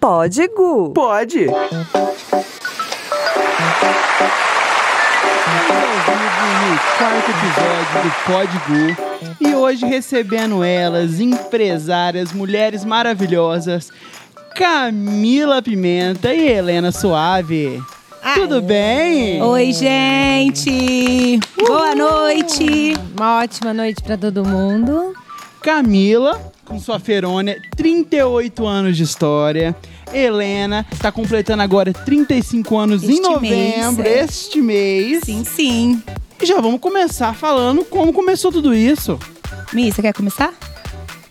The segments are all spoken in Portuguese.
Pode, Gu. Pode. quarto episódio do Pod Gu e hoje recebendo elas, empresárias, mulheres maravilhosas, Camila Pimenta e Helena Suave. Tudo bem? Oi, gente! Boa noite! Uma ótima noite pra todo mundo. Camila, com sua Ferônia, 38 anos de história. Helena está completando agora 35 anos em Este novembro, mês, é. este mês. Sim, sim. E já vamos começar falando como começou tudo isso. Mi, você quer começar?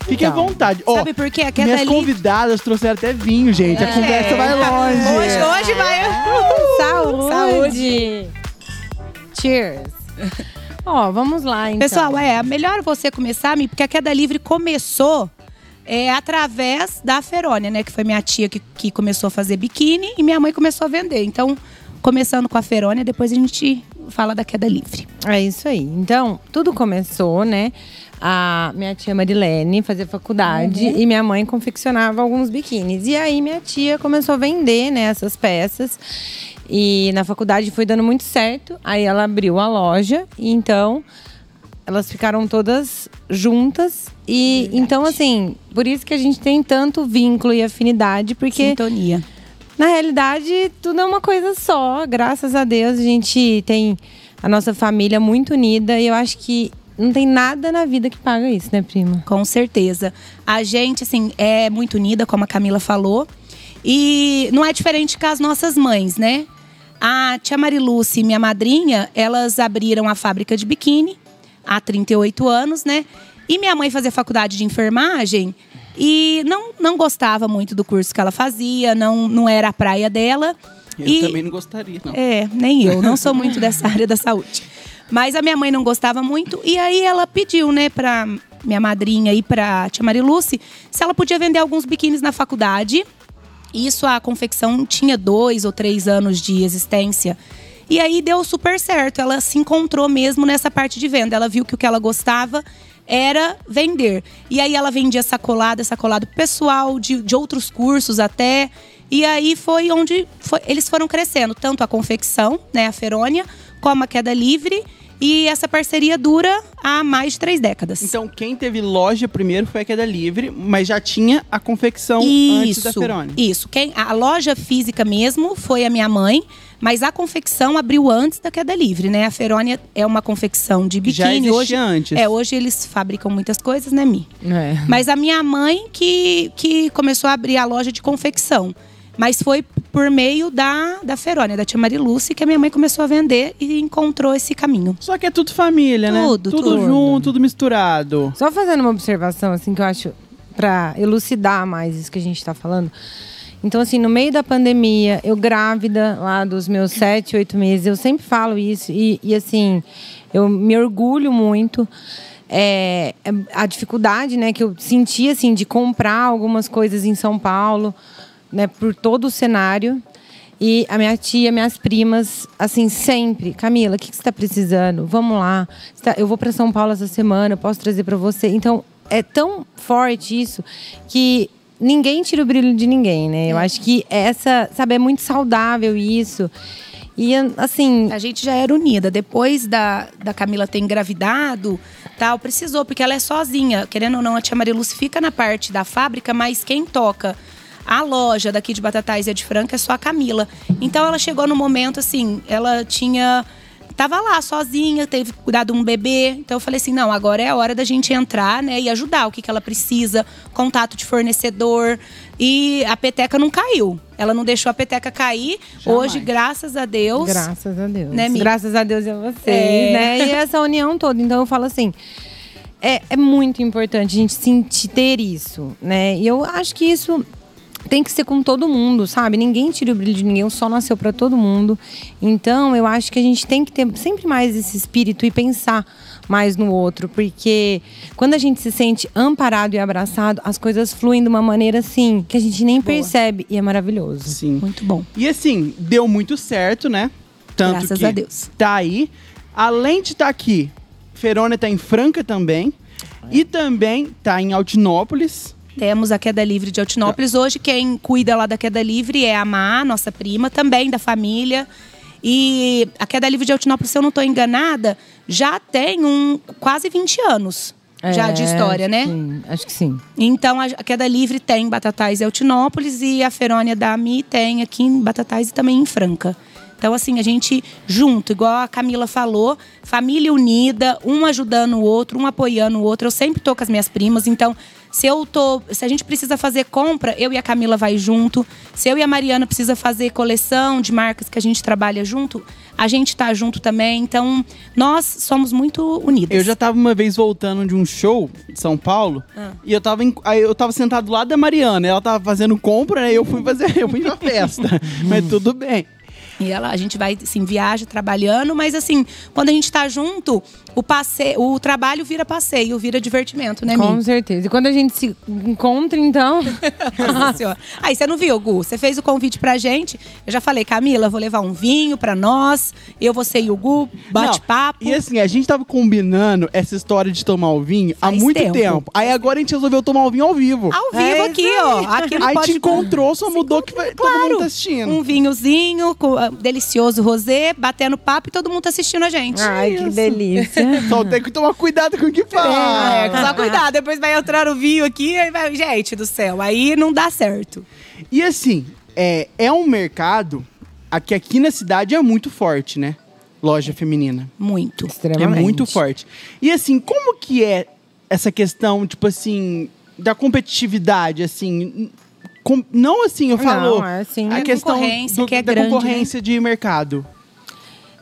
Fique à Então, vontade. Ó, Sabe por quê? A queda minhas ali... convidadas trouxeram até vinho, gente. A É. conversa vai longe. Hoje, hoje vai... Saúde! Saúde! Cheers! Ó, vamos lá então. Pessoal, é melhor você começar, Mi, porque a queda livre começou é, através da Ferônia, né? Que foi minha tia que, que começou a fazer biquíni e minha mãe começou a vender. Então, começando com a Ferônia, depois a gente fala da queda livre. É isso aí. Então, tudo começou, né? A minha tia Marilene fazia faculdade Uhum. e minha mãe confeccionava alguns biquínis. E aí minha tia começou a vender, né, essas peças. E na faculdade foi dando muito certo. Aí ela abriu a loja e então elas ficaram todas juntas. E então assim, por isso que a gente tem tanto vínculo e afinidade, porque Sintonia. na realidade, tudo é uma coisa só. Graças a Deus, a gente tem a nossa família muito unida. E eu acho que não tem nada na vida que paga isso, né, prima? Com certeza. A gente, assim, é muito unida, como a Camila falou. E não é diferente com as nossas mães, né? A tia Mariluce e minha madrinha, elas abriram a fábrica de biquíni há 38 anos, né? E minha mãe fazia faculdade de enfermagem e não, não gostava muito do curso que ela fazia, não, não era a praia dela. Eu e, também não gostaria, não. é, nem eu, não sou muito dessa área da saúde. Mas a minha mãe não gostava muito e aí ela pediu, né, pra minha madrinha e pra tia Mariluce se ela podia vender alguns biquínis na faculdade. Isso a confecção tinha dois ou três anos de existência. E aí deu super certo. Ela se encontrou mesmo nessa parte de venda. Ela viu que o que ela gostava era vender. E aí ela vendia sacolada, sacolado pessoal, de, de outros cursos até. E aí foi onde foi- eles foram crescendo, tanto a confecção, né, a Ferônia, como a queda livre. E essa parceria dura há mais de três décadas. Então, quem teve loja primeiro foi a Queda Livre, mas já tinha a confecção antes da Ferone. Isso. Quem, a loja física mesmo foi a minha mãe, mas a confecção abriu antes da queda livre, né? A Ferônia é uma confecção de já biquíni. existia hoje, antes. É, hoje eles fabricam muitas coisas, né, Mi? É. Mas a minha mãe que, que começou a abrir a loja de confecção. Mas foi por meio da, da Ferônia, da tia Mariluce, que a minha mãe começou a vender e encontrou esse caminho. Só que é tudo família, né? Tudo, tudo tudo. junto, tudo misturado. Só fazendo uma observação, assim, que eu acho pra elucidar mais isso que a gente tá falando. Então, assim, no meio da pandemia, eu grávida lá dos meus sete, oito meses, eu sempre falo isso. E, e, assim, eu me orgulho muito. É, é a dificuldade, né, que eu senti, assim, de comprar algumas coisas em São Paulo, né, por todo o cenário. E a minha tia, minhas primas, assim, sempre. Camila, o que, que você está precisando? Vamos lá. Eu vou para São Paulo essa semana, eu posso trazer para você. Então, é tão forte isso que ninguém tira o brilho de ninguém, né? Eu acho que essa, sabe, é muito saudável isso. E, assim, A gente já era unida. Depois da, da Camila ter engravidado, tal, precisou, porque ela é sozinha. Querendo ou não, a tia Mariluce fica na parte da fábrica, mas quem toca a loja daqui de Batatais e a de Franca é só a Camila. Então ela chegou no momento assim, ela tinha. Tava lá sozinha, teve cuidado de um bebê. Então eu falei assim: não, agora é a hora da gente entrar, né? E ajudar o que, que ela precisa, contato de fornecedor. E a peteca não caiu. Ela não deixou a peteca cair. Hoje, graças a Deus. Graças a Deus. Né? Graças a Deus e a vocês, É. né? E essa união toda. Então eu falo assim. É, é muito importante a gente sentir ter isso, né? E eu acho que isso tem que ser com todo mundo, sabe? Ninguém tira o brilho de ninguém, o sol nasceu para todo mundo. Então, eu acho que a gente tem que ter sempre mais esse espírito e pensar mais no outro, porque quando a gente se sente amparado e abraçado, as coisas fluem de uma maneira assim que a gente nem percebe e é maravilhoso. Sim. Muito bom. E assim, deu muito certo, né? Tanto Graças que a Deus. tá aí. Além de estar aqui, Ferônia tá em Franca também. E também tá em Altinópolis. Temos a Queda Livre de Altinópolis. Hoje, quem cuida lá da Queda Livre é a Má, nossa prima, também da família. E a Queda Livre de Altinópolis, se eu não estou enganada, já tem um, quase 20 anos já de É, história, né? Sim, acho que sim. Então, a Queda Livre tem em Batatais e Altinópolis e a Ferônia da AMI tem aqui em Batatais e também em Franca. Então, assim, a gente junto, igual a Camila falou, família unida, um ajudando o outro, um apoiando o outro. Eu sempre tô com as minhas primas, então, se eu tô. Se a gente precisa fazer compra, eu e a Camila vai junto. Se eu e a Mariana precisa fazer coleção de marcas que a gente trabalha junto, a gente tá junto também. Então, nós somos muito unidas. Eu já tava uma vez voltando de um show de São Paulo Ah. e eu tava, em- aí eu tava sentado do lado da Mariana, ela tava fazendo compra, né? E eu fui fazer, eu fui pra festa. Mas tudo bem. E ela, a gente vai, assim, viaja trabalhando, mas assim, quando a gente tá junto, o passeio, o trabalho vira passeio, vira divertimento, né, Com Mi? certeza. E quando a gente se encontra, então. Nossa. Aí, você não viu, Gu? Você fez o convite pra gente. Eu já falei, Camila, vou levar um vinho pra nós. Eu, você e o Gu, bate-papo. E assim, a gente tava combinando essa história de tomar o vinho há Faz muito tempo. tempo. Aí agora a gente resolveu tomar o vinho ao vivo. Ao vivo É aqui, ó. Aqui no Aí Pode te encontrou, só mudou que vai, todo Claro. mundo tá assistindo. Um vinhozinho, com, delicioso rosé, batendo papo e todo mundo tá assistindo a gente. Ai, que Isso. delícia. Só tem que tomar cuidado com o que fala. É, só cuidado, depois vai entrar o vinho aqui, aí vai, gente do céu, aí não dá certo. E assim, é, é um mercado aqui, aqui na cidade é muito forte, né? Loja feminina. Muito. É Extremamente. muito forte. E assim, como que é essa questão, tipo assim, da competitividade, assim? Com- não assim, eu falo. Não, é assim. A A questão concorrência que é da grande, concorrência de mercado.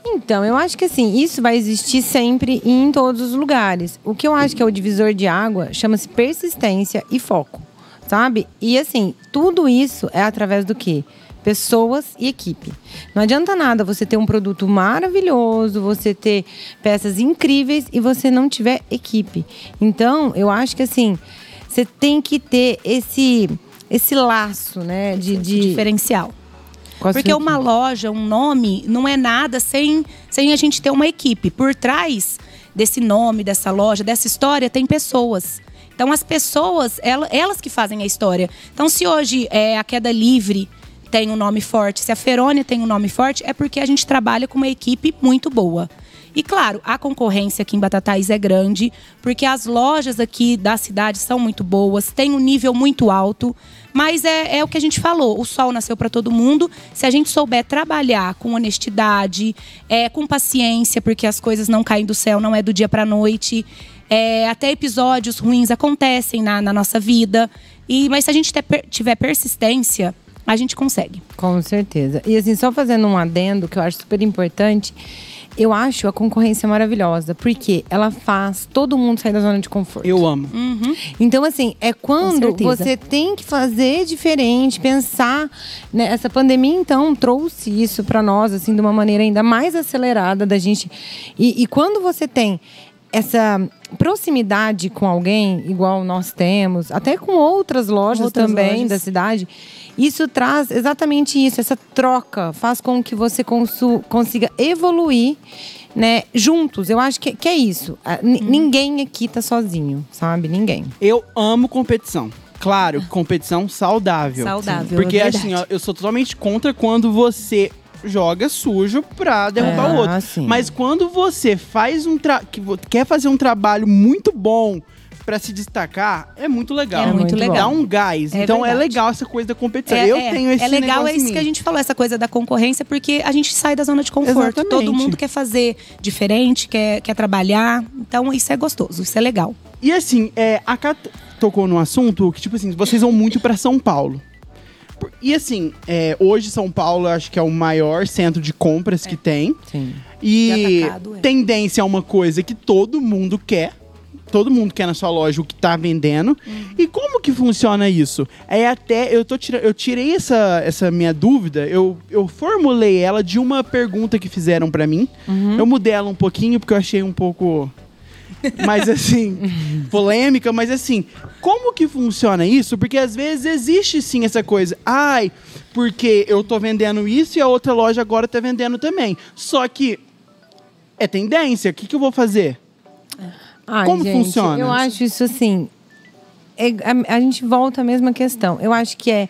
Então, eu acho que assim, isso vai existir sempre e em todos os lugares. O que eu acho que é o divisor de água chama-se persistência e foco, sabe? E assim, tudo isso é através do quê? Pessoas e equipe. Não adianta nada você ter um produto maravilhoso, você ter peças incríveis e você não tiver equipe. Então, eu acho que assim, você tem que ter esse esse laço, né, de, de Diferencial. Porque uma loja, um nome, não é nada sem, sem a gente ter uma equipe. Por trás desse nome, dessa loja, dessa história, tem pessoas. Então, as pessoas, ela- elas que fazem a história. Então, se hoje é a Queda Livre tem um nome forte, se a Ferônia tem um nome forte, é porque a gente trabalha com uma equipe muito boa. E claro, a concorrência aqui em Batatais é grande, porque as lojas aqui da cidade são muito boas, tem um nível muito alto, mas é, é o que a gente falou: o sol nasceu para todo mundo. Se a gente souber trabalhar com honestidade, é, com paciência, porque as coisas não caem do céu, não é do dia para noite. É, até episódios ruins acontecem na, na nossa vida. E, mas se a gente ter tiver persistência, a gente consegue. Com certeza. E assim, só fazendo um adendo que eu acho super importante, eu acho a concorrência maravilhosa, porque ela faz todo mundo sair da zona de conforto. Eu amo. Então, assim, é quando você tem que fazer diferente, pensar. Né? Essa pandemia, então, trouxe isso para nós, assim, de uma maneira ainda mais acelerada da gente. E, e quando você tem essa proximidade com alguém, igual nós temos, até com outras lojas Outras também lojas. da cidade, isso traz exatamente isso, essa troca faz com que você consu- consiga evoluir. Né, juntos, eu acho que, que é isso. Uhum. ni- Ninguém aqui tá sozinho, sabe? Ninguém. Eu amo competição. Claro, competição saudável. Saudável, Porque é assim, ó, eu sou totalmente contra quando você joga sujo pra derrubar É, o outro. sim. Mas quando você faz um tra que quer fazer um trabalho muito bom pra se destacar, é muito legal. É muito muito legal. Dá um gás. É então é verdade. legal essa coisa da competição. É, eu é. tenho esse É legal, negócio é isso mim. que a gente falou, essa coisa da concorrência, porque a gente sai da zona de conforto. Exatamente. Todo mundo quer fazer diferente, quer, quer trabalhar. Então, isso é gostoso, isso é legal. E assim, é, a Kat tocou num assunto que, tipo assim, vocês vão muito pra São Paulo. E assim, é, hoje São Paulo eu acho que é o maior centro de compras que tem. Sim. E De atacado, é. tendência é uma coisa que todo mundo quer. Todo mundo quer na sua loja o que tá vendendo. Uhum. E como que funciona isso? É até. Eu, tô tira, eu tirei essa, essa minha dúvida, eu, eu formulei ela de uma pergunta que fizeram pra mim. Uhum. Eu mudei ela um pouquinho porque eu achei um pouco. Mais assim, polêmica, mas assim, como que funciona isso? Porque às vezes existe sim essa coisa. Ai, porque eu tô vendendo isso e a outra loja agora tá vendendo também. Só que é tendência, o que, que eu vou fazer? Ai, Como gente, funciona? Eu acho isso assim. é, a, a gente volta à mesma questão. Eu acho que é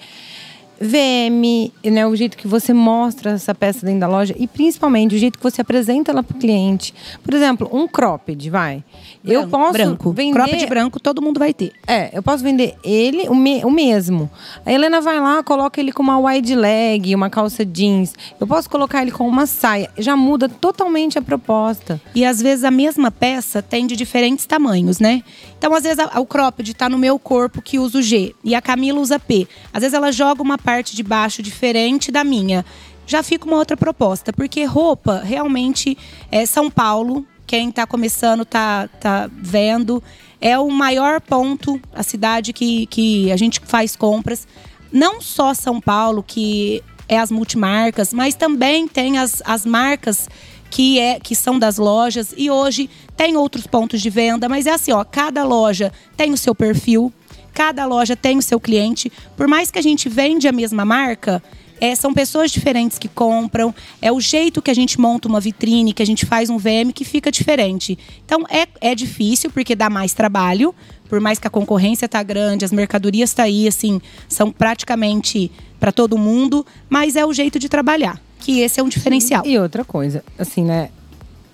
VM, né, o jeito que você mostra essa peça dentro da loja e principalmente o jeito que você apresenta ela para o cliente. Por exemplo, um cropped, vai. Branco, eu posso branco. vender Cropped branco todo mundo vai ter. é, eu posso vender ele, o, me- o mesmo. A Helena vai lá, coloca ele com uma wide leg, uma calça jeans. Eu posso colocar ele com uma saia. Já muda totalmente a proposta. E às vezes a mesma peça tem de diferentes tamanhos, né? Então, às vezes, a- o cropped tá no meu corpo que usa o G e a Camila usa P. Às vezes ela joga uma parte de baixo diferente da minha. Já fica uma outra proposta, porque roupa realmente é São Paulo. Quem tá começando tá, tá vendo. É o maior ponto, a cidade que, que a gente faz compras. Não só São Paulo, que é as multimarcas, mas também tem as, as marcas que é que são das lojas e hoje tem outros pontos de venda, mas é assim, ó, cada loja tem o seu perfil, cada loja tem o seu cliente. Por mais que a gente vende a mesma marca, é, são pessoas diferentes que compram, é o jeito que a gente monta uma vitrine, que a gente faz um VM que fica diferente. Então é, é difícil porque dá mais trabalho, por mais que a concorrência tá grande, as mercadorias tá aí, assim, são praticamente para todo mundo, mas é o jeito de trabalhar, que esse é um diferencial. E outra coisa, assim, né?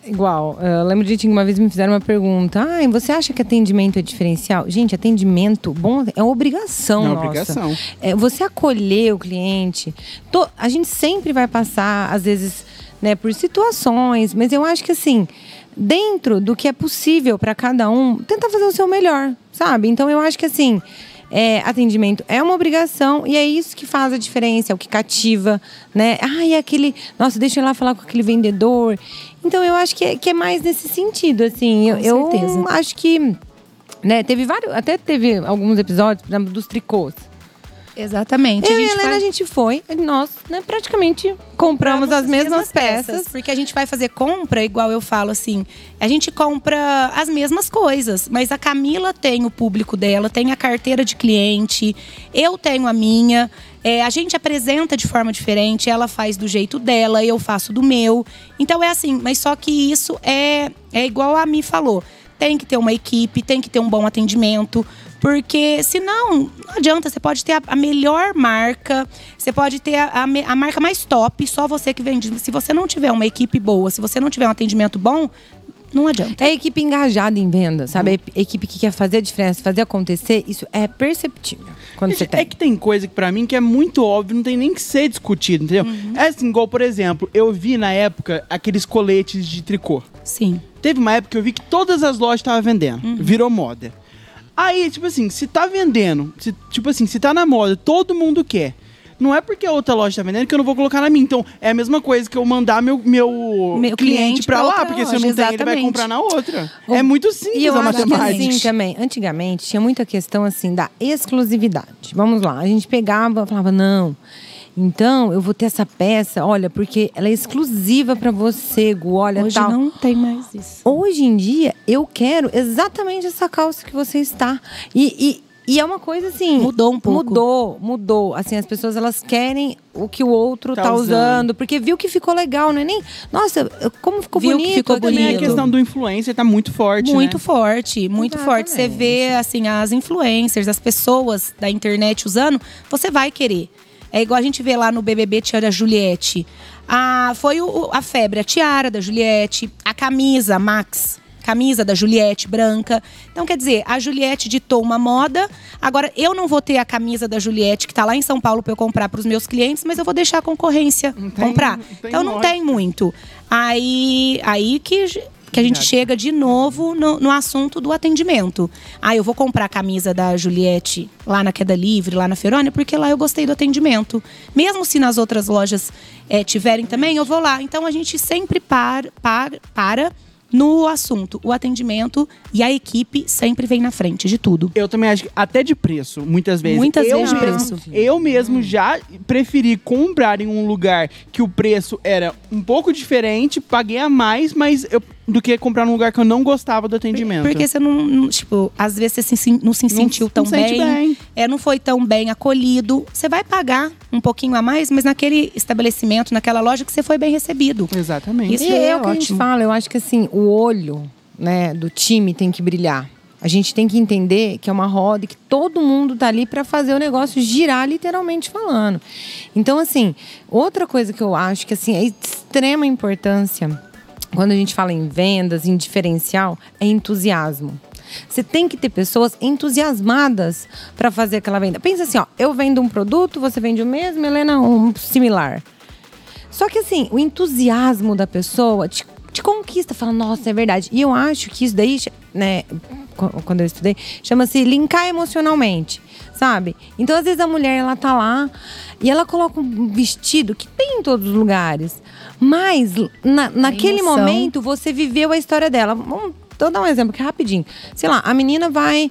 Igual, eu lembro de que uma vez me fizeram uma pergunta. Ah, você acha que atendimento é diferencial? Gente, atendimento bom é obrigação É nossa. obrigação. É você acolher o cliente. To- a gente sempre vai passar, às vezes, né, por situações, mas eu acho que assim, dentro do que é possível para cada um, tenta fazer o seu melhor, sabe? Então eu acho que assim, é, atendimento é uma obrigação e é isso que faz a diferença, é o que cativa, né? Ah, e aquele. Nossa, deixa eu ir lá falar com aquele vendedor. Então eu acho que é, que é mais nesse sentido, assim. Eu, Com eu certeza. acho que. Né, teve vários. Até teve alguns episódios, por exemplo, dos tricôs. Exatamente. Eu a e a gente Helena, a gente foi, nós né, praticamente compramos as mesmas, peças. Porque a gente vai fazer compra, igual eu falo assim, a gente compra as mesmas coisas, mas a Camila tem o público dela, tem a carteira de cliente, eu tenho a minha. é, a gente apresenta de forma diferente, ela faz do jeito dela, eu faço do meu. Então é assim, mas só que isso é, é igual a Mi falou. Tem que ter uma equipe, tem que ter um bom atendimento. Porque senão, não adianta. Você pode ter a, a melhor marca, você pode ter a, a a marca mais top, só você que vende. Se você não tiver uma equipe boa, se você não tiver um atendimento bom, não adianta. É a equipe engajada em venda, sabe? A equipe que quer fazer a diferença, fazer acontecer, isso é perceptível quando você É tem. que tem coisa que pra mim que é muito óbvio, não tem nem que ser discutido, entendeu? Uhum. É assim, igual, por exemplo, eu vi na época aqueles coletes de tricô. Sim. Teve uma época que eu vi que todas as lojas estavam vendendo. Uhum. Virou moda. Aí, tipo assim, se tá vendendo, se- tipo assim, se tá na moda, todo mundo quer. Não é porque a outra loja tá vendendo que eu não vou colocar na minha. Então, é a mesma coisa que eu mandar meu, meu, Meu cliente, cliente pra pra lá, porque se eu loja, não tenho, ele vai exatamente. comprar na outra. É muito simples E eu a acho que matemática. assim também, antigamente tinha muita questão assim da exclusividade. Vamos lá, a gente pegava, falava não. Então, eu vou ter essa peça, olha, porque ela é exclusiva pra você, Gu, olha Hoje tal. não tem mais isso. Hoje em dia, eu quero exatamente essa calça que você está. E, e, e é uma coisa assim. Mudou um pouco. Mudou, mudou. Assim, as pessoas elas querem o que o outro Tá tá, usando. usando, porque viu que ficou legal, não é nem. Nossa, como ficou Viu que bonito. ficou aquilo." Também a bonito. questão do influencer tá muito forte, Muito né? forte, muito forte. Você Exatamente. vê, assim, as influencers, as pessoas da internet usando, você vai querer. É igual a gente vê lá no BBB Tiara Juliette. Ah, foi o- a febre, a tiara da Juliette, a camisa Max, camisa da Juliette branca. Então, quer dizer, a Juliette ditou uma moda. Agora, eu não vou ter a camisa da Juliette, que tá lá em São Paulo para eu comprar para os meus clientes, mas eu vou deixar a concorrência tem- comprar. não então, não lógica. tem muito. Aí, aí que que a gente Verdade. chega de novo no, no assunto do atendimento. Ah, eu vou comprar a camisa da Juliette lá na Queda Livre, lá na Ferônia, porque lá eu gostei do atendimento. Mesmo se nas outras lojas eh, tiverem também, eu vou lá. Então a gente sempre para, para, para no assunto. O atendimento e a equipe sempre vem na frente de tudo. Eu também acho que até de preço, muitas vezes. Muitas eu vezes de mesmo, preço. Eu mesmo já preferi comprar em um lugar que o preço era um pouco diferente, paguei a mais, mas eu, do que comprar num lugar que eu não gostava do atendimento. Porque você não, não- tipo, às vezes você se não se sentiu tão não sente bem, bem. É, não foi tão bem acolhido. Você vai pagar um pouquinho a mais, mas naquele estabelecimento, naquela loja que você foi bem recebido. Exatamente. Isso e é é o que a gente ótimo. fala, eu acho que assim, o olho né, do time tem que brilhar. A gente tem que entender que é uma roda e que todo mundo tá ali para fazer o negócio girar, literalmente falando. Então, assim, outra coisa que eu acho que assim é de extrema importância quando a gente fala em vendas, em diferencial, é entusiasmo. Você tem que ter pessoas entusiasmadas para fazer aquela venda. Pensa assim, ó, eu vendo um produto, você vende o mesmo, Helena um similar. Só que assim, o entusiasmo da pessoa te, te conquista, fala, nossa, é verdade. E eu acho que isso daí, né, quando eu estudei, chama-se linkar emocionalmente, sabe? Então, às vezes a mulher ela tá lá e ela coloca um vestido que tem em todos os lugares, mas na, naquele emoção. momento você viveu a história dela. Vamos então, dar um exemplo que é rapidinho. Sei lá, a menina vai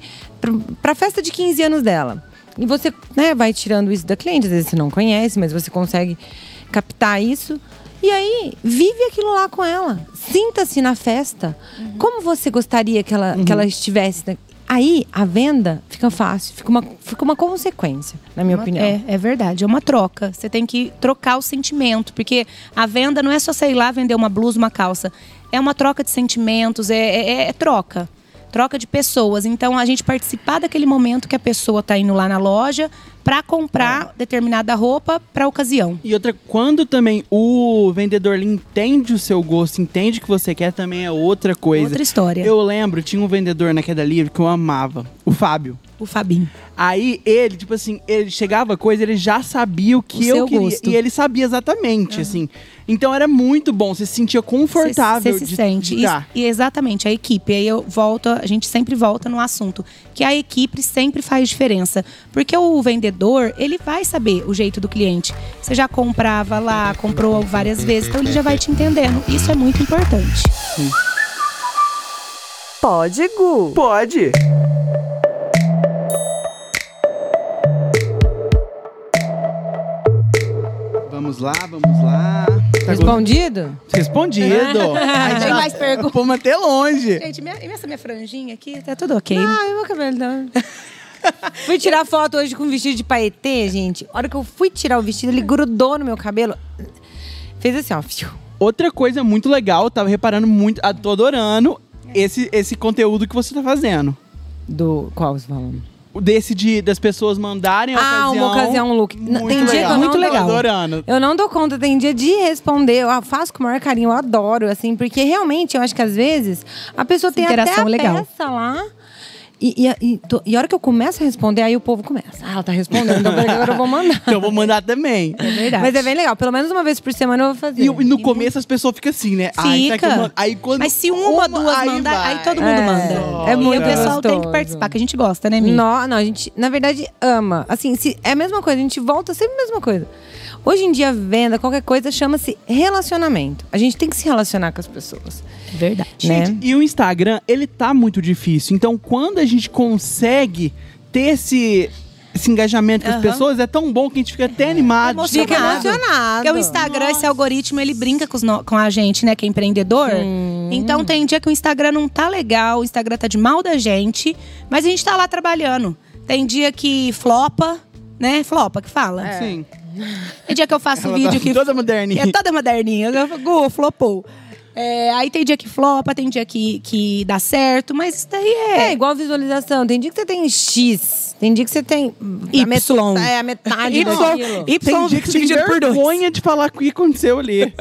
pra festa de 15 anos dela. E você né, vai tirando isso da cliente, às vezes você não conhece, mas você consegue captar isso. E aí, vive aquilo lá com ela. Sinta-se na festa. Como você gostaria que ela, que ela estivesse? Aí, a venda fica fácil, fica uma, fica uma consequência, na minha Uma- opinião. É, é verdade, é uma troca. Você tem que trocar o sentimento, porque a venda não é só sair lá vender uma blusa, uma calça. É uma troca de sentimentos, é, é- é troca. Troca de pessoas. Então, a gente participar daquele momento que a pessoa tá indo lá na loja para comprar determinada roupa para ocasião. E outra, quando também o vendedor entende o seu gosto, entende o que você quer, também é outra coisa. Outra história. Eu lembro, tinha um vendedor na queda livre que eu amava, o Fábio. O Fabinho. Aí ele, tipo assim, ele chegava coisa, ele já sabia o que O eu queria. gosto. E ele sabia exatamente, assim. Então era muito bom, você se sentia confortável Você se de, sente. de E, dar. e exatamente, a equipe. Aí eu volto, a gente sempre volta no assunto. Que a equipe sempre faz diferença. Porque o vendedor, ele vai saber o jeito do cliente. Você já comprava lá, comprou várias vezes, então ele já vai te entendendo. Isso é muito importante. Pode, Gu. Pode. Vamos lá, vamos lá. Tá Respondido? go- Respondido. Ai, Tem mais perguntas? Vou manter longe. Gente, minha, e essa minha franjinha aqui, tá tudo ok. Ah, meu cabelo tá. fui tirar foto hoje com vestido de paetê, gente. A hora que eu fui tirar o vestido, ele grudou no meu cabelo. Fez assim, ó. Outra coisa muito legal, eu tava reparando muito, ah, tô adorando esse, esse conteúdo que você tá fazendo. Do. Qual você falando? Desse de, das pessoas mandarem a Ah, ocasião. uma ocasião, um look. Muito tem dia que eu legal. não Muito dou- legal. Tô adorando. Eu não dou conta, tem dia de responder. Eu faço com o maior carinho, eu adoro, assim, porque realmente eu acho que às vezes a pessoa tem até interação a é legal. peça lá. E, e, e, tô- e a hora que eu começo a responder, aí o povo começa. Ah, ela tá respondendo, então agora eu vou mandar. Então eu vou mandar também. É verdade. Mas é bem legal. Pelo menos uma vez por semana eu vou fazer. E, e no começo as pessoas ficam assim, né? Ai, Fica. mando? Aí quando Mas se uma, duas aí mandar, vai. aí todo mundo É, manda. é e muito o pessoal tem que participar, que a gente gosta, né, Mi? Não, não, a gente, na verdade, ama. Assim, se, é a mesma coisa, a gente volta sempre a mesma coisa. Hoje em dia, venda, qualquer coisa, chama-se relacionamento. A gente tem que se relacionar com as pessoas. Verdade. Gente, né? e o Instagram, ele tá muito difícil. Então, quando a gente consegue ter esse, esse engajamento com as pessoas, é tão bom que a gente fica até animado. emocionado. Fica emocionado. Porque o Instagram, esse algoritmo, ele brinca com, os no- com a gente, né, que é empreendedor. Então tem dia que o Instagram não tá legal, o Instagram tá de mal da gente, mas a gente tá lá trabalhando. Tem dia que flopa, né? Flopa que fala. Sim. Tem dia que eu faço Ela vídeo tá que. toda moderninha. É toda moderninha. Gu, flopou. É, aí tem dia que flopa, tem dia que, que dá certo, mas isso daí É é. igual visualização. Tem dia que você tem X, tem dia que você tem Y. A metade, é a metade Y. daquilo. Y Tem dia que você tem vergonha de falar o que aconteceu ali.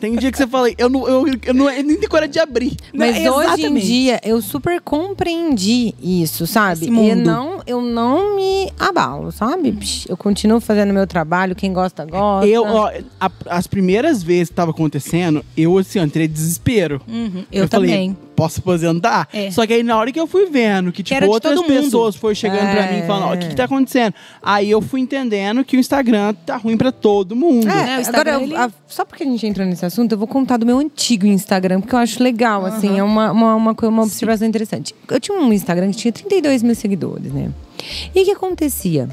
tem dia que você fala, eu, não, eu, eu, não, eu nem tenho coragem de abrir. Mas Né, hoje em dia eu super compreendi isso, sabe? Esse mundo. E não, eu não me abalo, sabe? Eu continuo fazendo meu trabalho, quem gosta, gosta. Eu, ó, a- as primeiras vezes que tava acontecendo, eu assim, entrei desespero. Uhum, eu, falei, também. posso aposentar? É. Só que aí na hora que eu fui vendo que, tipo, outras pessoas foram chegando pra mim falando, ó, o que, que tá acontecendo? Aí eu fui entendendo que o Instagram tá ruim pra todo mundo. É, É, agora, eu- ele- a- só porque a gente entrou nesse assunto, eu vou contar do meu antigo Instagram, porque eu acho legal, assim, é uma, uma, uma, uma observação interessante. Eu tinha um Instagram que tinha 32 mil seguidores, né? E o que acontecia?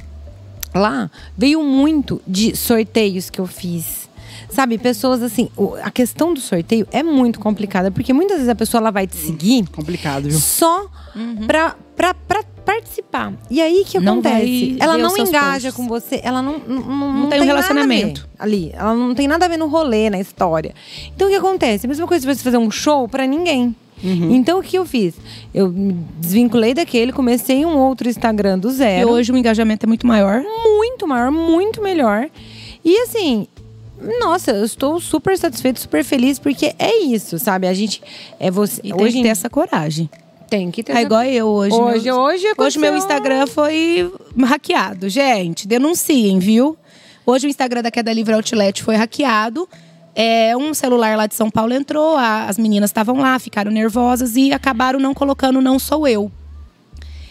Lá veio muito de sorteios que eu fiz. Sabe, pessoas assim, o- a questão do sorteio é muito complicada, porque muitas vezes a pessoa ela vai te seguir Complicado, viu? só pra, pra, pra participar. E aí o que Não acontece? Ela não engaja posts. com você, ela não, não, não, não tem um nada a relacionamento. ver ali. Ela não tem nada a ver no rolê, na história. Então o que acontece? A mesma coisa se você fazer um show pra ninguém. Então o que eu fiz? Eu me desvinculei daquele, comecei um outro Instagram do E zero. hoje o engajamento é muito maior. muito maior, muito melhor. E assim, nossa, eu estou super satisfeito, super feliz, porque é isso, sabe? A gente é você. E tem hoje que ter essa coragem. tem que ter. É igual eu hoje. Hoje, meu, hoje, hoje aconteceu- meu Instagram foi hackeado. Gente, denunciem, viu? Hoje o Instagram da Queda Livre Outlet foi hackeado. É, um celular lá de São Paulo entrou, a- as meninas estavam lá, ficaram nervosas e acabaram não colocando não sou eu.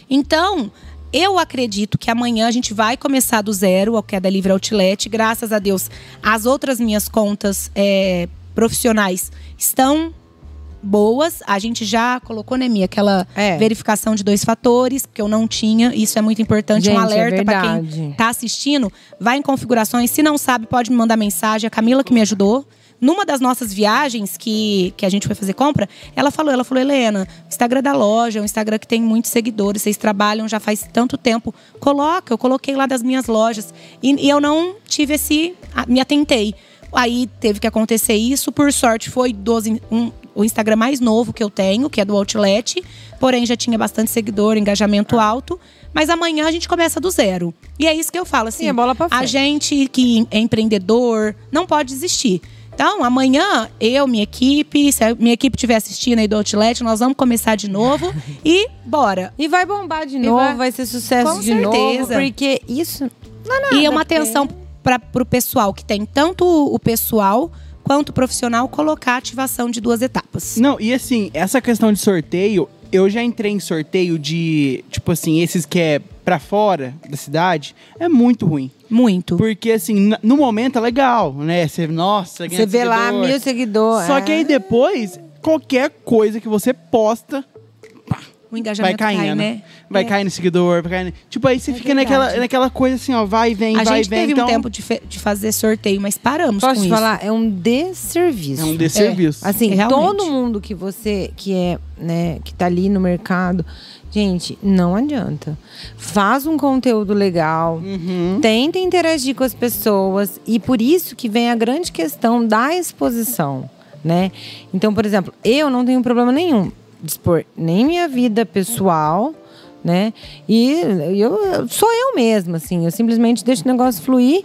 Então, eu acredito que amanhã a gente vai começar do zero ao Queda Livre Outlet. Graças a Deus, as outras minhas contas é, profissionais estão boas. A gente já colocou, né, Mia, aquela É. verificação de dois fatores, porque eu não tinha. Isso é muito importante. Gente, um é alerta para quem verdade. tá assistindo. Vai em configurações. Se não sabe, pode me mandar mensagem. A Camila que me ajudou. Numa das nossas viagens que, que a gente foi fazer compra, ela falou, ela falou, Helena, o Instagram da loja é um Instagram que tem muitos seguidores, vocês trabalham já faz tanto tempo. Coloca, eu coloquei lá das minhas lojas. E, e eu não tive esse. Me atentei. Aí teve que acontecer isso. Por sorte, foi dos, in- um- o Instagram mais novo que eu tenho, que é do Outlet. Porém, já tinha bastante seguidor, engajamento alto. Mas amanhã a gente começa do zero. E é isso que eu falo, assim. Sim, é bola pra a frente. gente que é empreendedor não pode desistir. Então, amanhã, eu, minha equipe, se a minha equipe estiver assistindo aí do Outlet, nós vamos começar de novo e bora. E vai bombar de novo, vai- vai... ser sucesso Com de novo. certeza. Porque isso. Não é nada, e é uma porque- atenção para o pessoal que tem tanto o pessoal quanto o profissional colocar a ativação de duas etapas. Não, e assim, essa questão de sorteio, eu já entrei em sorteio de, tipo assim, esses que é pra fora da cidade, é muito ruim. Muito. Porque, assim, no momento é legal, né? Você, nossa, ganha Você vê lá mil seguidores. Só é. que aí depois, qualquer coisa que você posta, O vai engajamento caindo. cai, né? Vai É. cair no seguidor, vai cair no... Tipo, aí você É fica naquela, verdade. naquela coisa assim, ó, vai e vem, A vai gente e vem. teve então, um tempo de, de fazer sorteio, mas paramos Posso com te isso. falar? É um desserviço. É um desserviço. Assim, Realmente. todo mundo que você que é, né, que tá ali no mercado, gente, não adianta. Faz um conteúdo legal, Uhum. tenta interagir com as pessoas e por isso que vem a grande questão da exposição, né? Então, por exemplo, eu não tenho problema nenhum de expor nem minha vida pessoal, né? E eu sou eu mesma, assim, eu simplesmente deixo o negócio fluir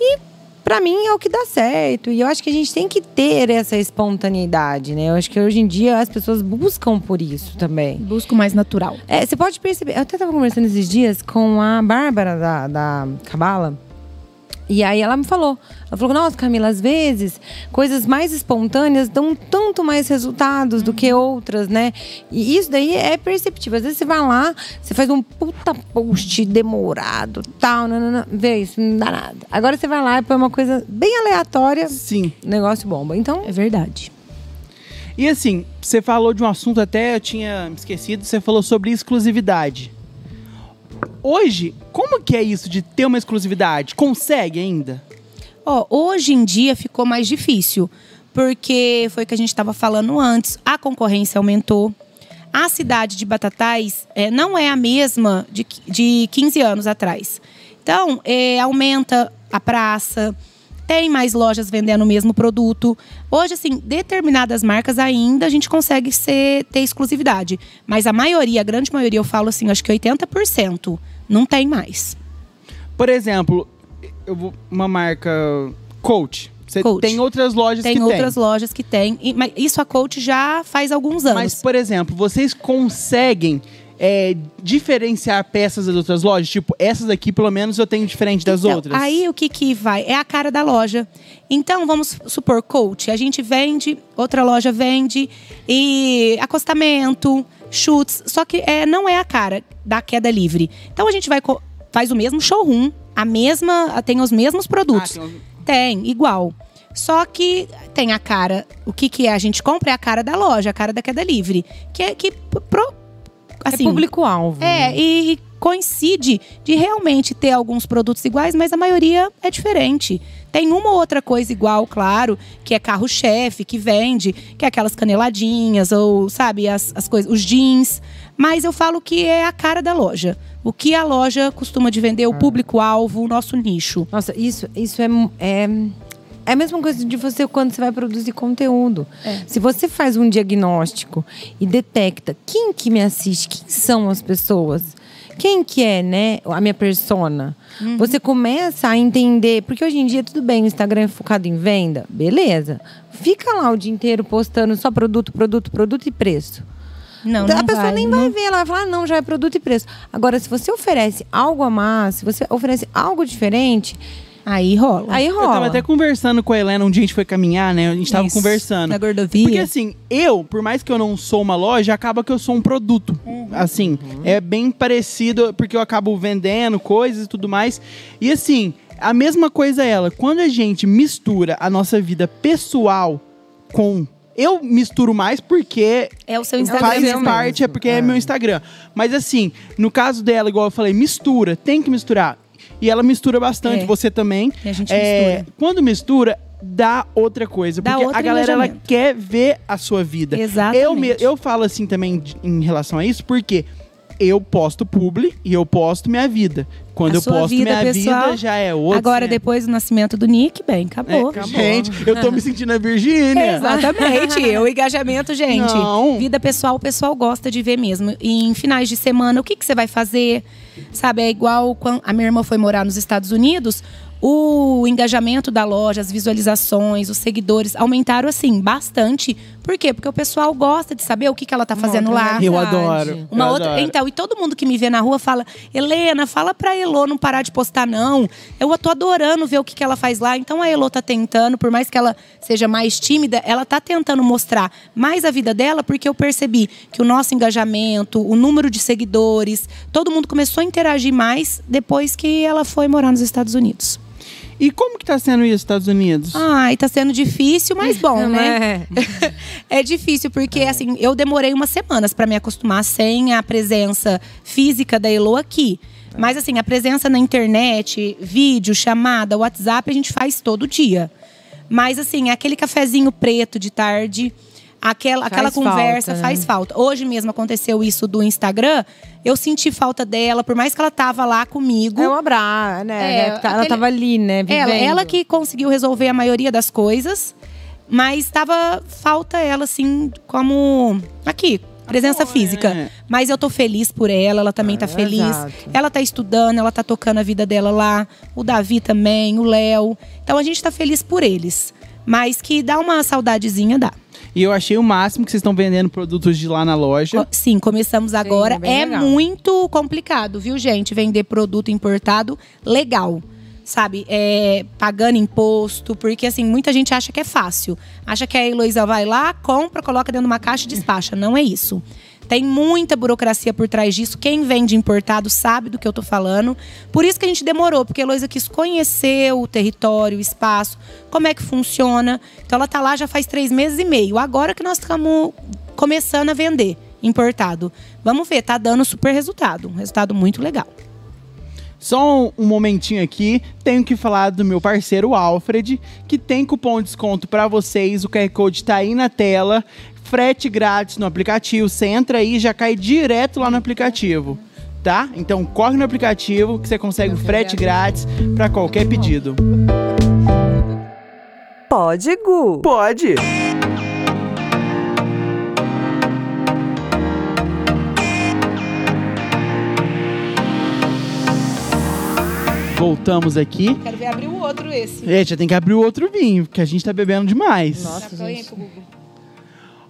e Pra mim é o que dá certo. E eu acho que a gente tem que ter essa espontaneidade, né? Eu acho que hoje em dia as pessoas buscam por isso também. Busco mais natural. É, você pode perceber. Eu até estava conversando esses dias com a Bárbara da, da Cabala. E aí ela me falou. Ela falou, nossa, Camila, às vezes coisas mais espontâneas dão tanto mais resultados do que outras, né? E isso daí é perceptível. Às vezes você vai lá, você faz um puta post demorado, tal, não, não, não, vê isso, não dá nada. Agora você vai lá e põe uma coisa bem aleatória, Sim. negócio bomba. Então, É verdade. E assim, você falou de um assunto até eu tinha esquecido, você falou sobre exclusividade. Hoje, como que é isso de ter uma exclusividade? Consegue ainda? Ó, hoje em dia ficou mais difícil, porque foi o que a gente estava falando antes. A concorrência aumentou. A cidade de Batatais é, não é a mesma de, de 15 anos atrás. Então, é, aumenta a praça, tem mais lojas vendendo o mesmo produto. Hoje, assim, determinadas marcas ainda a gente consegue ser, ter exclusividade. Mas a maioria, a grande maioria, eu falo assim, acho que 80%, não tem mais. Por exemplo, eu vou, uma marca Coach. Você Coach. tem outras lojas Tem que outras tem. lojas que tem. E- mas isso a Coach já faz alguns anos. Mas, por exemplo, vocês conseguem é, diferenciar peças das outras lojas? Tipo, essas aqui, pelo menos, eu tenho diferente das Então, outras. Aí o que que vai? É a cara da loja. Então, vamos supor, coach. A gente vende, outra loja vende, e acostamento, chutes. Só que é, não é a cara da queda livre. Então, a gente vai faz o mesmo showroom, a mesma, tem os mesmos produtos. Ah, tem um- Tem, igual. Só que tem a cara. O que, que é? A gente compra é a cara da loja, a cara da queda livre. Que é que. Pro, assim, é público-alvo. é, e coincide de realmente ter alguns produtos iguais, mas a maioria é diferente. Tem uma ou outra coisa igual, claro, que é carro-chefe, que vende, que é aquelas caneladinhas, ou, sabe, as, as coisas, os jeans. Mas eu falo que é a cara da loja. O que a loja costuma de vender, o público-alvo, o nosso nicho. Nossa, isso, isso é, é é a mesma coisa de você quando você vai produzir conteúdo. Se você faz um diagnóstico e detecta quem que me assiste, quem são as pessoas, quem que é, né, a minha persona, você começa a entender, porque hoje em dia tudo bem, o Instagram é focado em venda, beleza. Fica lá o dia inteiro postando só produto, produto, produto e preço. Não, Então, a não pessoa vai, nem não- vai ver, ela vai falar, ah, não, já é produto e preço. Agora, se você oferece algo a mais, se você oferece algo diferente, Aí rola. aí rola. Eu tava até conversando com a Helena um dia a gente foi caminhar, né? A gente tava Isso, conversando. Na gordovia. Porque assim, eu, por mais que eu não sou uma loja, acaba que eu sou um produto. Assim, é bem parecido, porque eu acabo vendendo coisas e tudo mais. E assim, a mesma coisa é ela. Quando a gente mistura a nossa vida pessoal com. Eu misturo mais porque É o seu Instagram faz mesmo. parte, é porque é. meu Instagram. Mas assim, no caso dela, igual eu falei, mistura, tem que misturar. E ela mistura bastante, É. você também. E a gente É, mistura. Quando mistura, dá outra coisa. Dá porque a galera ela quer ver a sua vida. Exatamente. Eu, me- eu falo assim também em relação a isso, porque eu posto publi e eu posto minha vida. Quando A eu posto vida minha pessoal, vida, já é outra. Agora, né? depois do nascimento do Nick, bem, É, acabou. Gente, eu tô me sentindo a Virgínia. Exatamente. o engajamento, gente. Não. Vida pessoal, o pessoal gosta de ver mesmo. E em finais de semana, o que, que você vai fazer? Sabe, é igual quando a minha irmã foi morar nos Estados Unidos. O engajamento da loja, as visualizações, os seguidores aumentaram assim bastante. Por quê? Porque o pessoal gosta de saber o que, que ela tá fazendo lá. Eu adoro. Uma eu outra, adoro. então, e todo mundo que me vê na rua fala: Helena, fala pra Elô não parar de postar, não. Eu tô adorando ver o que, que ela faz lá. Então a Elô tá tentando, por mais que ela seja mais tímida, ela tá tentando mostrar mais a vida dela, porque eu percebi que o nosso engajamento, o número de seguidores, todo mundo começou a interagir mais depois que ela foi morar nos Estados Unidos. E como que tá sendo isso, Estados Unidos? Ai, tá sendo difícil, mas bom, né? É. É difícil porque assim, eu demorei umas semanas pra me acostumar sem a presença física da Elo aqui. Mas assim, a presença na internet, vídeo, chamada, WhatsApp, a gente faz todo dia. Mas assim, aquele cafezinho preto de tarde, aquela, aquela conversa falta, né? faz falta. Hoje mesmo aconteceu isso do Instagram, eu senti falta dela, por mais que ela tava lá comigo. É um abraço, né? É, Ela tá- Ela aquele- tava ali, né? Vivendo. Ela, ela que conseguiu resolver a maioria das coisas, mas tava falta ela assim como aqui, presença física. é. Mas eu tô feliz por ela, ela também tá Ah, feliz. exato. Ela tá estudando, ela tá tocando a vida dela lá, o Davi também, o Léo. Então a gente tá feliz por eles. Mas que dá uma saudadezinha, dá. E eu achei o máximo que vocês estão vendendo produtos de lá na loja. Sim, começamos agora. bem é legal. muito complicado, viu, gente? Vender produto importado legal. Sabe, é, pagando imposto, porque assim, muita gente acha que é fácil. Acha que a Heloísa vai lá, compra, coloca dentro de uma caixa e despacha. Não é isso. Tem muita burocracia por trás disso. Quem vende importado sabe do que eu tô falando. Por isso que a gente demorou, porque a Heloísa quis conhecer o território, o espaço, como é que funciona. Então ela tá lá já faz três meses e meio. Agora que nós estamos começando a vender importado. Vamos ver, tá dando super resultado. Um resultado muito legal. Só um, um momentinho aqui, tenho que falar do meu parceiro Alfred, que tem cupom de desconto pra vocês. O QR Code tá aí na tela. Frete grátis no aplicativo. Você entra aí e já cai direto lá no aplicativo. Tá? Então corre no aplicativo que você consegue o frete grátis pra qualquer pedido. Pode, Gu. Pode! Voltamos aqui. Quero ver abrir o outro esse. É, já tem que abrir o outro vinho, porque a gente tá bebendo demais. Nossa, gente.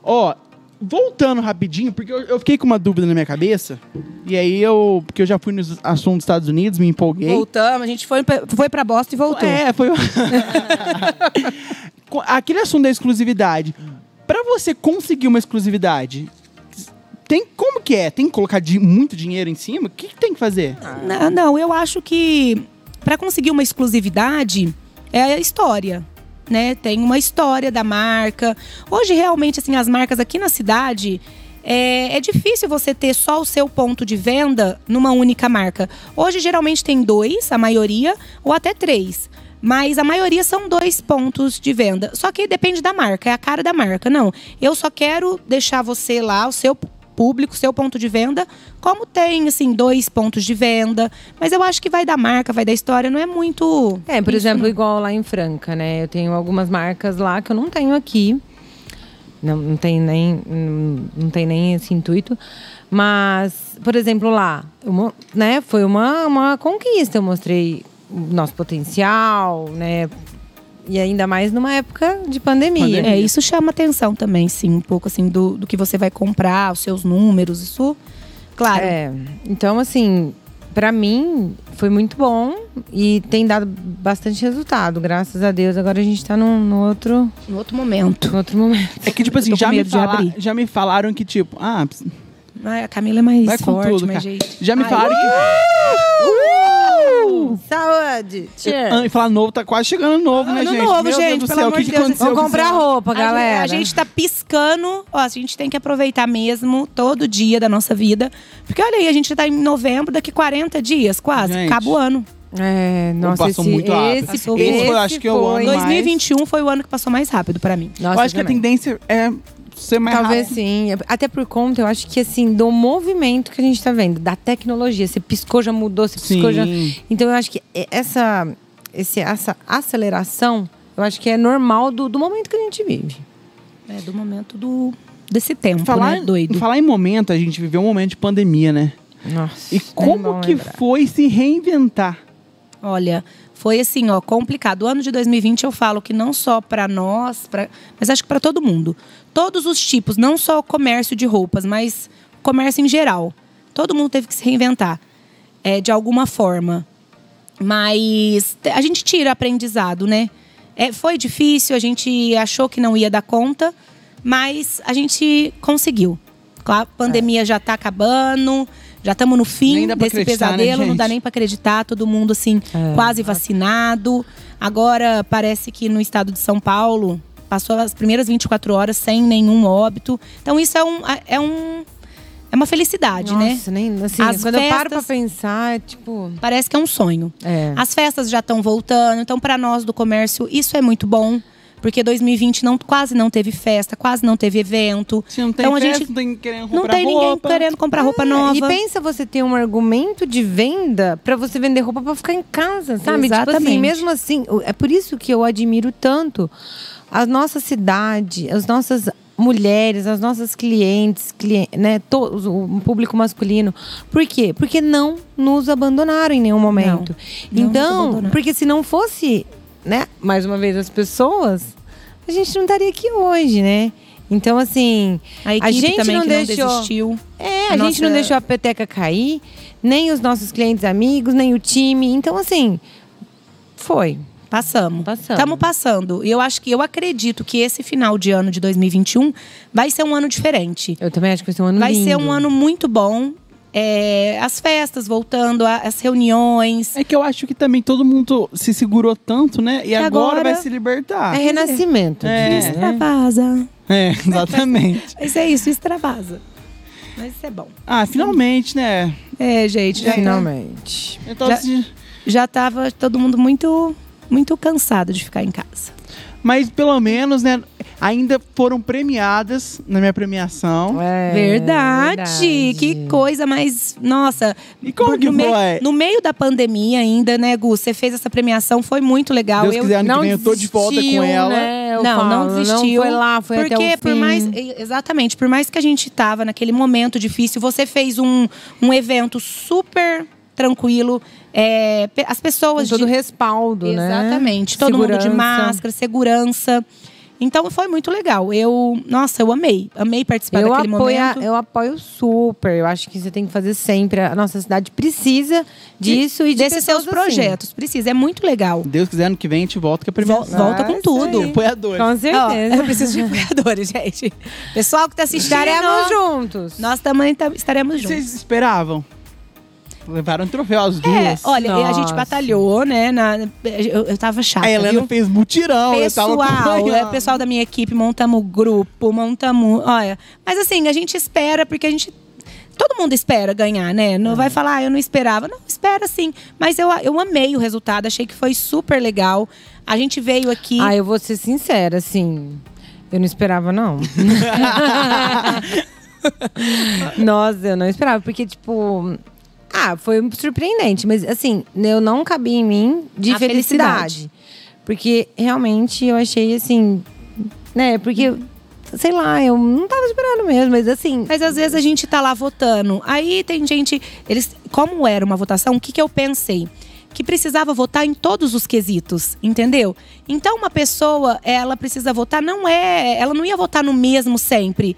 Ó, voltando rapidinho, porque eu, eu fiquei com uma dúvida na minha cabeça. E aí eu. Porque eu já fui nos assuntos dos Estados Unidos, me empolguei. Voltamos, a gente foi pra, foi pra Boston e voltou. É, foi. Aquele assunto da exclusividade. Pra você conseguir uma exclusividade, tem como que é? Tem que colocar di- muito dinheiro em cima? O que, que tem que fazer? Não, não, eu acho que para conseguir uma exclusividade é a história. Né? Tem uma história da marca. Hoje, realmente, assim, as marcas aqui na cidade. É, é difícil você ter só o seu ponto de venda numa única marca. Hoje, geralmente, tem dois, a maioria, ou até três. Mas a maioria são dois pontos de venda. Só que depende da marca, é a cara da marca. Não, eu só quero deixar você lá, o seu público, seu ponto de venda, como tem, assim, dois pontos de venda. Mas eu acho que vai da marca, vai da história, não é muito. É, por isso, exemplo, não. igual lá em Franca, né? Eu tenho algumas marcas lá que eu não tenho aqui. Não, não tem nem não, tem nem esse intuito. Mas, por exemplo, lá, eu né, foi uma, uma conquista. Eu mostrei o nosso potencial, né? E ainda mais numa época de pandemia. Pandemia. É, isso chama atenção também, sim, um pouco assim, do, do que você vai comprar, os seus números, isso. Claro. É, então, assim, pra mim foi muito bom e tem dado bastante resultado, graças a Deus. Agora a gente tá num, no outro, Em outro momento. no outro momento. É que, tipo assim, já me, medo de fala- abrir. já me falaram que, tipo, ah, Ai, a Camila é mais vai com forte, tudo, mais cara. jeito. Já me Ai, falaram que. Saúde! Ah, e falar novo, tá quase chegando novo, né, Ano gente? novo, Meu gente, Deus pelo céu, o amor de Deus? Vamos com comprar roupa, A galera. gente- A gente tá piscando, ó, a gente tem que aproveitar mesmo todo dia da nossa vida. Porque olha aí, a gente tá em novembro, daqui 40 dias, quase, Gente. acaba o ano. É, nossa, passou esse, muito rápido. esse, Esse esse foi, acho que é o foi- ano mais- 2021 foi o ano que passou mais rápido pra mim. Nossa, Eu acho que a também. tendência é ser mais Talvez rápido. sim. Até por conta, eu acho que assim, do movimento que a gente tá vendo, da tecnologia. Você piscou, já mudou, você piscou, Sim. já. Então eu acho que essa, esse, essa aceleração, eu acho que é normal do, do momento que a gente vive. É do momento do desse tempo, Falar, né? Doido. falar em momento, a gente viveu um momento de pandemia, né? Nossa. E como que foi se reinventar? Olha, foi assim, ó, complicado. O ano de 2020 eu falo que não só para nós, pra, mas acho que para todo mundo. Todos os tipos, não só o comércio de roupas, mas o comércio em geral. Todo mundo teve que se reinventar é, de alguma forma. Mas a gente tira aprendizado, né? É, foi difícil, a gente achou que não ia dar conta, mas a gente conseguiu. A pandemia já tá acabando, já estamos no fim desse né, pesadelo, não dá nem para acreditar, todo mundo assim, É. quase vacinado. Agora parece que no estado de São Paulo passou as primeiras 24 horas sem nenhum óbito. Então isso é um é um é uma felicidade, né? Nossa, nem assim, As quando eu paro pra festas- pensar, é tipo. Parece que é um sonho. É. As festas já estão voltando, então para nós do comércio isso é muito bom, porque 2020 não, quase não teve festa, quase não teve evento. Se não tem Então a festa, gente- não tem querendo comprar Não tem ninguém roupa. querendo comprar roupa nova. E pensa você ter um argumento de venda pra você vender roupa pra ficar em casa, sabe? Tipo assim, Exatamente. mesmo assim, é por isso que eu admiro tanto a nossa cidade, as nossas mulheres, as nossas clientes, clien- né, todos, o público masculino. Por quê? Porque não nos abandonaram em nenhum momento. não nos então, porque se não fosse, né, mais uma vez as pessoas, a gente não estaria aqui hoje, né? Então, assim, A equipe gente também não que deixou- não desistiu. é, a, A gente não nossa- deixou a peteca cair, nem os nossos clientes amigos, nem o time. Então, assim, foi. Passamos. Passamos. Estamos passando. E eu acho que eu acredito que esse final de ano de 2021 vai ser um ano diferente. Eu também acho que vai ser um ano Vai lindo. ser um ano muito bom. É, as festas voltando, a- as reuniões. É que eu acho que também todo mundo se segurou tanto, né? E agora, agora- vai se libertar. É renascimento. É. Extravasa. É, exatamente. Mas é isso, extravasa. Mas isso é bom. ah, finalmente, né? É, gente, já, tá- Finalmente. Tô Já- assim- já tava todo mundo muito, muito cansado de ficar em casa. Mas pelo menos, né? Ainda foram premiadas na minha premiação. É, verdade. Que coisa mais. Nossa. E como por- que no, mei- foi? no meio da pandemia ainda, né, Gu? Você fez essa premiação, foi muito legal. Deus Eu- quiser, ano que Não vem eu tô de volta com ela. Né, eu não, falo. não desistiu. Não foi lá, foi porque até o fim. por mais exatamente, por mais que a gente tava naquele momento difícil, você fez um, um evento super tranquilo. é, as Com pessoas todo o de- respaldo, né? exatamente, todo mundo de Segurança. máscara, segurança. Então foi muito legal. Eu, nossa, eu amei, amei participar Eu daquele apoio, momento. eu apoio super. Eu acho que você tem que fazer sempre. A nossa cidade precisa disso e de desses seus assim. projetos. Precisa, é muito legal. Deus quiser, ano que vem a gente volta com a Vol- premiação. volta com tudo. Apoiadores. Com Ó, certeza. eu preciso de apoiadores, gente. Pessoal que tá assistindo, Estaremos juntos. nós também estaremos juntos. Vocês esperavam? Levaram um troféu as É, duas. olha, a gente Nossa. batalhou, né? na- eu, eu tava chata, a Helena viu? fez mutirão, eu tava Pessoal, é, pessoal da minha equipe, montamos grupo, montamos. Olha, mas assim, a gente espera, porque a gente. Todo mundo espera ganhar, né? Não vai falar, ah, eu não esperava. Não, espera sim. Mas eu, eu amei o resultado, achei que foi super legal. A gente veio aqui. Ah, eu vou ser sincera, assim. Eu não esperava, não. Nossa, eu não esperava, porque, tipo. Ah, foi surpreendente, mas assim, eu não cabia em mim de felicidade. felicidade. Porque realmente eu achei assim. Né, porque. Sei lá, eu não tava esperando mesmo, mas assim. Mas às vezes a gente tá lá votando. Aí tem gente. Eles, como era uma votação, o que, que eu pensei? Que precisava votar em todos os quesitos, entendeu? Então, uma pessoa, ela precisa votar, não é. Ela não ia votar no mesmo sempre.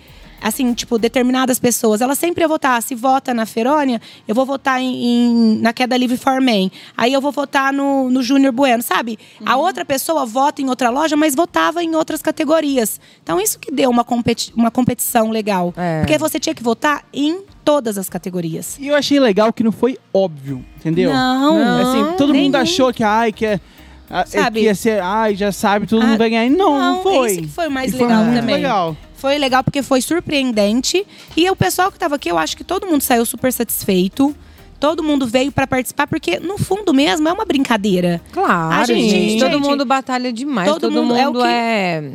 Assim, tipo, determinadas pessoas. Ela sempre ia votar. Se vota na Ferônia, eu vou votar em, em- na Queda Livre for Men. Aí eu vou votar no, no Júnior Bueno, sabe? A outra pessoa vota em outra loja, mas votava em outras categorias. Então, isso que deu uma, competi uma competição legal. É. Porque você tinha que votar em todas as categorias. E eu achei legal que não foi óbvio, entendeu? Não, Assim, todo mundo achou que, ai, que é. a- Sabe? Que ia ser, ai, já sabe, todo Ah, mundo vai ganhar. Não, não, não, foi. esse que foi o mais E foi legal muito também. legal. Foi legal porque foi surpreendente. E o pessoal que tava aqui, eu acho que todo mundo saiu super satisfeito. Todo mundo veio pra participar, porque no fundo mesmo é uma brincadeira. Claro, A gente- gente, todo gente, mundo batalha demais. todo Todo, mundo mundo, é o que- é.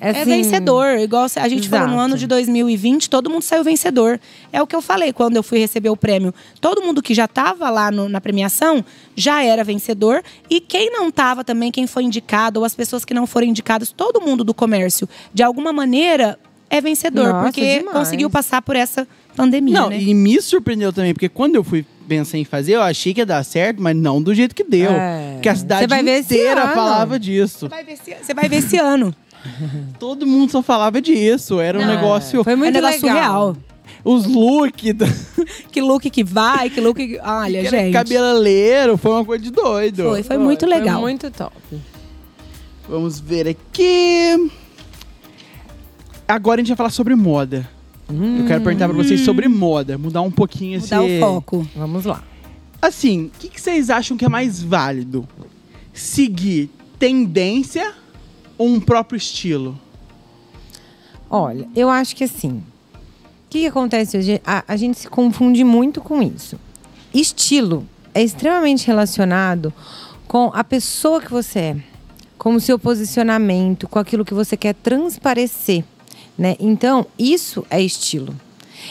É, É assim, vencedor. Igual a gente falou no Exato. ano de 2020, todo mundo saiu vencedor. É o que eu falei quando eu fui receber o prêmio. Todo mundo que já estava lá no- na premiação já era vencedor. E quem não estava também, quem foi indicado, ou as pessoas que não foram indicadas, todo mundo do comércio, de alguma maneira, é vencedor. Nossa, porque demais. conseguiu passar por essa pandemia, Não, né? e me surpreendeu também, porque quando eu fui pensar em fazer, eu achei que ia dar certo, mas não do jeito que deu. É. Porque a cidade inteira falava disso. Você vai ver esse- Você vai ver esse ano. Todo mundo só falava disso. Era um Não. negócio. Foi muito é um negócio legal. surreal. Os looks, Que look que vai, que look que... Olha, era gente. cabeleireiro, foi uma coisa de doido. Foi, foi muito legal. Foi muito top. Vamos ver aqui. Agora a gente vai falar sobre moda. Eu quero perguntar pra vocês sobre moda, mudar um pouquinho Mudar esse. o foco. Vamos lá. Assim, o que, que vocês acham que é mais válido? Seguir tendência ou um próprio estilo? Olha, eu acho que assim. O que, que acontece hoje? A, a gente se confunde muito com isso. Estilo é extremamente relacionado com a pessoa que você é, com o seu posicionamento, com aquilo que você quer transparecer. Né? Então, isso é estilo.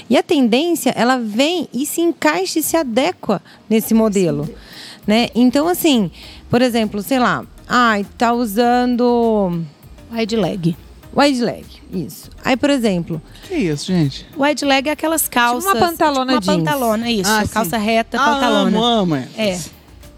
E a tendência, ela vem e se encaixa e se adequa nesse modelo. Né? Então, assim, por exemplo, sei lá, ai, tá usando Wide leg. Wide leg, isso. Aí, por exemplo, Que isso, gente? Wide leg é aquelas calças. uma pantalona tipo uma jeans. pantalona, isso. Ah, calça sim. reta, Ah, pantalona. amo, amo. É.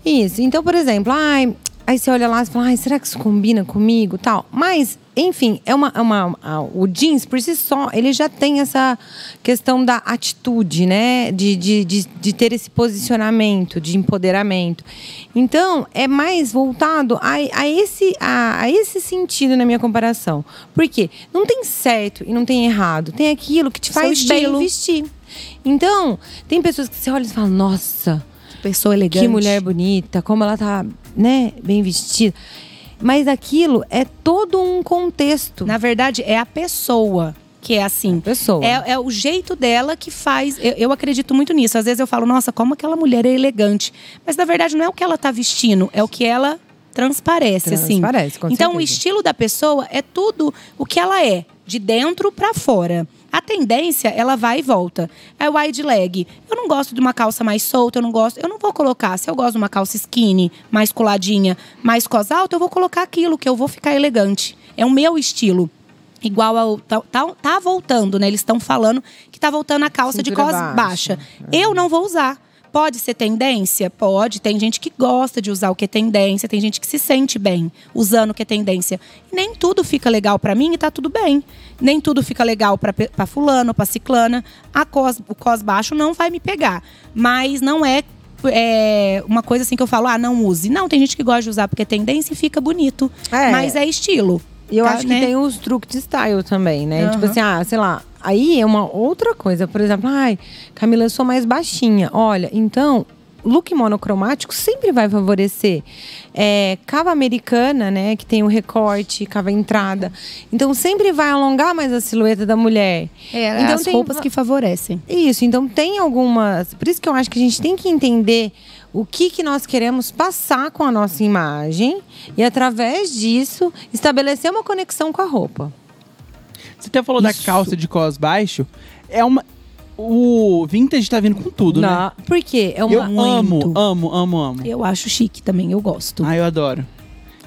isso. Então, por exemplo, ai, aí você olha lá e fala, ai, será que isso combina comigo tal? Mas, enfim, é uma, é uma, o jeans, por si só, ele já tem essa questão da atitude, né? De, de, de, de ter esse posicionamento, de empoderamento. Então, é mais voltado a, a, esse, a, a esse sentido na minha comparação. Por quê? Não tem certo e não tem errado. Tem aquilo que te faz bem vestir. Então, tem pessoas que você olha e fala, nossa, Pessoa elegante. que mulher bonita, como ela tá, né, bem vestida. Mas aquilo é todo um contexto. Na verdade, é a pessoa que é assim. pessoa. É, é o jeito dela que faz. Eu, eu acredito muito nisso. Às vezes eu falo, nossa, como aquela mulher é elegante. Mas na verdade não é o que ela tá vestindo, é o que ela transparece, assim. Transparece, com Então o certeza. estilo da pessoa é tudo o que ela é, de dentro pra fora. A tendência, ela vai e volta. É wide leg. Eu não gosto de uma calça mais solta, eu não gosto. Eu não vou colocar. Se eu gosto de uma calça skinny, mais coladinha, mais cos alta, eu vou colocar aquilo, que eu vou ficar elegante. É o meu estilo. Igual ao. Tá, tá, tá voltando, né? Eles estão falando que tá voltando a calça de Cintura cos baixa. baixa. Eu não vou usar. Pode ser tendência? Pode. Tem gente que gosta de usar o que é tendência, tem gente que se sente bem usando o que é tendência. E nem tudo fica legal pra mim e tá tudo bem. Nem tudo fica legal pra fulano, pra ciclana. A cos, o cos baixo não vai me pegar. Mas não é, é uma coisa assim que eu falo, ah, não use. Não, tem gente que gosta de usar porque é tendência e fica bonito. É. Mas é estilo. E eu tá, acho que né? tem os truques de style também, né? Aham. Tipo assim, ah, sei lá. Aí é uma outra coisa. Por exemplo, ai, Camila, eu sou mais baixinha. Olha, então, look monocromático sempre vai favorecer. É, cava americana, né? Que tem o recorte, cava entrada. Então, sempre vai alongar mais a silhueta da mulher. É, então, as tem roupas que favorecem. Isso, então tem algumas. Por isso que eu acho que a gente tem que entender o que, que nós queremos passar com a nossa imagem e, através disso, estabelecer uma conexão com a roupa. Você até falou da Isso. calça de cos baixo. É uma. O vintage tá vindo com tudo, né? Não, por quê? É uma. Eu muito. amo, amo, amo, amo. Eu acho chique também, eu gosto. Ah, eu adoro.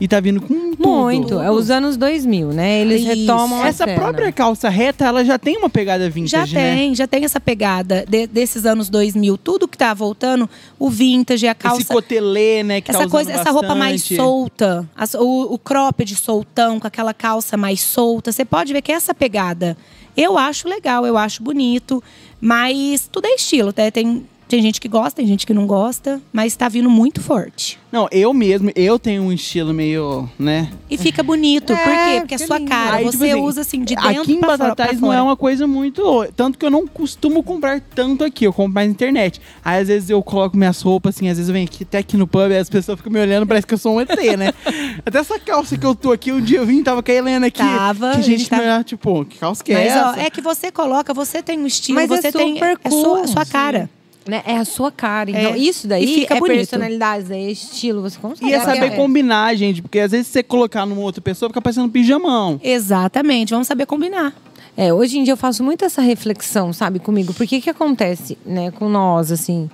E tá vindo com tudo. Muito. É os anos 2000, né? Eles Isso. retomam a Essa cena. própria calça reta, ela já tem uma pegada vintage, Já né? tem, já tem essa pegada de- desses anos 2000. Tudo que tá voltando, o vintage, a calça. Esse cotelê, né, que tá essa usando coisa, essa roupa mais solta, as- o, o cropped soltão, com aquela calça mais solta. Você pode ver que é essa pegada. Eu acho legal, eu acho bonito, mas tudo é estilo, tá? Tem, tem gente que gosta, tem gente que não gosta, mas tá vindo muito forte. Não, eu mesmo, eu tenho um estilo meio, né? E fica bonito. É, Por quê? Porque é sua lindo. cara. Aí, você tipo usa assim de dentro Aqui em pra fora- pra Batatais não é uma coisa muito. Tanto que eu não costumo comprar tanto aqui, eu compro mais na internet. Aí às vezes eu coloco minhas roupas, assim, às vezes eu venho aqui até aqui no pub, as pessoas ficam me olhando, parece que eu sou um ET, né? até essa calça que eu tô aqui, um dia eu vim, tava com a Helena aqui. Tava, que a a gente gente tava- me olhava, tipo, que calça que é Mas ó, essa? é que você coloca, você tem um estilo, Mas é você tem super é sua, cool. sua cara. Né? É a sua cara. Então, É. isso E daí fica é bonito. personalidade, é estilo. Você consegue. E é saber É. combinar, gente, porque às vezes você colocar numa outra pessoa, fica parecendo um pijamão. Exatamente, vamos saber combinar. É, hoje em dia eu faço muito essa reflexão, sabe, comigo. Porque que acontece, né, com nós, assim.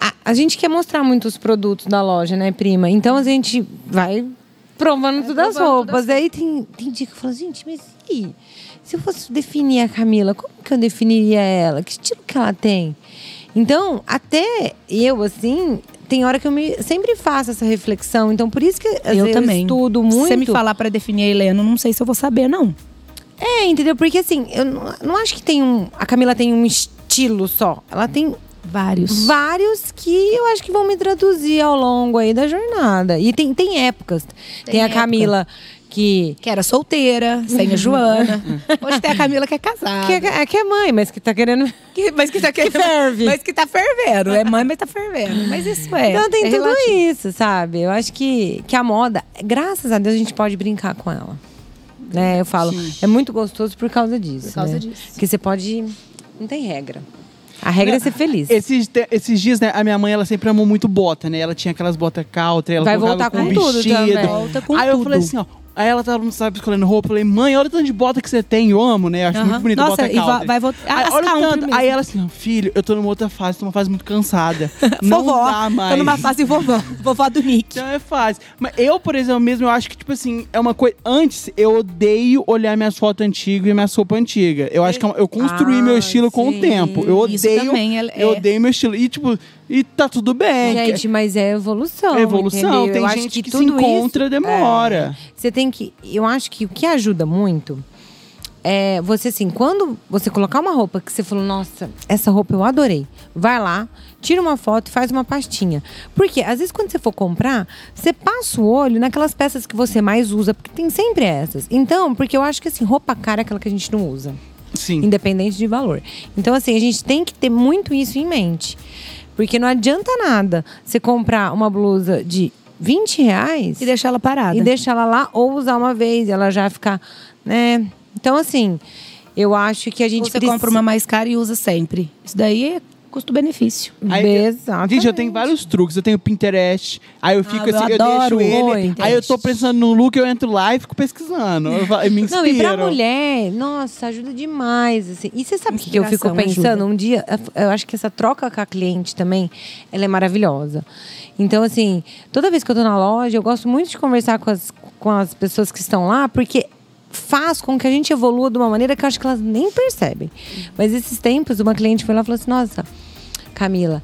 A, a gente quer mostrar muito os produtos da loja, né, prima? Então a gente vai provando todas as roupas. Aí tem, tem dia que eu falo, gente, mas e? Se eu fosse definir a Camila, como que eu definiria ela? Que estilo que ela tem? Então, até eu, assim, tem hora que eu me, sempre faço essa reflexão. Então, por isso que às eu vezes, também. estudo Se muito. você me falar pra definir a Helena, não sei se eu vou saber, não. É, entendeu? Porque assim, eu não, não acho que tem um. A Camila tem um estilo só. Ela tem Vários. vários que eu acho que vão me traduzir ao longo aí da jornada. E tem, tem épocas. Tem, a época. Que. Que era solteira, sem a Joana. Hoje tem a Camila que é casada. Que é, que é mãe, mas que tá querendo. Que- mas que tá querendo, ferve. Mas que tá fervendo. É mãe, mas tá fervendo. Mas isso é. então tem é tudo relativo. isso, sabe? Eu acho que, que a moda, graças a Deus, a gente pode brincar com ela. Né? Eu falo, é muito gostoso por causa disso. Por causa né? disso. Porque você pode. Não tem regra. A regra é ser feliz. Esses, esses dias, né, a minha mãe, ela sempre amou muito bota, né? Ela tinha aquelas botas country, ela Vai voltar com, com tudo vestido. também. Volta com Aí eu tudo. falei assim, ó. Aí ela tava, sabe, escolhendo roupa. Eu falei, mãe, olha o tanto de bota que você tem. Eu amo, né? Eu acho muito bonita Nossa, bota e vai voltar- Aí, olha o tanto. mesmo. Aí ela assim, filho, eu tô numa outra fase, tô numa fase muito cansada. não vovó. dá mais. Tô numa fase vovó. Vovó do Nick. Então é fácil. Mas eu, por exemplo, mesmo, eu acho que, tipo assim, é uma coisa. Antes, eu odeio olhar minhas fotos antigas e minhas roupas antigas. Eu acho que é eu construí Ah, meu estilo com o sim. tempo. Eu Isso odeio. também é- Eu é. odeio meu estilo. E, tipo, e tá tudo bem. Gente, mas é evolução. É evolução. entendeu? Tem Eu acho gente que, se tudo encontra, isso- demora. é, você tem que. Eu acho que o que ajuda muito é você, assim, quando você colocar uma roupa que você falou, nossa, essa roupa eu adorei. Vai lá, tira uma foto e faz uma pastinha. Porque, às vezes, quando você for comprar, você passa o olho naquelas peças que você mais usa, porque tem sempre essas. Então, porque eu acho que, assim, roupa cara é aquela que a gente não usa Sim. independente de valor. Então, assim, a gente tem que ter muito isso em mente. Porque não adianta nada você comprar uma blusa de 20 reais E deixar ela parada. e deixar ela lá ou usar uma vez, ela já ficar, né? Então, assim, eu acho que a gente Você compra uma mais cara e usa sempre. Isso daí é custo-benefício. Eu- Exatamente. Gente, eu tenho vários truques. Eu tenho Pinterest. Aí eu fico Ah, eu assim, eu, adoro deixo ele. Pinterest. Aí eu tô pensando no look, eu entro lá e fico pesquisando. Eu, eu me inspiro. Não, e pra mulher, nossa, ajuda demais, assim. E você sabe o que que eu fico pensando? ajuda. Um dia, eu acho que essa troca com a cliente também, ela é maravilhosa. Então, assim, toda vez que eu tô na loja, eu gosto muito de conversar com as, com as pessoas que estão lá, porque faz com que a gente evolua de uma maneira que eu acho que elas nem percebem. Mas esses tempos, uma cliente foi lá e falou assim, nossa, Camila,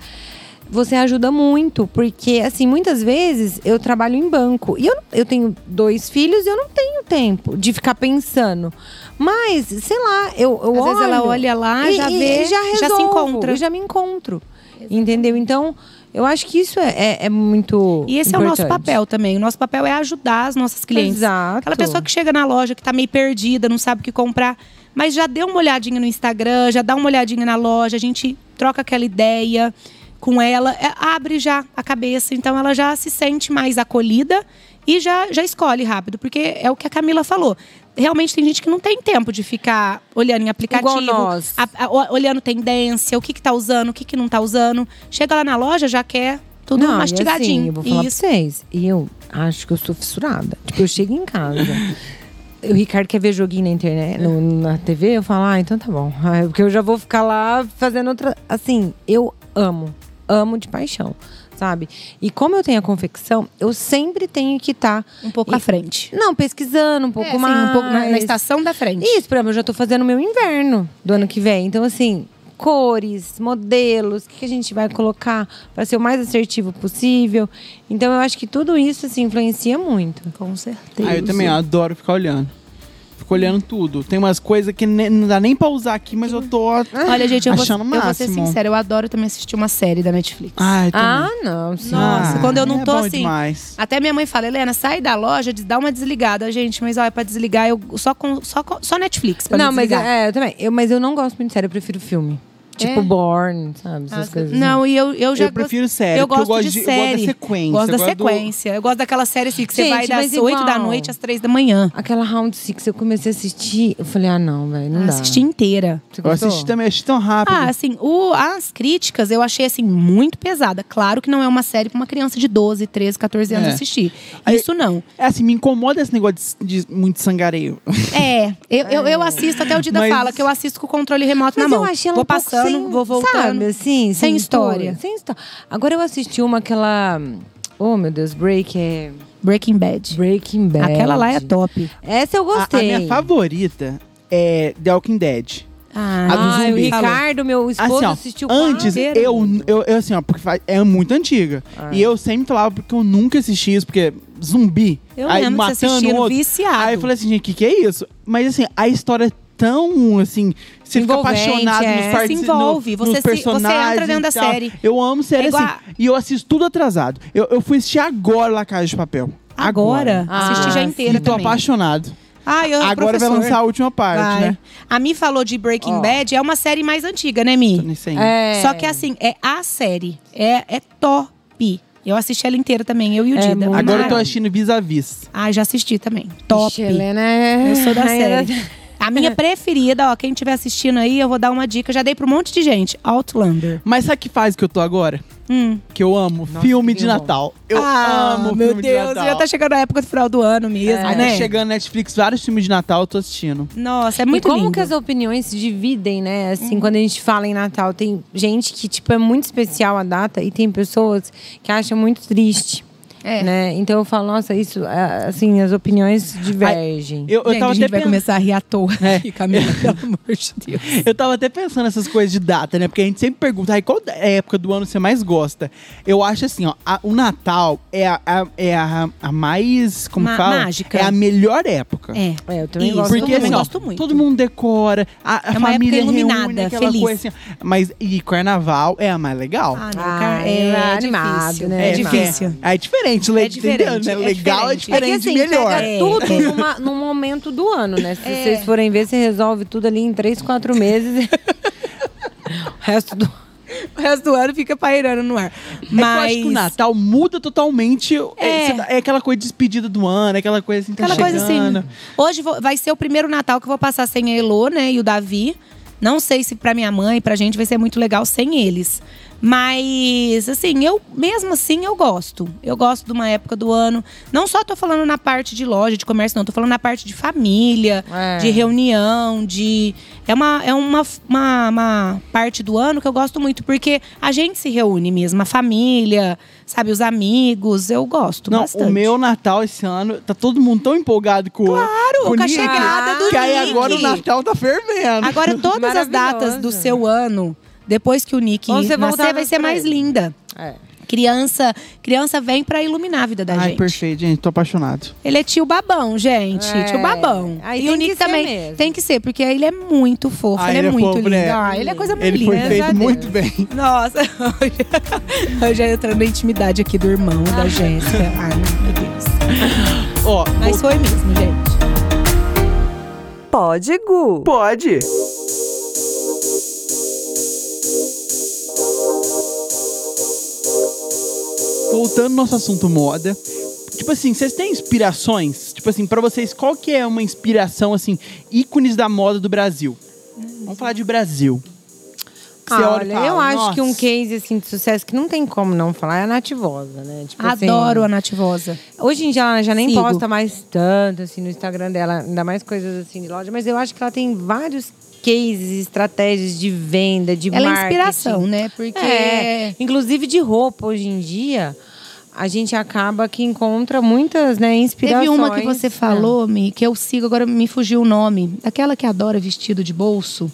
você ajuda muito, porque, assim, muitas vezes eu trabalho em banco e eu, eu tenho dois filhos e eu não tenho tempo de ficar pensando. Mas, sei lá, eu, eu Às vezes ela olho olha lá, e- já e- vê, e já, já se resolvo, encontra. Eu já me encontro. Entendeu? Então, eu acho que isso é, é, é muito. E esse é o nosso importante. papel também. O nosso papel é ajudar as nossas clientes. Exato. Aquela pessoa que chega na loja, que tá meio perdida, não sabe o que comprar, mas já deu uma olhadinha no Instagram, já dá uma olhadinha na loja, a gente troca aquela ideia com ela, é, abre já a cabeça, então ela já se sente mais acolhida e já, já escolhe rápido, porque é o que a Camila falou. Realmente tem gente que não tem tempo de ficar olhando em aplicativo, a- a- olhando tendência, o que, que tá usando, o que, que não tá usando. Chega lá na loja, já quer tudo Não, e mastigadinho. assim, eu vou falar Isso. pra vocês. E eu acho que eu sou fissurada. Tipo, eu chego em casa. o Ricardo quer ver joguinho na internet, no- na TV, eu falo, ah, então tá bom. Porque eu já vou ficar lá fazendo outra. Assim, eu amo, amo de paixão, sabe? E como eu tenho a confecção, eu sempre tenho que estar. Um pouco à frente. Não, pesquisando um pouco É, mais. um pouco na, na estação da frente. Isso, por exemplo, eu já tô fazendo o meu inverno do ano que vem. Então, assim, cores, modelos, o que que a gente vai colocar para ser o mais assertivo possível. Então, eu acho que tudo isso, assim, influencia muito. Com certeza. Ah, eu também adoro ficar olhando. Fico olhando tudo. Tem umas coisas que ne- não dá nem pra usar aqui, mas eu tô Olha, gente, eu vou, achando eu vou ser máximo. sincera, eu adoro também assistir uma série da Netflix. Ai, também. Ah, não, sim. Nossa, Ah, quando eu não é tô bom assim. demais. Até minha mãe fala, Helena, sai da loja, des- dá uma desligada, gente. Mas olha, pra desligar, eu só, com, só, com- só Netflix pra não, me mas desligar. é, eu também. Eu, mas eu não gosto muito de série, eu prefiro filme. Tipo É? Born, sabe? Essas Ah, coisas. Não, e eu, eu já Eu prefiro série, Eu gosto eu de gosto de- eu gosto da série. sequência, Gosto da eu gosto do- sequência. Eu gosto daquela série assim, que você Gente, vai das mas 8 da igual. noite às 3 da manhã. Aquela Round Six eu comecei a assistir, eu falei, ah, não, velho, não dá. Assisti inteira. Você Eu assisti também, assisti tão rápido. Ah, assim, o- as críticas eu achei assim muito pesada. Claro que não é uma série pra uma criança de 12, 13, 14 anos É. assistir. Aí- Isso não. É assim, me incomoda esse negócio de, de muito sangareio. É, eu, eu, eu assisto até o Dida Mas- fala que eu assisto com o controle remoto Mas na eu mão. achei ela vou um passando, sem, vou voltando. Sabe, assim, Sem história. tudo, Sem história. Agora eu assisti uma aquela. Oh, meu Deus, Break é. Breaking Bad. Breaking Bad. Aquela lá é top. Essa eu A, a gostei. minha favorita é The Walking Dead. Ah, A Ah, o. Ricardo, meu esposo, Assim, ó, assistiu antes eu, eu, eu, assim, ó, porque é muito antiga. Ah. E eu sempre falava porque eu nunca assisti isso, porque zumbi. Eu aí lembro de você matando assistindo outro. viciado. Aí eu falei assim, gente, o que, que é isso? Mas assim, a história é tão assim. Você fica Envolvente, apaixonado é. nos Você partes- se envolve, no- você nos se- você entra dentro da série. Eu amo série É igual assim. a- E eu assisto tudo atrasado. Eu, eu fui assistir agora La Casa de Papel. Agora? Ah, Assisti já sim. inteira E tô também. apaixonado. Ah, eu, Agora vai professor. lançar a última parte, Vai. né? A Mi falou de Breaking Ó. Bad, é uma série mais antiga, né, Tô Mi? É. Só que assim, é a série. É, é top. Eu assisti ela inteira também, eu e o É Dida. Agora eu tô assistindo Vis-a-Vis. Ah, já assisti também. Top. Ixi, Helena é... Eu sou da série. A minha preferida, ó, quem estiver assistindo aí, eu vou dar uma dica. Já dei pra um monte de gente. Outlander. Mas sabe que faz que eu tô agora? Hum. Que eu amo Nossa, filme de. Natal. Eu ah, amo meu filme de Deus, Natal. já tá chegando a época do final do ano mesmo, Aí né? tá chegando Netflix, vários filmes de Natal, eu tô assistindo. Nossa, é E muito como lindo. que as opiniões se dividem, né? Assim, Uhum. quando a gente fala em Natal, tem gente que, tipo, é muito especial a data e tem pessoas que acham muito triste. É. Né? Então eu falo, nossa, isso, assim, as opiniões divergem. Eu, eu Gente, tava a gente até vai começar a rir à toa É. aqui, Camila, pelo amor de Deus. Eu tava até pensando nessas coisas de data, né? Porque a gente sempre pergunta, ai, qual é a época do ano você mais gosta? Eu acho assim, ó, a- o Natal é a, a- é a, a mais, como Ma- fala? mágica. É a melhor época. É. É, eu também Isso. gosto. Porque Eu também assim, ó, gosto muito. todo mundo decora, a, a É uma família época iluminada, feliz. coisa assim. Mas e carnaval é a mais legal. Ah, não, Ah, é é, animado, difícil. né? É, É, difícil. É, é diferente, le- É diferente, entendeu, né? é Legal é diferente. diferente, É assim, melhor. pega É. tudo numa, num momento do ano, né? Se É. vocês forem ver, você resolve tudo ali em três, quatro meses. o resto do... O resto do ano fica pairando no ar. É Mas. acho que o Natal muda totalmente. É, É. tá- é aquela coisa de despedida do ano, é aquela coisa assim, tá Aquela coisa chegando. assim. Hoje vou- vai ser o primeiro Natal que eu vou passar sem a Elô, né? E o Davi. Não sei se pra minha mãe, pra gente, vai ser muito legal sem eles. Mas, assim, eu, mesmo assim, eu gosto. Eu gosto de uma época do ano. Não só tô falando na parte de loja, de comércio, não. Tô falando na parte de família, É. de reunião, de. É uma, é uma, uma, uma parte do ano que eu gosto muito, porque a gente se reúne mesmo, a família, sabe, os amigos. Eu gosto Não, bastante. o meu Natal esse ano, tá todo mundo tão empolgado com, Claro, o com a chegada do Que aí agora o Natal tá fervendo. Agora, todas as datas do seu ano, depois que o Nick nascer, vai ser mais ele. linda. É. Criança, criança vem pra iluminar a vida da Ai, gente. perfeito, gente, tô apaixonado. Ele é tio babão, gente. É. Tio babão. Aí e o Nick também mesmo. tem que ser, porque ele é muito fofo, Ah, ele, é ele é muito fofo, lindo. né? Ah, ele é coisa muito Ele linda. foi feito Deus. muito bem. Nossa, eu já entrando na intimidade aqui do irmão da Jéssica. Ai, meu Deus. Ó, Mas o- foi mesmo, gente. Pode, Gu. pode. Voltando ao nosso assunto moda. Tipo assim, vocês têm inspirações? Tipo assim, pra vocês, qual que é uma inspiração, assim, ícones da moda do Brasil? Vamos falar de Brasil. você olha Olha, fala, eu acho que um "Nossa". case assim, de sucesso que não tem como não falar é a Nativosa, né? Tipo assim, Adoro a Nativosa. Hoje em dia ela já nem Sigo. posta mais tanto assim no Instagram dela, ainda mais coisas assim de loja, mas eu acho que ela tem vários cases, estratégias de venda, de Ela é marketing. inspiração, né? Porque É, inclusive de roupa hoje em dia, a gente acaba que encontra muitas, né, inspirações. Teve uma que você falou, Mi, que eu sigo, agora me fugiu o nome. Daquela que adora vestido de bolso.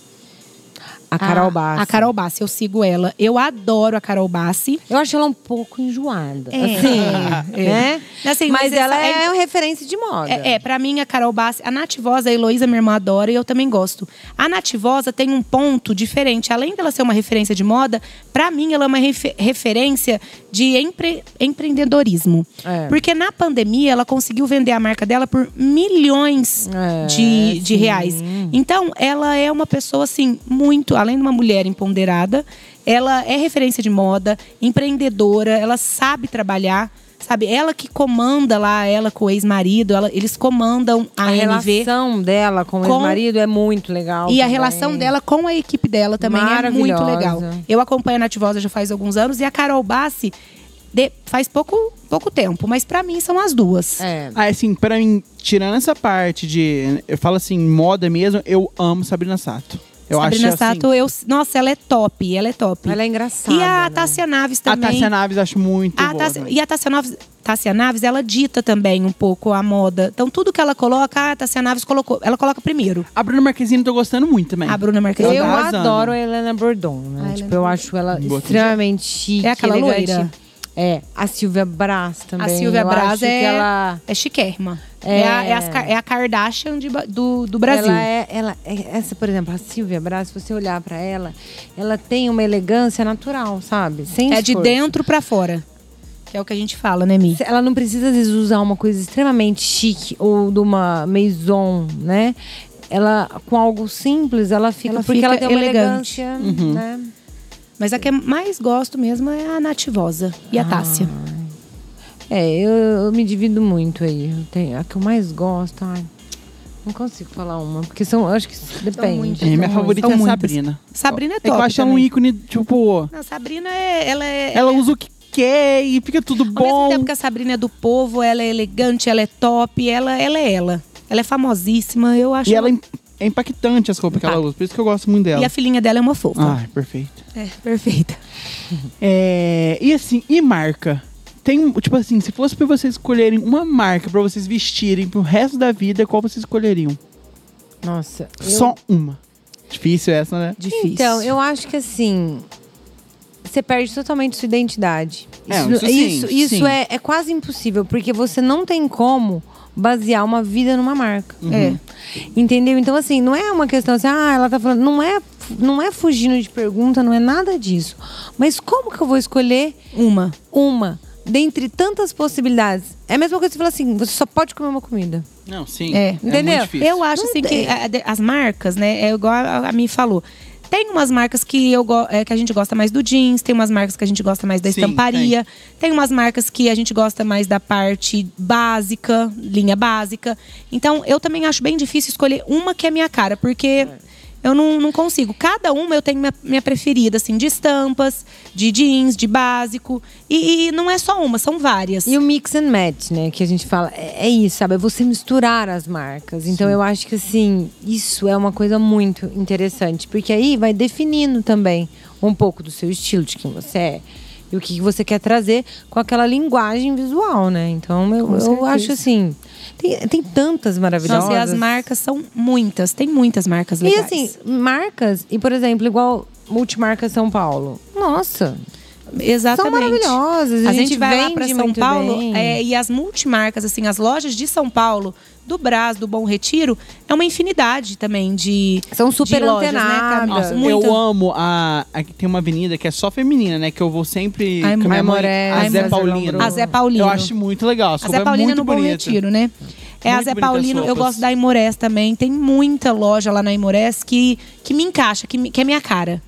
A Carol Bassi. A Carol Bassi, eu sigo ela. Eu adoro a Carol Bassi. Eu acho ela um pouco enjoada. É, assim, é, é. né? Assim, mas, mas ela é, é- uma referência de moda. É, é, pra mim, a Carol Bassi, a Nativosa, a Heloísa, minha irmã, adora e eu também gosto. A Nativosa tem um ponto diferente. Além dela ser uma referência de moda, pra mim, ela é uma refe- referência de empre- empreendedorismo. É. Porque na pandemia, ela conseguiu vender a marca dela por milhões É, de, de reais. Então, ela é uma pessoa, assim, muito, além de uma mulher empoderada, ela é referência de moda, empreendedora, ela sabe trabalhar. Sabe, ela que comanda lá, ela com o ex-marido, ela- eles comandam a, A NV. relação dela com o Com- ex-marido é muito legal. E a também. relação dela com a equipe dela também é muito legal. Eu acompanho a Nativosa já faz alguns anos e a Carol Bassi de- faz pouco, pouco tempo, mas pra mim são as duas. É. Ah, assim, pra mim, tirando essa parte de. Eu falo assim, moda mesmo, eu amo Sabrina Sato. Eu Sabrina acho assim, Sato, eu, nossa, ela é top, ela é top. Ela é engraçada. E a né? Tássia Naves A também. Tássia Naves acho muito A boa. Tássia- e a Tássia Naves, Tássia Naves, ela dita também um pouco a moda. Então, tudo que ela coloca, a Tássia Naves colocou. Ela coloca primeiro. A Bruna Marquezine eu tô gostando muito também. A Bruna Marquezine. Eu tá adoro a Helena Bordon, né? A tipo, Helena eu acho ela Boa extremamente chique, É aquela elegante. loira? É, a Silvia Braz também. A Silvia Braz é, ela é chiquérrima. É. É, a, é, as é a Kardashian de do, do Brasil. Ela é, ela é- essa, por exemplo, a Silvia Braz, se você olhar pra ela, ela tem uma elegância natural, sabe? Sem É de esforço. dentro pra fora. Que é o que a gente fala, né, Mi? Ela não precisa, às vezes, usar uma coisa extremamente chique ou de uma maison, né? Ela, com algo simples, ela fica. Ela porque fica ela tem uma elegante. elegância, né? Mas a que eu mais gosto mesmo é a Nativosa e a Tássia. É, eu, eu me divido muito aí. Eu tenho, a que eu mais gosto, ai, não consigo falar uma, porque são, acho que depende. muitas. É, minha favorita é a Sabrina. Sabrina é É que top eu acho ela um também. ícone, tipo. Não, Sabrina é, ela é... Ela usa o que quer e fica tudo Ao mesmo bom. tempo que a Sabrina é do povo, ela é elegante, ela é top, ela, ela é ela. Ela é famosíssima, eu acho. E ela é impactante as roupas que ela usa. Por isso que eu gosto muito dela. E a filhinha dela é uma fofa. Ah, perfeito. É, perfeita. É, e assim, e marca? Tem, tipo assim, se fosse pra vocês escolherem uma marca pra vocês vestirem pro resto da vida, qual vocês escolheriam? Nossa. eu- Só uma. Difícil essa, né? Difícil. Então, eu acho que assim. Você perde totalmente sua identidade. É, Isso, isso sim, isso, sim. isso é, é quase impossível, porque você não tem como basear uma vida numa marca. É. Entendeu? Então, assim, não é uma questão assim, ah, ela tá falando. Não é, não é fugindo de pergunta, não é nada disso. Mas como que eu vou escolher Uma. uma dentre tantas possibilidades? É a mesma coisa que você falar assim, você só pode comer uma comida. Não, sim. É. Entendeu? muito difícil. Eu acho Não assim que a- as marcas, né? É igual a, a mim falou. Tem umas marcas que, eu é, que a gente gosta mais do jeans, tem umas marcas que a gente gosta mais da Sim, estamparia, tem. umas marcas que a gente gosta mais da parte básica, linha básica. Então, eu também acho bem difícil escolher uma que é minha cara, porque eu não, não consigo. Cada uma eu tenho minha, minha preferida, assim, de estampas, de jeans, de básico. E, e não é só uma, são várias. E o mix and match, né? Que a gente fala, é, é isso, sabe? É você misturar as marcas. Então eu acho que assim, isso é uma coisa muito interessante. Porque aí vai definindo também um pouco do seu estilo, de quem você é. E o que você quer trazer com aquela linguagem visual, né? Então eu, eu acho assim. Tem, tem tantas maravilhosas. Nossa, e as marcas são muitas, tem muitas marcas E legais. assim, marcas, e por exemplo, igual Multimarca São Paulo. Nossa, Exatamente. são maravilhosas. A, gente, vai lá para São Paulo é, e as multimarcas, assim, as lojas de São Paulo, do Brás, do Bom Retiro, é uma infinidade também de. São super de lojas, né? Nossa, Muito. eu amo a, a. Tem uma avenida que é só feminina, né? Que eu vou sempre. Ai, com a minha mãe, Aimoré, a Zé Paulino. A Zé Paulino. Eu acho muito legal. A Zé Paulino muito no Bom bonita. Retiro, né? É a Muito Zé bonitas Paulino, eu gosto da Imorés também. Tem muita loja lá na Imorés que, que me encaixa, que, me- que é minha cara.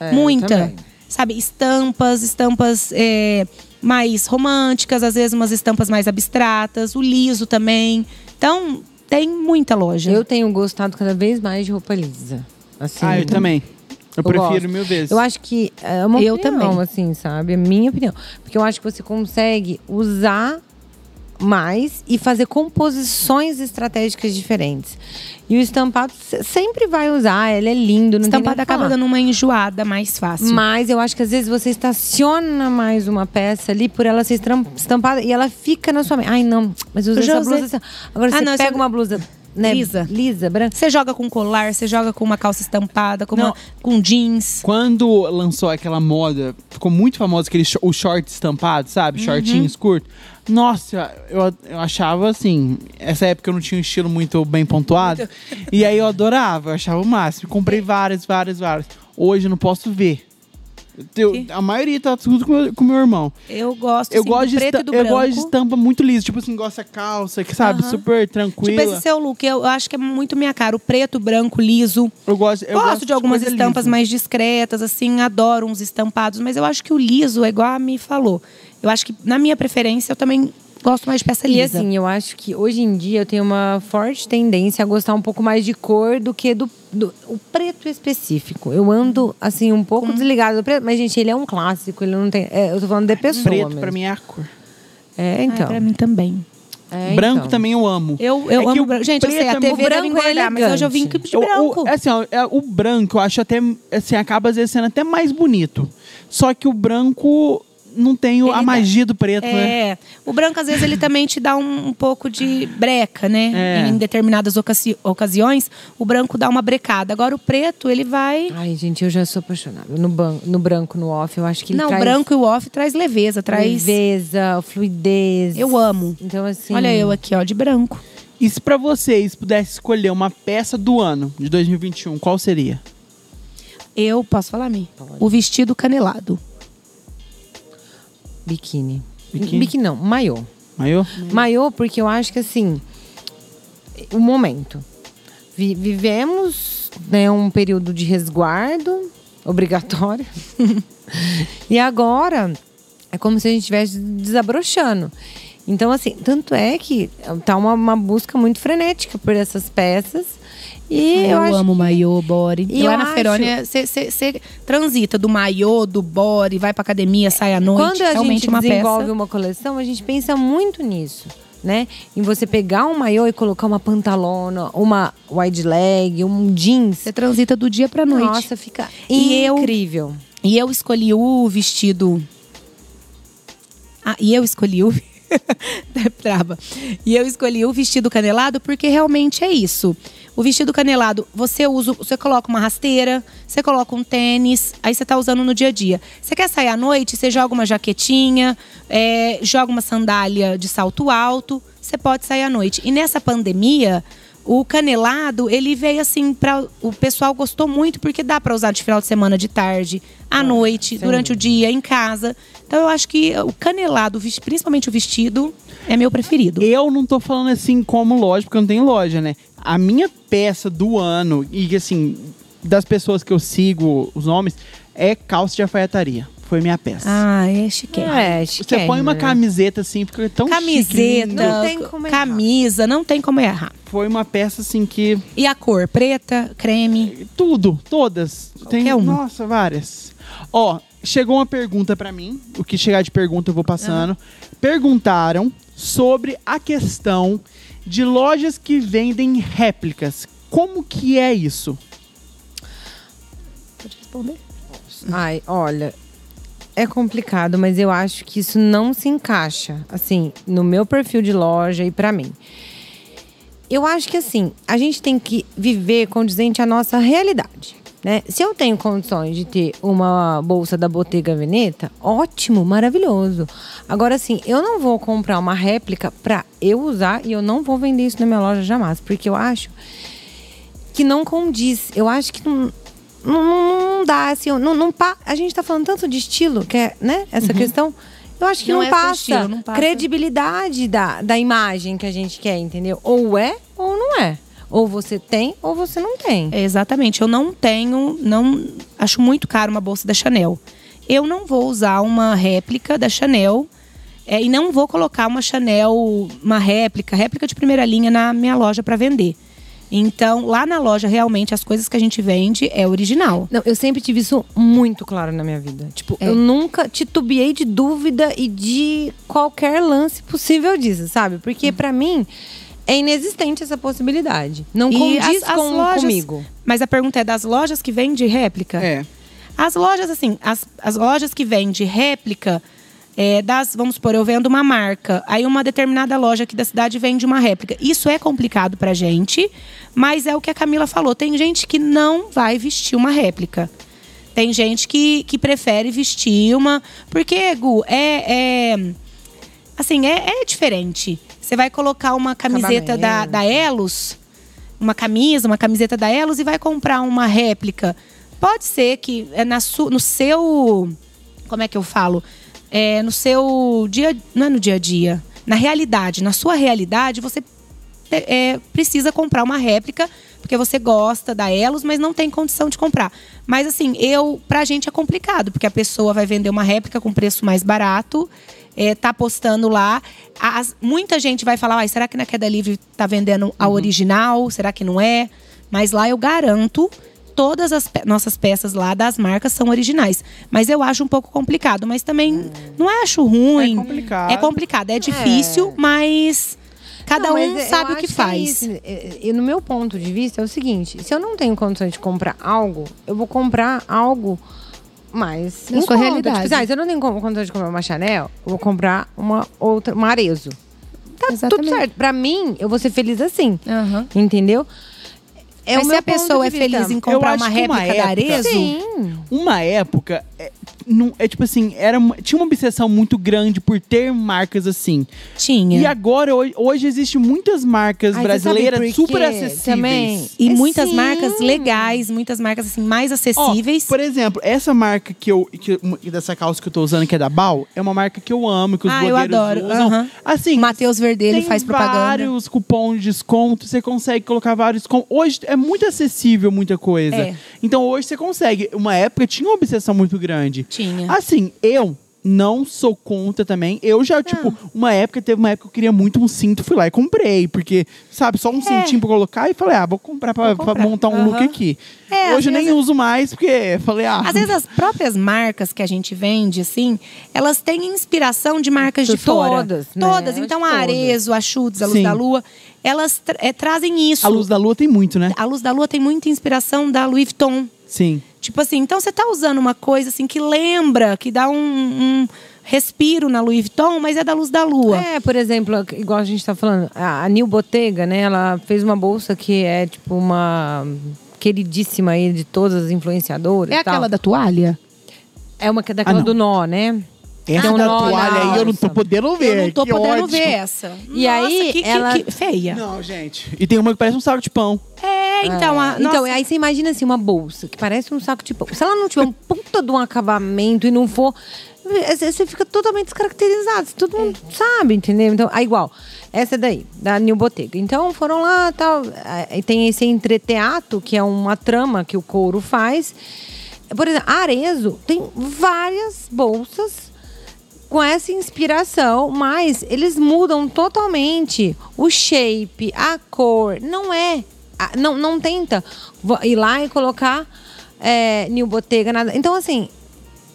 É, muita. também. Sabe, estampas, estampas é, mais românticas, às vezes umas estampas mais abstratas, o liso também. Então, tem muita loja. Eu tenho gostado cada vez mais de roupa lisa. Assim, Ah, eu também. Eu, prefiro gosto. mil vezes. Eu acho que é uma Eu opinião, também. assim, sabe? É minha opinião. Porque eu acho que você consegue usar mais e fazer composições estratégicas diferentes. E o estampado você sempre vai usar, ele é lindo, não Estampado acaba dando uma enjoada mais fácil. Mas eu acho que às vezes você estaciona mais uma peça ali por ela ser estampada e ela fica na sua mente. Ai, não, mas já essa blusa. assim. Agora Ah, você não, pega uma blusa né, Lisa. lisa, branca. Você joga com colar, você joga com uma calça estampada, com, uma- com jeans. Quando lançou aquela moda, ficou muito famoso aquele sh- o short estampado, sabe? Uhum. Shortinhos curtos. Nossa, eu, eu achava assim. Essa época eu não tinha um estilo muito bem pontuado. e aí eu adorava, eu achava o máximo. Comprei várias, várias, várias. Hoje eu não posso ver. Eu- a maioria tá tudo com meu, com meu irmão. Eu gosto, Eu assim, gosto, de preto e do eu gosto de estampa muito lisa, tipo assim, gosta calça, que sabe, super tranquila. Tipo esse seu look, eu acho que é muito minha cara. O preto, branco, liso. Eu gosto, eu gosto, de algumas coisa estampas lisa. mais discretas, assim, adoro uns estampados, mas eu acho que o liso é igual a me falou. Eu acho que, na minha preferência, eu também gosto mais de peça E lisa. assim, eu acho que hoje em dia eu tenho uma forte tendência a gostar um pouco mais de cor do que do, do- o preto específico. Eu ando, assim, um pouco desligado do preto, mas, gente, ele é um clássico, ele não tem. é, eu tô falando de pessoa. Preto mesmo. pra mim é a cor. É, Ah, então. pra mim também. É, branco então. também eu amo. Eu, eu É amo o branco. Gente, eu sei, a é TV muito- deve branco é mas hoje eu vim de O- branco. O, é assim, ó, é, o branco eu acho até, assim, acaba às vezes sendo até mais bonito. Só que o branco não tem o- Ele a dá- magia do preto, né? É, o branco às vezes ele também te dá um, um pouco de breca, né? É. Em determinadas ocasi- ocasiões, o branco dá uma brecada. Agora o preto, ele vai. Ai, gente, eu já sou apaixonada. No, ban no branco, no off, eu acho que ele Não, o traz branco e o off traz leveza, traz. leveza, fluidez. Eu amo. Então, assim. Olha eu aqui, ó, de branco. E se pra vocês pudessem escolher uma peça do ano de 2021, qual seria? Eu posso falar, Mi? O vestido canelado. Biquíni. Biquíni? Biquíni não, maiô. Maiô? Maiô, porque eu acho que assim, o momento. Vi- vivemos né, um período de resguardo obrigatório. e agora é como se a gente estivesse desabrochando. Então, assim, tanto é que tá uma, uma busca muito frenética por essas peças. E eu, eu acho amo maiô, body. E lá eu na acho- Ferônia, você transita do maiô, do body, vai pra academia, sai à noite. Quando a Realmente gente uma desenvolve peça. uma coleção, a gente pensa muito nisso, né? Em você pegar um maiô e colocar uma pantalona, uma wide leg, um jeans. Você transita do dia pra noite. Nossa, fica E eu- incrível. E eu escolhi o vestido. Ah, e eu escolhi o. Trava. E eu escolhi o vestido canelado porque realmente é isso. O vestido canelado, você usa, você coloca uma rasteira, você coloca um tênis, aí você tá usando no dia a dia. Você quer sair à noite, você joga uma jaquetinha, é, joga uma sandália de salto alto, você pode sair à noite. E nessa pandemia, o canelado, ele veio assim para o pessoal gostou muito porque dá para usar de final de semana de tarde, à noite, durante o dia, em casa. Então eu acho que o canelado, principalmente o vestido, é meu preferido. Eu não tô falando assim como loja, porque eu não tenho loja, né? A minha peça do ano, e assim, das pessoas que eu sigo, os nomes, é calça de alfaiataria. Foi minha peça. Ah, é chique. É, Você põe uma camiseta assim, fica tão chique, Camiseta, lindo. Não tem como errar. camisa, não tem como errar. Foi uma peça assim que E a cor? Preta, creme. Tudo, todas. Tem, Qualquer uma. Nossa, várias. Ó, chegou uma pergunta pra mim. O que chegar de pergunta eu vou passando. Perguntaram sobre a questão de lojas que vendem réplicas. Como que é isso? Pode responder? Ai, olha, é complicado, mas eu acho que isso não se encaixa, assim, no meu perfil de loja e pra mim. Eu acho que assim, a gente tem que viver condizente à nossa realidade. Né? Se eu tenho condições de ter uma bolsa da Bottega Veneta, ótimo, maravilhoso. Agora, assim, eu não vou comprar uma réplica pra eu usar e eu não vou vender isso na minha loja jamais, porque eu acho que não condiz. Eu acho que não, não, não- dá, assim, não, não pa- a gente tá falando tanto de estilo, que é, né, essa questão. Eu acho que Não não, é passa, estilo, não passa. credibilidade da, da imagem que a gente quer, entendeu? Ou é ou não é. Ou você tem ou você não tem. É, exatamente. Eu não tenho, não acho muito caro uma bolsa da Chanel. Eu não vou usar uma réplica da Chanel é, e não vou colocar uma Chanel, uma réplica, réplica de primeira linha na minha loja para vender. Então, lá na loja, realmente, as coisas que a gente vende é original. Não, eu sempre tive isso muito claro na minha vida. Tipo, É. eu nunca titubeei de dúvida e de qualquer lance possível disso, sabe? Porque pra mim é inexistente essa possibilidade. Não E condiz as- as com, lojas- comigo. Mas a pergunta é das lojas que vendem réplica? É. As lojas, assim, as, as lojas que vendem réplica, é, das, vamos supor, eu vendo uma marca, aí uma determinada loja aqui da cidade vende uma réplica. Isso é complicado pra gente, mas é o que a Camila falou. Tem gente que não vai vestir uma réplica. Tem gente que, que prefere vestir uma. Porque, Gu, é. é assim, é, é diferente. Você vai colocar uma camiseta da, da Elos, uma camisa, uma camiseta da Elos e vai comprar uma réplica. Pode ser que é na su, no seu. Como é que eu falo? É, no seu dia. Não é no dia a dia. Na realidade, na sua realidade, você é, precisa comprar uma réplica, porque você gosta da Elos, mas não tem condição de comprar. Mas assim, eu, pra gente é complicado, porque a pessoa vai vender uma réplica com preço mais barato, é, tá postando lá. As- muita gente vai falar, "Ai, será que na Queda Livre tá vendendo a original? Será que não é? Mas lá eu garanto. Todas as pe- nossas peças lá das marcas são originais. Mas eu acho um pouco complicado. Mas também não acho ruim. É complicado. É complicado, é difícil, mas cada Não, um mas eu sabe o que é faz. isso. E, e no meu ponto de vista é o seguinte: se eu não tenho condições de comprar algo, eu vou comprar algo mais Na em sua realidade. Tipo, assim, ah, se eu não tenho con- condições de comprar uma Chanel, eu vou comprar uma outra, uma Arezo. Tá tudo Exatamente. certo. Pra mim, eu vou ser feliz assim. Aham. Entendeu? É Mas se a pessoa é feliz em comprar uma réplica da época- Arezo, Sim. Uma época, é, não, é tipo assim, era, tinha uma obsessão muito grande por ter marcas assim. tinha. E agora, hoje, hoje existem muitas marcas Ai, brasileiras super acessíveis. Também. E É muitas sim. marcas legais, muitas marcas assim mais Ó, acessíveis. por exemplo, essa marca que eu. Que, dessa calça que eu tô usando, que é da Bal, é uma marca que eu amo, que os Ah, eu blogueiros adoro, usam. aham. Assim. Matheus Verdelho faz propaganda. vários cupons de desconto, você consegue colocar vários com Hoje é muito acessível muita coisa. É. Então hoje você consegue. Uma época tinha uma obsessão muito grande. Tinha. Assim, eu não sou contra também. Eu já, tipo, uma época, teve uma época que eu queria muito um cinto, fui lá e comprei. Porque, sabe, só um cintinho pra colocar e falei, ah, vou comprar pra, É. Vou pra comprar. montar um look Aham. aqui. É, Hoje nem vezes- uso mais, porque falei, ah. Às vezes as próprias marcas que a gente vende, assim, elas têm inspiração de marcas de fora. Todas, né? Todas. Então a. Arezo, a Schutz, a Luz Sim. da Lua, elas tra- é, trazem isso. a luz da lua tem muito, né? A Luz da Lua tem muita inspiração da Louis Vuitton. Sim. Tipo assim, então você tá usando uma coisa assim que lembra, que dá um, um respiro na Louis Vuitton, mas é da luz da lua. É, por exemplo, igual a gente tá falando, a Nil Bottega, né? Ela fez uma bolsa que é tipo uma queridíssima aí de todas as influenciadoras. É e tal. aquela da toalha? É uma é daquela Ah, do nó, né? Essa da nó na toalha aí eu não tô podendo ver. Eu não tô que podendo ótimo. ver essa. E aí, que, que- ela- que feia. Não, gente. E tem uma que parece um saco de pão. É, então, a, Então, nossa, aí você imagina assim, uma bolsa que parece um saco de pão. Se ela não tiver um puta de um acabamento e não for. Você você fica totalmente descaracterizado. Todo mundo sabe, entendeu? Então, é igual. Essa daí, da New Bottega. Então, foram lá tal. Aí tem esse entreteatro, que é uma trama que o couro faz. Por exemplo, Arezo tem várias bolsas com essa inspiração, mas eles mudam totalmente o shape, a cor. Não é. Não, não tenta ir lá e colocar é, New Bottega, nada. Então, assim,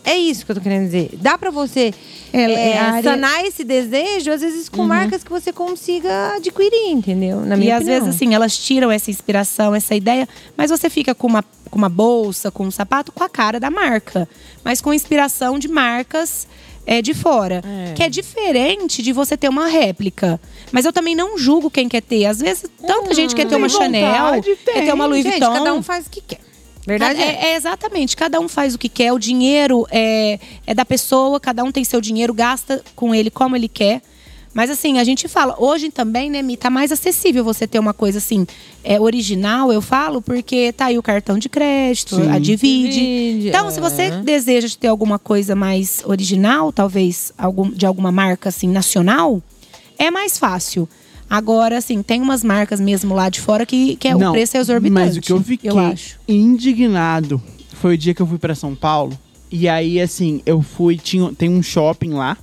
é isso que eu tô querendo dizer. Dá pra você É, é, é área- sanar esse desejo, às vezes, com marcas que você consiga adquirir, entendeu? Na e minha às opinião. vezes, assim, elas tiram essa inspiração, essa ideia, mas você fica com uma, com uma bolsa, com um sapato, com a cara da marca. Mas com inspiração de marcas é, de fora. É. Que é diferente de você ter uma réplica. Mas eu também não julgo quem quer ter. Às vezes, tanta gente quer ter uma tem Chanel, vontade, quer ter uma tem. Louis Gente, Vuitton. cada um faz o que quer. Verdade é. é, é exatamente, cada um faz o que quer, o dinheiro é, é da pessoa, cada um tem seu dinheiro, gasta com ele como ele quer. Mas assim, a gente fala, hoje também, né, Mi, tá mais acessível você ter uma coisa assim, é, original, eu falo, porque tá aí o cartão de crédito, Sim. a divide. Divide, Então, é. se você deseja de ter alguma coisa mais original, talvez algum, de alguma marca assim, nacional, é mais fácil. Agora, assim, tem umas marcas mesmo lá de fora que, que é, Não, o preço é exorbitante. Mas o que eu fiquei eu indignado foi o dia que eu fui pra São Paulo. E aí, assim, eu fui. Tinha, tem um shopping lá.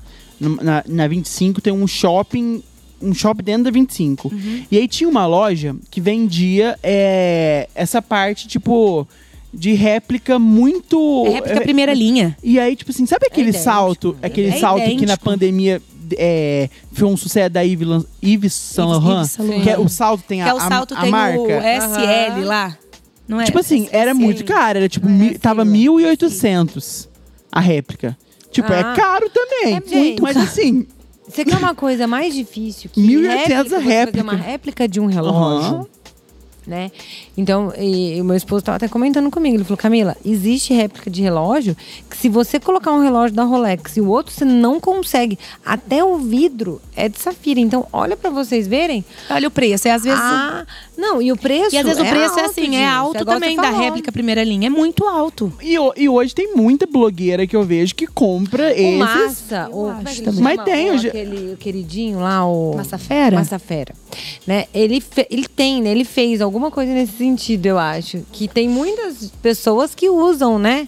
Na, na 25 tem um shopping um shopping dentro da 25. Uhum. E aí tinha uma loja que vendia é, essa parte, tipo, de réplica muito. É réplica primeira linha. E aí, tipo assim, sabe aquele idêntico, salto? é aquele idêntico. salto que na idêntico. pandemia é, foi um sucesso da Yves, Lan- Yves Saint Yves- Laurent? Yves Saint Laurent. Que é, o salto tem Que a, é o salto a, a tem marca. o SL lá. Não é? Tipo assim, era muito caro. Era tipo, mi- É, tava sim. 1.800 a réplica. Tipo, é Ah. caro também. É muito mas caro. assim, Você quer uma coisa mais difícil que 1.800 a você réplica. fazer uma réplica de um relógio, Aham. Né? Então, e, e o meu esposo tava até comentando comigo. Ele falou, Camila, existe réplica de relógio que se você colocar um relógio da Rolex e o outro você não consegue. Até o vidro é de safira. Então, olha pra vocês verem. Olha o preço. É às vezes. Ah, não, e o preço e às vezes o é preço é assim, gente. é alto igual também da réplica primeira linha. É muito alto. e, e hoje tem muita blogueira que eu vejo que compra O esses. massa, o, acho é também. Mas tem, O aquele o queridinho lá, o... Massafera? Massafera. Né? Ele, fe- ele tem, né? Ele fez alguma coisa nesse sentido, eu acho. Que tem muitas pessoas que usam, né?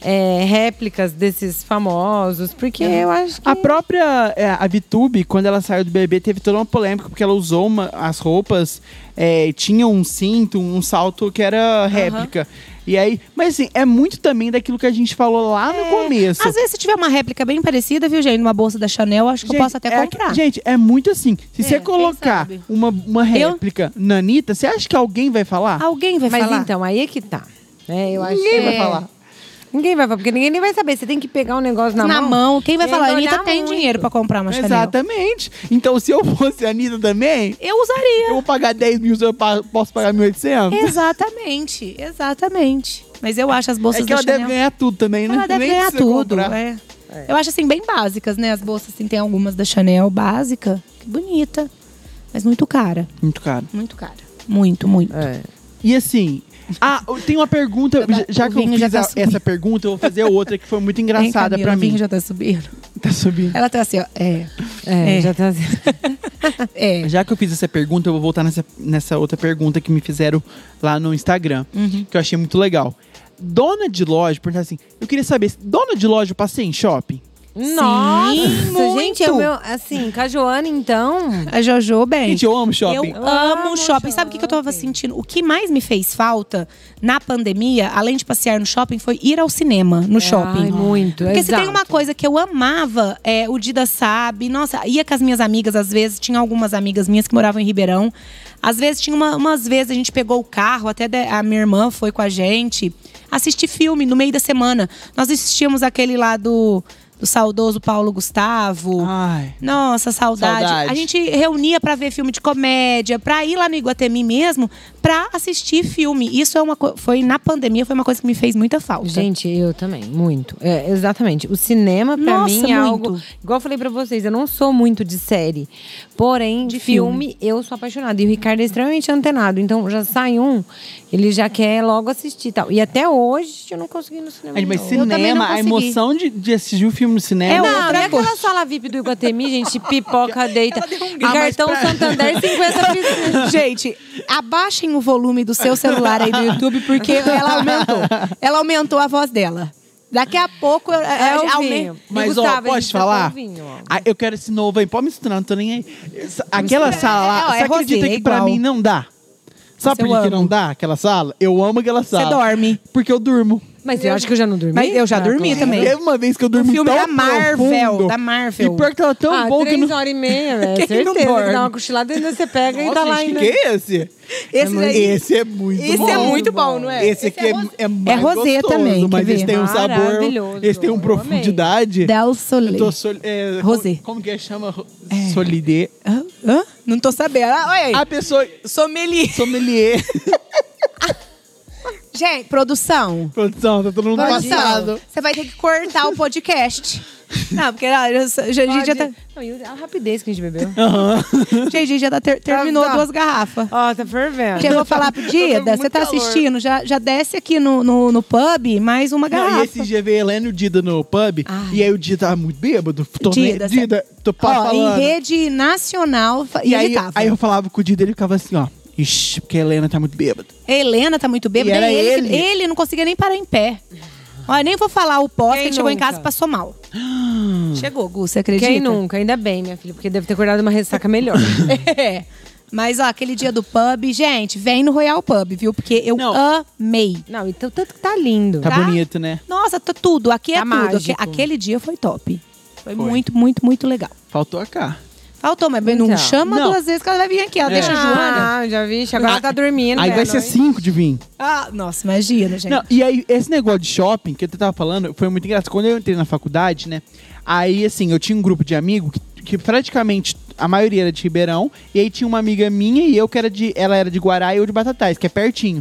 é, réplicas desses famosos, porque eu acho que... A própria é, a Vitube, quando ela saiu do BBB, teve toda uma polêmica, porque ela usou uma- as roupas, é, tinha um cinto, um salto que era réplica. E aí, mas assim, é muito também daquilo que a gente falou lá no começo. Às vezes, se tiver uma réplica bem parecida, viu, gente? Numa bolsa da Chanel, acho que eu posso até é, comprar. gente, é muito assim. Se É, você colocar uma, uma Eu- réplica na Anitta, você acha que alguém vai falar? Alguém vai Mas falar. então, aí é que tá. Né? Eu acho Ninguém que vai é- falar. Ninguém vai falar, porque ninguém nem vai saber. Você tem que pegar um negócio na, na mão, quem vai e falar? A Anitta tem muito. dinheiro pra comprar uma Chanel. Exatamente. Então, se eu fosse a Anitta também, Eu usaria. eu vou pagar 10 mil, eu posso pagar 1.800? Exatamente, exatamente. Mas eu acho as bolsas É que da ela Chanel... deve ganhar tudo também, né? Ela deve Nem ganhar tudo. é. Eu acho assim, bem básicas, né? As bolsas, assim, tem algumas da Chanel básica. Que bonita. Mas muito cara. Muito caro. Muito cara. Muito, muito. É. E assim. Ah, tenho uma pergunta. Já já que eu fiz já tá a- essa pergunta, eu vou fazer outra que foi muito engraçada Camila? pra O vinho mim. já tá subindo. Tá subindo. Ela tá assim, ó. É. É, É. já tá... É. Já que eu fiz essa pergunta, eu vou voltar nessa, nessa outra pergunta que me fizeram lá no Instagram, Uhum. que eu achei muito legal. Dona de loja, perguntar assim, eu queria saber, dona de loja eu passei em shopping? Nossa, muito. gente, é o meu... Assim, com a Joana, então... A Jojo, bem. Gente, eu amo shopping. Eu amo amo shopping. Sabe o que, que eu tava shopping. sentindo? O que mais me fez falta na pandemia, além de passear no shopping, foi ir ao cinema, no shopping. Ai, muito, Porque se tem exato. uma coisa que eu amava, é, o Dida sabe. Nossa, ia com as minhas amigas, às vezes, tinha algumas amigas minhas que moravam em Ribeirão. Às vezes, tinha uma- umas vezes a gente pegou o carro, até de- a minha irmã foi com a gente, assistir filme no meio da semana. Nós assistimos aquele lá do, do saudoso Paulo Gustavo. Ai. Nossa, saudade. Saudade. A gente reunia pra ver filme de comédia, pra ir lá no Iguatemi mesmo, pra assistir filme. Isso é uma foi na pandemia, foi uma coisa que me fez muita falta. Gente, eu também, muito. É, exatamente. O cinema, pra Nossa, mim, é muito. algo. Igual eu falei pra vocês, eu não sou muito de série. Porém, de filme, eu sou apaixonada. E o Ricardo é extremamente antenado. Então, já sai um, ele já quer logo assistir e tal. E até hoje, eu não consegui ir no cinema. Mas não cinema, a emoção de, de assistir o filme no cinema. É Não, outra não é coisa. aquela sala VIP do Iguatemi, gente, pipoca, deita. Mas cartão pra- Santander, 50 pisos. Gente, abaixem o volume do seu celular aí do YouTube, porque ela aumentou. Ela aumentou a voz dela. Daqui a pouco É é, o aume- vinho. Mas, Gustavo, ó, pode tá falar? vinho, ó. Ah, eu quero esse novo aí. Pode misturar, não tô nem aí. Aquela misturar. sala lá, É, ó, é você acredita que pra mim não dá? Sabe por eu que não dá aquela sala? Eu amo aquela sala. dorme. Porque eu durmo. Mas eu acho que eu já não dormi. Mas eu já Ah, dormi claro. também. Teve uma vez que eu dormi filme tão da Marvel, profundo. da Marvel. E pior que tava tão ah, bom que não... horas e meia, velho. Quem não Certeza. dorme? Dá uma cochilada e ainda você pega e Nossa, tá lá ainda. que é esse? Esse é, daí- esse é muito Esse bom. é muito bom, não é? Esse aqui é, é, mais rosé gostoso, também, mas esse tem um sabor, Maravilhoso. esse tem uma profundidade. Del Soleil. sol, é, Rosé. Como, como que é? chama? Ro- Solidê. Hã? Hã? Não tô sabendo. Ah, olha aí. A pessoa... Sommelier. Sommelier. Gente, produção. Produção, tá todo mundo Produção. passado. Você vai ter que cortar o podcast. Não, porque ah, já- já- a gente já tá, Não, e a rapidez que a gente bebeu. gente, a gente já tá ter- terminou tá. duas garrafas. Ó, tá fervendo. Chegou a falar pro Dida, você tá calor. assistindo, já, já desce aqui no, no, no pub mais uma Não, garrafa. e esse dia veio a Helena e o Dida no pub. Ai. E aí o Dida tava muito bêbado. Tô, Dida, Dida, tô Ó, falando. em rede nacional, fa- E aí, aí eu falava com o Dida, ele ficava assim, ó. Ixi, porque a Helena tá muito bêbada. Helena tá muito bêbada. E era ele, ele. ele não conseguia nem parar em pé. Olha, nem vou falar o pós, que ele chegou em nunca? casa e passou mal. Chegou, Gu, você acredita? Quem nunca? Ainda bem, minha filha, porque deve ter acordado uma ressaca melhor. É. Mas, ó, aquele dia do pub, gente, vem no Royal Pub, viu? Porque eu Não. amei. Não, então tanto que tá lindo. Tá, Tá? bonito, né? Nossa, tá tudo. Aqui é Tá tudo. mágico. Aque- Aquele dia foi top. Foi, Foi. muito, muito, muito legal. Faltou a cá. Faltou, mas não Então. chama Não. duas vezes que ela vai vir aqui. Ela deixa a Joana. Ah, já vi. Agora ela tá dormindo. Aí vai ser cinco de vinho. Ah, nossa, imagina, gente. Não, e aí, esse negócio de shopping que eu tava falando foi muito engraçado. Quando eu entrei na faculdade, né? Aí, assim, eu tinha um grupo de amigos que, que praticamente a maioria era de Ribeirão. E aí tinha uma amiga minha e eu que era de. Ela era de Guará e eu de Batatais, que é pertinho.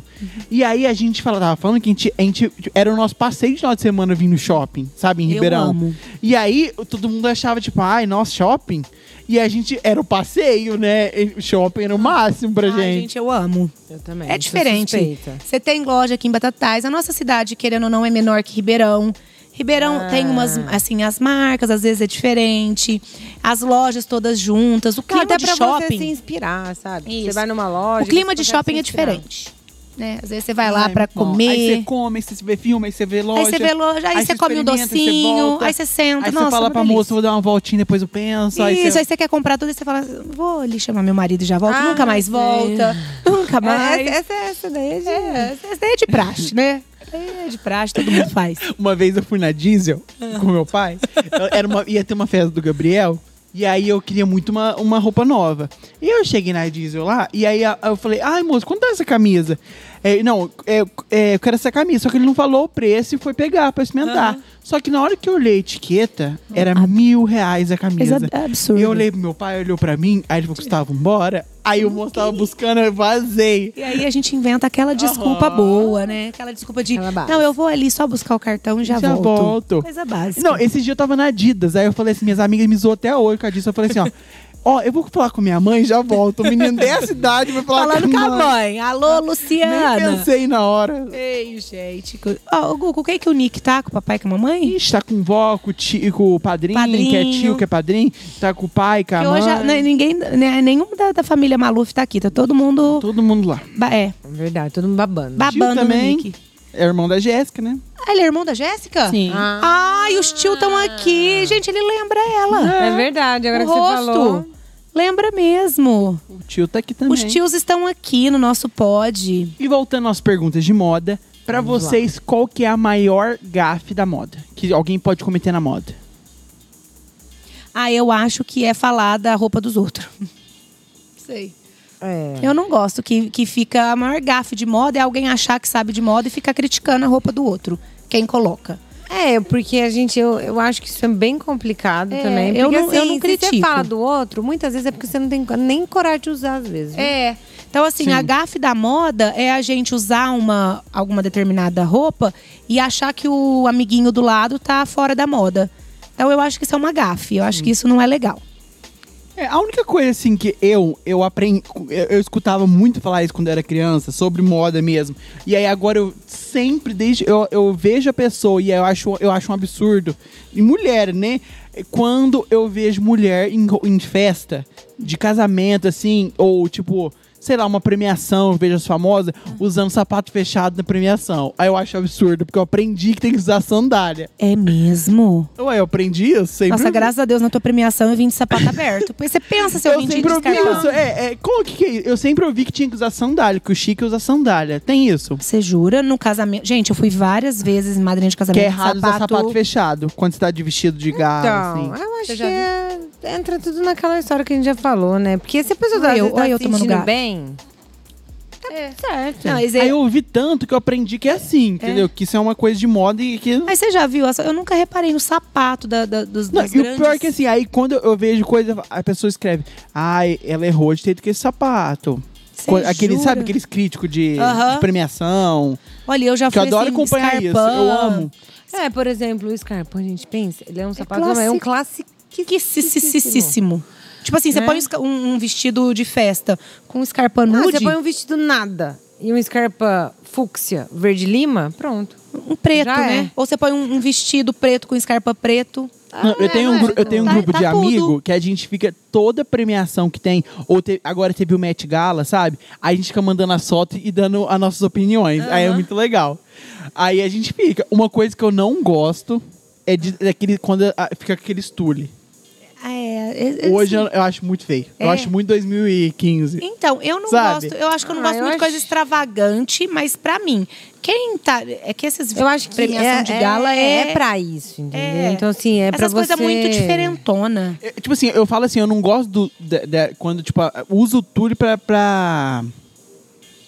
E aí a gente fala, tava falando que a gente, a gente- Era o nosso passeio de final de semana vir no shopping, sabe? Em Eu Ribeirão. amo. E aí todo mundo achava, tipo, ai, nossa, shopping. E a gente era o passeio, né? E o shopping era o máximo pra Ai, gente. gente, eu amo. Eu também. É diferente. Você tem loja aqui em Batatais. A nossa cidade, querendo ou não, é menor que Ribeirão. Ribeirão Ah. tem umas, assim, as marcas, às vezes é diferente. As lojas todas juntas. O clima até de pra shopping. você se inspirar, sabe? Você Isso. vai numa loja. o clima você de shopping é diferente. Né? Às vezes você vai lá muito bom. comer. Aí você come, aí você vê filme, aí você vê loja. Aí você vê loja, aí, você come um experimenta, aí você docinho, volta. aí você senta. Aí Nossa, você fala uma pra delícia. moça, vou dar uma voltinha, depois eu penso. aí Isso, você... aí você quer comprar tudo e você fala, vou ali chamar meu marido e já volto. Ah, Nunca mais volta. Nunca mais. É, essa, essa daí é de... É, essa daí é de praxe, né? É de praxe, todo mundo faz. Uma vez eu fui na Diesel com meu pai. Era uma, ia ter uma festa do Gabriel. E aí eu queria muito uma, uma roupa nova. E eu cheguei na Diesel lá, e aí eu falei, ai moço, quanto é essa camisa? É, não, é, é, eu quero essa camisa. Só que ele não falou o preço e foi pegar pra experimentar. Só que na hora que eu olhei a etiqueta, era mil reais a camisa. Coisa absurda. E eu olhei pro meu pai, olhou pra mim, aí ele falou, Gustavo, bora. Aí o moço tava buscando, eu vazei. E aí a gente inventa aquela desculpa Aham. boa, né? Aquela desculpa de, Aquela não, eu vou ali só buscar o cartão e já, Já volto. volto. Coisa básica. Não, esse dia eu tava na Adidas. Aí eu falei assim, minhas amigas me zoam até hoje com a Adidas. Eu falei assim, ó. Ó, eu vou falar com minha mãe e já volto. O menino dessa idade vai falar Falando com com a mãe. mãe. Alô, Nem Luciana. pensei na hora. Ei, gente. Ó, o Gugu, o que é que o Nick tá com o papai e com a mamãe? Ixi, tá com vó, com, tio, com o padrinho, Padrinho. que é tio, que é padrinho. Tá com o pai, com a Que mãe. hoje né, ninguém, né, nenhum da, da família Maluf tá aqui. Tá todo mundo Todo mundo lá. ba- é, É verdade, todo mundo babando. babando também. É irmão da Jéssica, né? Ah, ele é irmão da Jéssica? Sim. Ah, Ai, os tio estão aqui. Gente, ele lembra ela. é verdade, agora o que você rosto. falou. Lembra mesmo. O tio tá aqui também. Os tios estão aqui no nosso pod. E voltando às perguntas de moda, pra Vamos lá. vocês, qual que é a maior gafe da moda? Que alguém pode cometer na moda? Ah, eu acho que é falar da roupa dos outros. Sei. É. Eu não gosto que, que fica a maior gafe de moda é alguém achar que sabe de moda e ficar criticando a roupa do outro. Quem coloca. É, porque a gente, eu, eu acho que isso é bem complicado É, também. Porque eu não- assim, eu não se você critico. fala do outro, muitas vezes é porque você não tem nem coragem de usar, às vezes. viu? É. Então, assim, Sim. a gafe da moda é a gente usar uma, alguma determinada roupa e achar que o amiguinho do lado tá fora da moda. Então, eu acho que isso é uma gafe. Eu acho que isso não é legal. É, a única coisa assim que eu eu aprendi, eu, eu escutava muito falar isso quando eu era criança, sobre moda mesmo. E aí agora eu sempre desde eu, eu vejo a pessoa e eu acho eu acho um absurdo. E mulher, né? Quando eu vejo mulher em, em festa de casamento assim, ou tipo, sei lá, uma premiação, eu vejo as famosas usando sapato fechado na premiação. Aí eu acho absurdo, porque eu aprendi que tem que usar sandália. É mesmo? Ué, eu aprendi, eu sempre Nossa, graças a Deus, na tua premiação eu vim de sapato aberto. Porque você pensa se eu, Eu vim de sempre ouvi descarpado. isso. É, é, como que, que é isso? Eu sempre ouvi que tinha que usar sandália, que o chique usa sandália. Tem isso. Você jura? No casamento. Gente, eu fui várias vezes em madrinha de Que casamento. é errado usar sapato... sapato fechado, quando você tá de vestido de garra, Então, assim. eu acho que é- entra tudo naquela história que a gente já falou, né? Porque se a pessoa às eu- tá eu se tomando sentindo gato. Bem, É. certo. Não, mas Aí é- eu ouvi tanto que eu aprendi que é assim, entendeu? Que isso é uma coisa de moda e que... Mas você já viu? essa- Eu nunca reparei no sapato da, da- dos Não, das e o grandes... pior é que assim, aí quando eu vejo coisa, a pessoa escreve, ai, ela errou de ter que esse sapato. Você Co- Aquele, jura? sabe, aqueles críticos de, Aham. de premiação. Olha, eu já Que eu fui adoro assim, acompanhar isso. Eu amo. É, por exemplo, o Scarpa, a gente pensa, ele é um sapato, é um clássico. clássico. Tipo assim, você Né? põe um um, vestido de festa com um scarpa Ah, nude, você põe um vestido nada e um Scarpa fúcsia, verde lima, pronto. um preto, Já né? é. Ou você põe um, um vestido preto com scarpa preto. Não, eu, é, tenho um, é? gru- eu tenho um Tá- grupo tá de tudo. amigo que a gente fica toda premiação que tem, ou te- agora teve o Met Gala, sabe? Aí a gente fica mandando as fotos e dando as nossas opiniões. Aí é muito legal. Aí a gente fica. Uma coisa que eu não gosto é de, daquele, quando ah, fica aquele stule. É, é, é, Hoje assim, eu, eu acho muito feio. Eu É. acho muito 2015. Então, eu não Sabe? gosto. Eu acho que eu não Ah, gosto eu muito de coisa acho- extravagante, mas pra mim, quem tá. É que esses Eu acho que premiação é, de gala é. é, pra isso, entendeu? É. Então, assim, é pra essas você... coisas muito diferentona. É, Tipo assim, eu falo assim, eu não gosto do. de- de- quando, tipo, ah, uso o tule pra, pra.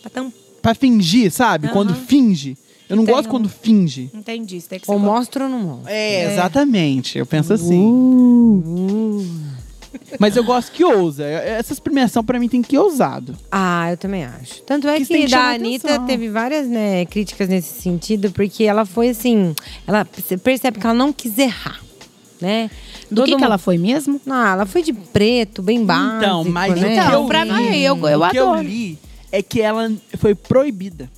Tá tão... pra fingir, sabe? Aham. Quando finge. Eu não gosto um- quando finge. Entendi. Isso tem que ser Ou bom. mostra ou não mostra. É, exatamente. Eu penso assim. Uh. Mas eu gosto que ousa. Essas premiações pra mim tem que ir ousado. Ah, eu também acho. Tanto é Que que, que da Anitta atenção. teve várias né, críticas nesse sentido, porque ela foi assim. Ela você percebe que ela não quis errar. Né? Do que, que mundo- ela foi mesmo? Não, ela foi de preto, bem básico. Então, mas né? o que Então, eu pra mim, eu- eu o que eu li é que ela foi proibida.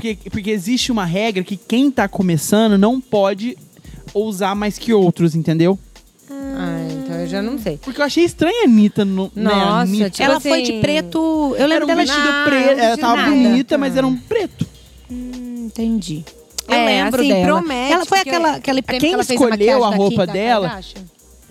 Porque, porque existe uma regra que quem tá começando não pode ousar mais que outros, entendeu? Ah, então eu já não sei. Porque eu achei estranha a Anitta. No, né, a Nossa, Anitta. tipo ela foi de assim, preto. Eu Era lembro um dela vestido Não, preto. Ela tava nada. bonita, mas era um preto. Hum, entendi. Eu É, lembro assim, dela. promete, ela foi aquela, aquele prêmio Quem que ela fez escolheu a, a roupa Kim- da dela- Kardashian?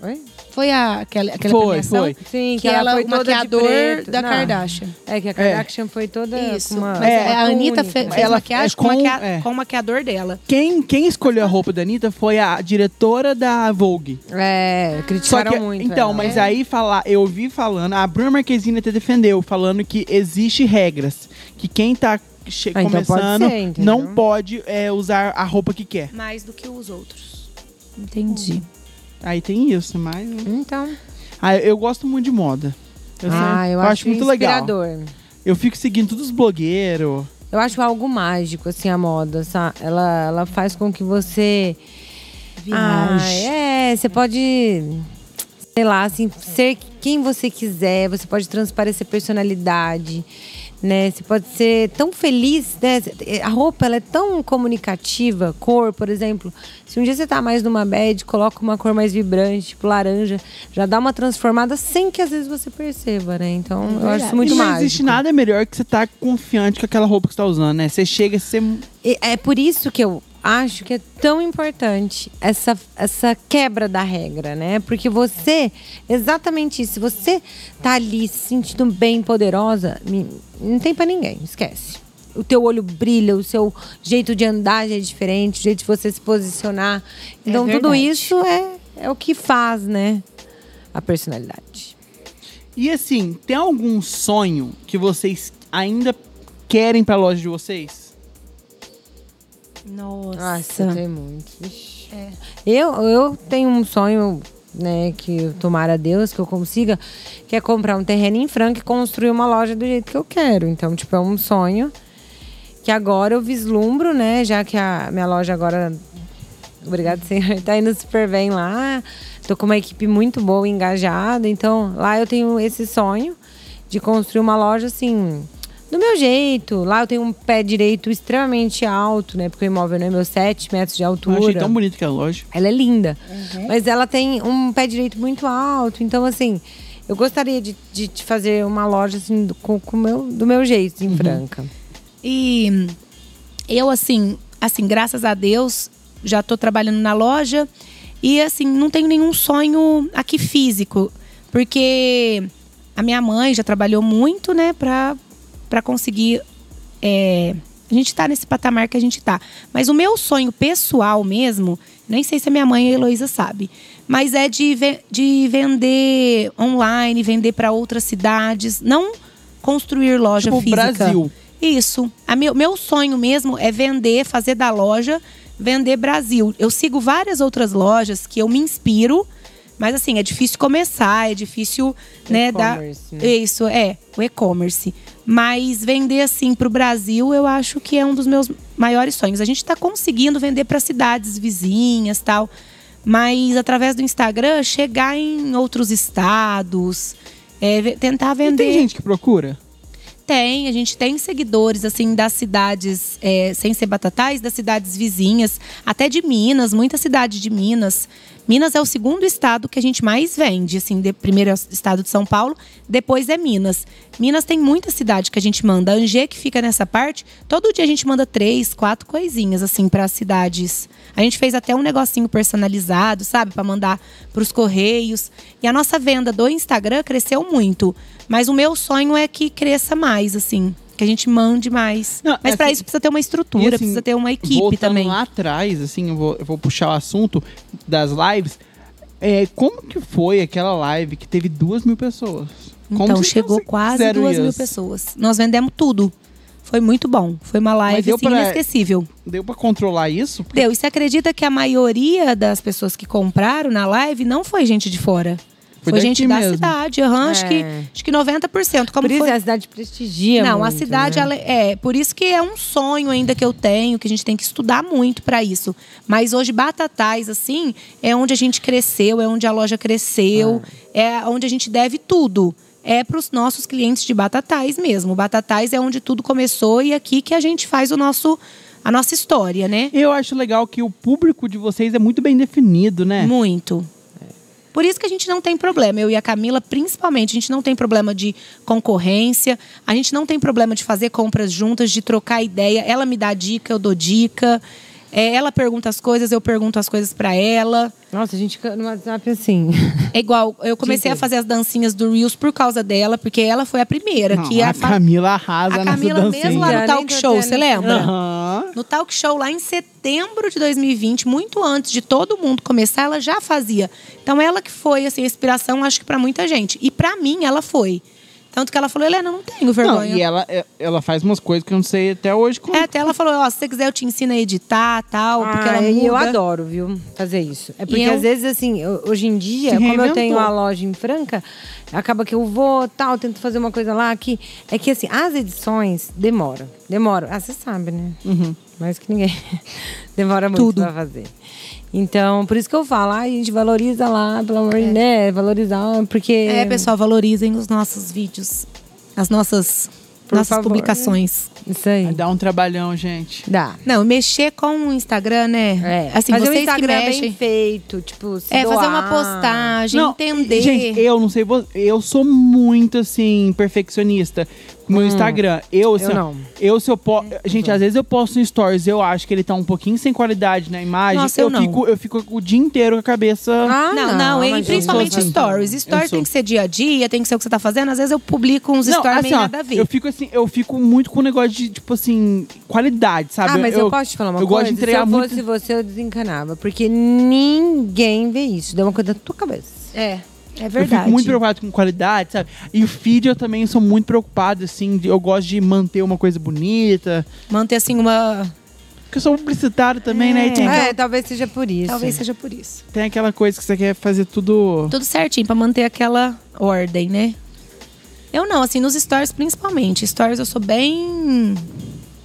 Oi? Foi a, aquela, aquela Foi, premiação foi. Sim, que, ela, foi o toda de maquiador preto. da Não, Kardashian. É que a Kardashian foi toda Isso. com uma. É, a Anitta fez Ela- maquiagem é com, com- maquia- é. com o maquiador dela. Quem, quem escolheu a roupa da Anitta foi a diretora da Vogue. É, criticaram que, muito. então, ela. mas aí falar, eu ouvi falando, a Bruna Marquezine até defendeu, falando que existe regras, que quem tá Ah, então pode começando ser, não pode é, usar a roupa que quer. Mais do que os outros. Entendi. Aí tem isso, mas Então. ah, eu gosto muito de moda. Eu, ah, sei- eu, eu acho, muito legal. inspirador. Eu fico seguindo todos os blogueiros. Eu acho algo mágico, assim, a moda, sabe? Ela, ela faz com que você. Ah, é, você pode, sei lá, assim, ser quem você quiser, você pode transparecer personalidade, né? Você pode ser tão feliz, né? A roupa, ela é tão comunicativa, cor, por exemplo. Se um dia você tá mais numa bad, coloca uma cor mais vibrante, tipo laranja, já dá uma transformada sem que às vezes você perceba, né? Então, eu acho isso muito e não mágico. existe nada melhor que você tá confiante com aquela roupa que você tá usando, né? Você chega, você É por isso que eu acho que é tão importante essa, essa quebra da regra, né? Porque você, exatamente isso, se você tá ali se sentindo bem poderosa, não tem pra ninguém, esquece. O teu olho brilha, o seu jeito de andar é diferente, o jeito de você se posicionar. Então, tudo verdade. isso é, é o que faz, né? A personalidade. E assim, tem algum sonho que vocês ainda querem pra loja de vocês? Nossa. Nossa, tem muito. Vixe. Eu, eu tenho um sonho, né, que eu tomara a Deus que eu consiga, que é comprar um terreno em Franca e construir uma loja do jeito que eu quero. Então, tipo, é um sonho que agora eu vislumbro, né, já que a minha loja agora, obrigado, senhor, tá indo super bem lá. Tô com uma equipe muito boa, engajada. Então, lá eu tenho esse sonho de construir uma loja assim, do meu jeito. Lá eu tenho um pé direito extremamente alto, né? Porque o imóvel não é meu 7 metros de Eu altura. achei tão bonito aquela loja. Ela é linda. Mas ela tem um pé direito muito alto. Então, assim, eu gostaria de, de, de fazer uma loja assim, do, com, com meu, do meu jeito, em Franca. E eu, assim, assim, graças a Deus, já tô trabalhando na loja. E, assim, não tenho nenhum sonho aqui físico. Porque a minha mãe já trabalhou muito, né, pra, pra conseguir. é, a gente tá nesse patamar que a gente tá. Mas o meu sonho pessoal mesmo, nem sei se a minha mãe a Heloísa sabe, mas é de, ve- de vender online, vender para outras cidades, não construir loja Tipo, física. Brasil. Isso. A meu, meu sonho mesmo é vender, fazer da loja, vender Brasil. Eu sigo várias outras lojas que eu me inspiro, mas assim, é difícil começar, é difícil, né, dar. E-commerce, né? Isso, é, o e-commerce. Mas vender assim pro Brasil, eu acho que é um dos meus maiores sonhos. A gente tá conseguindo vender para cidades vizinhas, tal, mas através do Instagram chegar em outros estados, é, tentar E vender. tem gente que procura? Tem, a gente tem seguidores, assim, das cidades, é, sem ser batatais, das cidades vizinhas, até de Minas, muita cidade de Minas Minas é o segundo estado que a gente mais vende, assim, de, primeiro é o estado de São Paulo, depois é Minas. Minas tem muita cidade que a gente manda. A Angê, que fica nessa parte, todo dia a gente manda três, quatro coisinhas, assim, para as cidades. A gente fez até um negocinho personalizado, sabe, para mandar para os correios. E a nossa venda do Instagram cresceu muito. Mas o meu sonho é que cresça mais, assim que a gente mande mais. Não, Mas para assim, isso precisa ter uma estrutura, assim, precisa ter uma equipe também. lá atrás, assim, eu vou, eu vou puxar o assunto das lives. É, como que foi aquela live que teve duas mil pessoas? Como Então, chegou quase duas mil pessoas. Nós vendemos tudo. Foi muito bom. Foi uma live deu assim, pra- inesquecível. Deu pra controlar isso? Porque Deu. E você acredita que a maioria das pessoas que compraram na live não foi gente de fora? Foi Foi, gente da mesmo. cidade. aham, acho, que, É. acho que 90%. Como Por isso foi? a cidade prestigia Não, a muito, cidade né? ela é por isso que é um sonho ainda que eu tenho, que a gente tem que estudar muito para isso. Mas hoje Batatais assim é onde a gente cresceu, é onde a loja cresceu, é onde a gente deve tudo. É para os nossos clientes de Batatais mesmo. Batatais é onde tudo começou e aqui que a gente faz o nosso a nossa história, né? eu acho legal que o público de vocês é muito bem definido, né? Muito. Por isso que a gente não tem problema. Eu e a Camila, principalmente, a gente não tem problema de concorrência, a gente não tem problema de fazer compras juntas, de trocar ideia. Ela me dá dica, eu dou dica. É, ela pergunta as coisas, eu pergunto as coisas pra ela. Nossa, a gente no WhatsApp assim. É igual, eu comecei a fazer as dancinhas do Reels por causa dela, porque ela foi a primeira. Não, que a, a, fa- Camila arrasa a Camila dancinha. mesmo lá no talk show, você lembra? Aham. No talk show lá em setembro de 2020, muito antes de todo mundo começar, ela já fazia. Então ela que foi assim, a inspiração, acho que pra muita gente. E pra mim ela foi. Tanto que ela falou: "Helena, não tenho Não, vergonha". e ela, é- ela faz umas coisas que eu não sei até hoje como. É, até ela falou: "Ó, se você quiser eu te ensino a editar, tal", porque ela Ah, muda. e eu adoro, viu, fazer isso. É porque eu- às vezes, assim, hoje em dia, como eu tenho a loja em Franca, acaba que eu vou, tal, tento fazer uma coisa lá, aqui. É que, assim, as edições demoram. Demoram. Ah, você sabe, né? Mais que ninguém. Demora muito Tudo. pra fazer. Então, por isso que eu falo, ai, a gente valoriza lá, pelo amor de Deus, valorizar, porque... É, pessoal, valorizem os nossos vídeos, as nossas Por nossas favor. publicações. Isso aí. Dá um trabalhão, gente. Dá. Não, mexer com o Instagram, né? É. Assim, fazer um vocês Instagram que mexem. bem feito, tipo, se É, fazer uma doar. postagem, entender. Gente, eu não sei, eu sou muito assim, perfeccionista com o meu Instagram. Eu, assim, ó, não. eu se eu po... Gente, às vezes eu posto um stories, eu acho que ele tá um pouquinho sem qualidade na imagem. Nossa, eu não. fico, eu fico o dia inteiro com a cabeça. Ah, não, não, e mas principalmente eu assim. stories. Eu Stories tem que ser dia a dia, tem que ser o que você tá fazendo. Às vezes eu publico uns Não, stories assim, meio ó, nada a ver. eu fico assim, eu fico muito com o negócio de, tipo assim, qualidade, sabe? Ah, mas eu, posso te falar uma eu coisa? gosto de entregar Se eu muito. fosse você, eu desencanava. Porque ninguém vê isso. Deu uma coisa da tua cabeça. É, é Eu verdade. fico muito preocupado com qualidade, sabe? E o feed eu também sou muito preocupado, assim, de- eu gosto de manter uma coisa bonita. Manter assim uma. Porque eu sou publicitário também, né? E tem, É, talvez seja por isso. Talvez seja por isso. tem aquela coisa que você quer fazer tudo. Tudo certinho, pra manter aquela ordem, né? Eu não, assim, nos stories principalmente. Stories eu sou bem.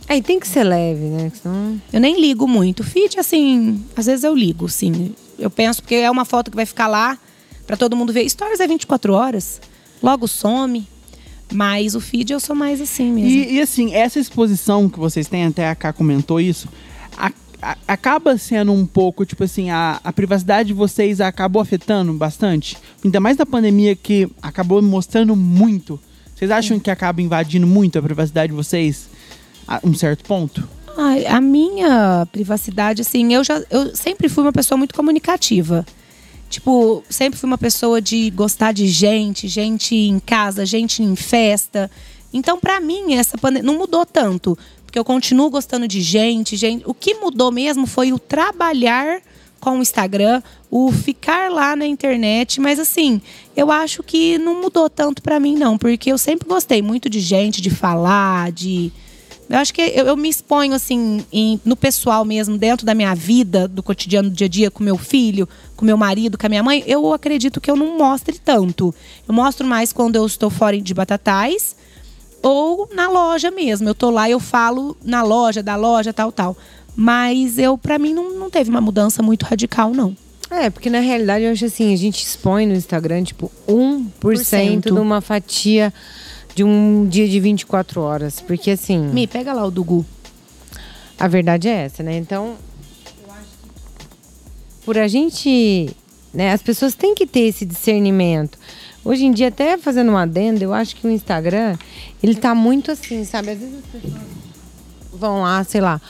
Aí tem que ser leve, né? Senão... Eu nem ligo muito. Feed, assim, às vezes eu ligo, sim. Eu penso porque é uma foto que vai ficar lá pra todo mundo ver. Stories é 24 horas, logo some. Mas o feed eu sou mais assim mesmo. E, e, assim, essa exposição que vocês têm, até a Ká comentou isso, acaba sendo um pouco, tipo assim, a, a privacidade de vocês acabou afetando bastante. Ainda mais na pandemia que acabou mostrando muito. Vocês acham que acaba invadindo muito a privacidade de vocês a um certo ponto? A minha privacidade, assim, eu já eu sempre fui uma pessoa muito comunicativa. Tipo, sempre fui uma pessoa de gostar de gente, gente em casa, gente em festa. Então, pra mim, essa pandemia não mudou tanto, porque eu continuo gostando de gente, gente. O que mudou mesmo foi o trabalhar com o Instagram, o ficar lá na internet, mas assim, eu acho que não mudou tanto pra mim não, porque eu sempre gostei muito de gente, de falar, de eu acho que eu, eu me exponho, assim, em- no pessoal mesmo, dentro da minha vida, do cotidiano, do dia a dia, com meu filho, com meu marido, com a minha mãe. Eu acredito que eu não mostre tanto. Eu mostro mais quando eu estou fora de Batatais ou na loja mesmo. Eu tô lá e eu falo na loja, da loja, tal, tal. Mas eu, pra mim, não, não teve uma mudança muito radical, não. É, porque na realidade eu acho assim, a gente expõe no Instagram, tipo, 1% de uma fatia de um dia de 24 horas. Porque assim, Me pega lá o Dugu. a verdade é essa, né? Então, eu acho que por a gente né? As pessoas têm que ter esse discernimento. Hoje em dia, até fazendo um adendo, eu acho que o Instagram, ele tá muito assim, sabe? Às vezes as pessoas vão lá, sei lá.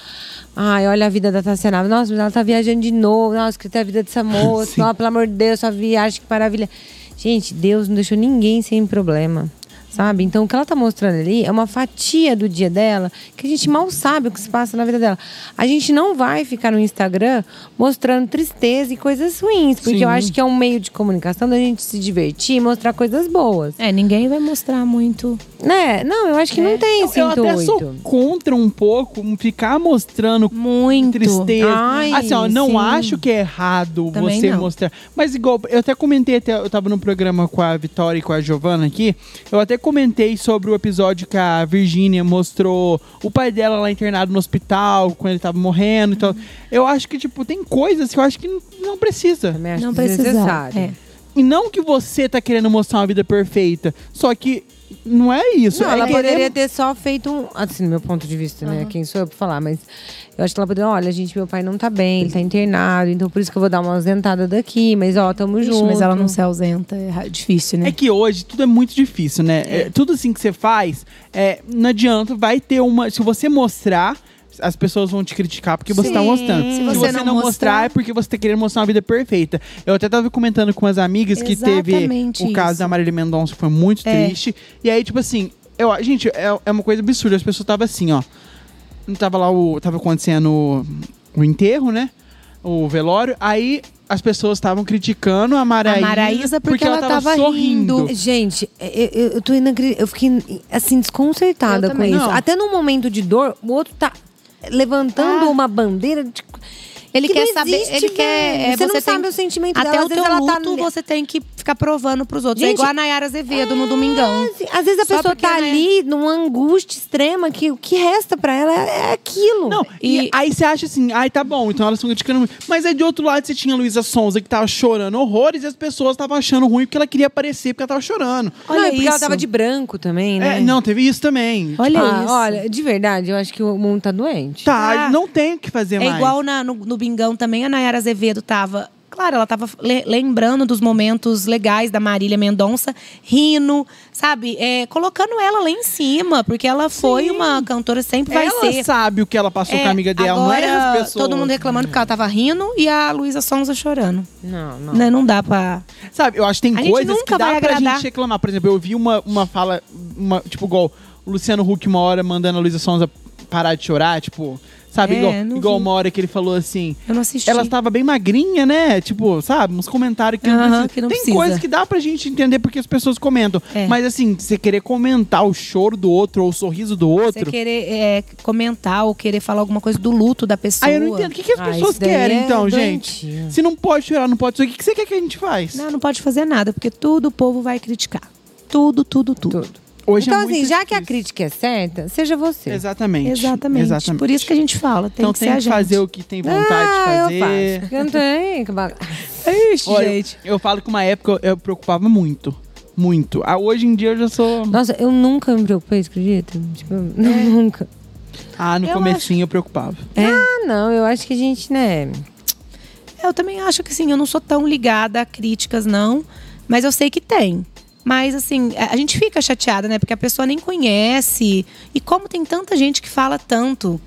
Ai, olha a vida da Tassiana. Nossa, mas ela tá viajando de novo. Nossa, que tem a vida dessa moça. Nossa, pelo amor de Deus, sua viagem, que maravilha. Gente, Deus não deixou ninguém sem problema. Sabe? Então, o que ela tá mostrando ali é uma fatia do dia dela que a gente mal sabe o que se passa na vida dela. A gente não vai ficar no Instagram mostrando tristeza e coisas ruins, porque Sim. eu acho que é um meio de comunicação da gente se divertir e mostrar coisas boas. É, ninguém vai mostrar muito. Né? Não, eu acho que não tem esse eu até sou contra um pouco ficar mostrando Muito. tristeza. Ai, assim, ó, não sim. acho que é errado Também você não. mostrar. Mas igual, eu até comentei, até, eu tava no programa com a Vitória e com a Giovana aqui, eu até comentei sobre o episódio que a Virgínia mostrou o pai dela lá internado no hospital, quando ele tava morrendo e tal. Eu acho que, tipo, tem coisas que eu acho que não precisa. Também acho Não precisa. desnecessário. É. E não que você tá querendo mostrar uma vida perfeita, só que não é isso. Não, é ela querer- poderia ter só feito um. Assim, do meu ponto de vista, né? Quem sou eu pra falar, mas eu acho que ela poderia, olha, gente, meu pai não tá bem, ele tá internado, então por isso que eu vou dar uma ausentada daqui, mas ó, tamo Ixi, junto. mas ela não se ausenta. É difícil, né? É que hoje tudo é muito difícil, né? É, tudo assim que você faz, é, não adianta, vai ter uma. Se você mostrar, as pessoas vão te criticar porque você tá Sim. mostrando. Se Se você você, não não, mostrar, mostrar- é porque você tá querendo mostrar uma vida perfeita. Eu até tava comentando com umas amigas que teve Exatamente o caso isso. da Marília Mendonça, que foi muito É. triste. E aí, tipo assim, eu, gente, é, é uma coisa absurda. As pessoas estavam assim, ó. Tava lá o. Tava acontecendo o, o enterro, né? O velório. Aí as pessoas estavam criticando a Maraísa, Maraísa porque ela tava, tava sorrindo. rindo. Gente, eu, eu, eu tô inacri- Eu fiquei, assim, desconcertada Eu com isso. Não. Até num momento de dor, o outro tá levantando Ah. uma bandeira de. Ele que quer não saber, existe, ele quer. velho. é, Você não tem- sabe o sentimento Até dela. o Às teu ela luto, tá. você tem que ficar provando pros outros. é Gente, igual a Nayara Azevedo no Domingão. Assim, Às vezes a Só pessoa tá né? ali numa angústia extrema que o que resta pra ela é é aquilo. Não, e, E- aí você acha assim, ai, tá bom, então elas estão criticando muito. Mas aí de outro lado você tinha a Luísa Sonza que tava chorando horrores e as pessoas estavam achando ruim porque ela queria aparecer porque ela tava chorando. Não, Olha e porque ela isso. tava de branco também, né? É, não, teve isso também. Olha Ah, isso. Olha, de verdade, eu acho que o mundo tá doente. Tá, Ah. não tem o que fazer É mais. igual na- no, no Bingão também, a Nayara Azevedo tava. Claro, ela tava le- lembrando dos momentos legais da Marília Mendonça, rindo, sabe? É, colocando ela lá em cima, porque ela foi uma cantora, sempre vai ela ser. sabe o que ela passou com a amiga dela, agora, não é as pessoas. todo mundo reclamando porque ela tava rindo e a Luísa Sonza chorando. Não, não. Né? Não dá pra. Sabe, eu acho que tem A coisas nunca que dá pra agradar. gente reclamar. Por exemplo, eu vi uma, uma fala, uma, tipo, igual o Luciano Huck uma hora mandando a Luísa Sonza parar de chorar, tipo, sabe? É, igual não igual vi. uma hora que ele falou assim. Eu não assisti. Ela estava bem magrinha, né? Tipo, sabe? Uns comentários que, não Aham, precisa. que não Tem precisa. coisas que dá pra gente entender porque as pessoas comentam. É. Mas assim, você querer comentar o choro do outro ou o sorriso do Você outro. querer é, comentar ou querer falar alguma coisa do luto da pessoa. Aí eu não entendo. O que, que as Ah, pessoas querem, é então, gente? Se não pode chorar, não pode sorrir, o que que você quer que a gente faz? Não, não pode fazer nada, porque tudo o povo vai criticar. Tudo, tudo, tudo. Tudo. Hoje então, é assim, já que a difícil. crítica é certa, seja você. Exatamente. Exatamente. Exatamente. Por isso que a gente fala, tem então que tem ser a que gente. fazer o que tem vontade ah, de eu fazer. faço. Eu não tenho que baga- Ixi, Olha, gente. eu falo que uma época eu, eu preocupava muito. Muito. Ah, hoje em dia eu já sou. Nossa, eu nunca me preocupei, você acredita? Tipo, nunca. Ah, no Eu comecinho eu preocupava. Ah, não, eu acho que a gente, né... Eu também acho que sim, eu não sou tão ligada a críticas, não. Mas eu sei que tem. Mas assim, a gente fica chateada, né? Porque a pessoa nem conhece. E como tem tanta gente que fala tanto,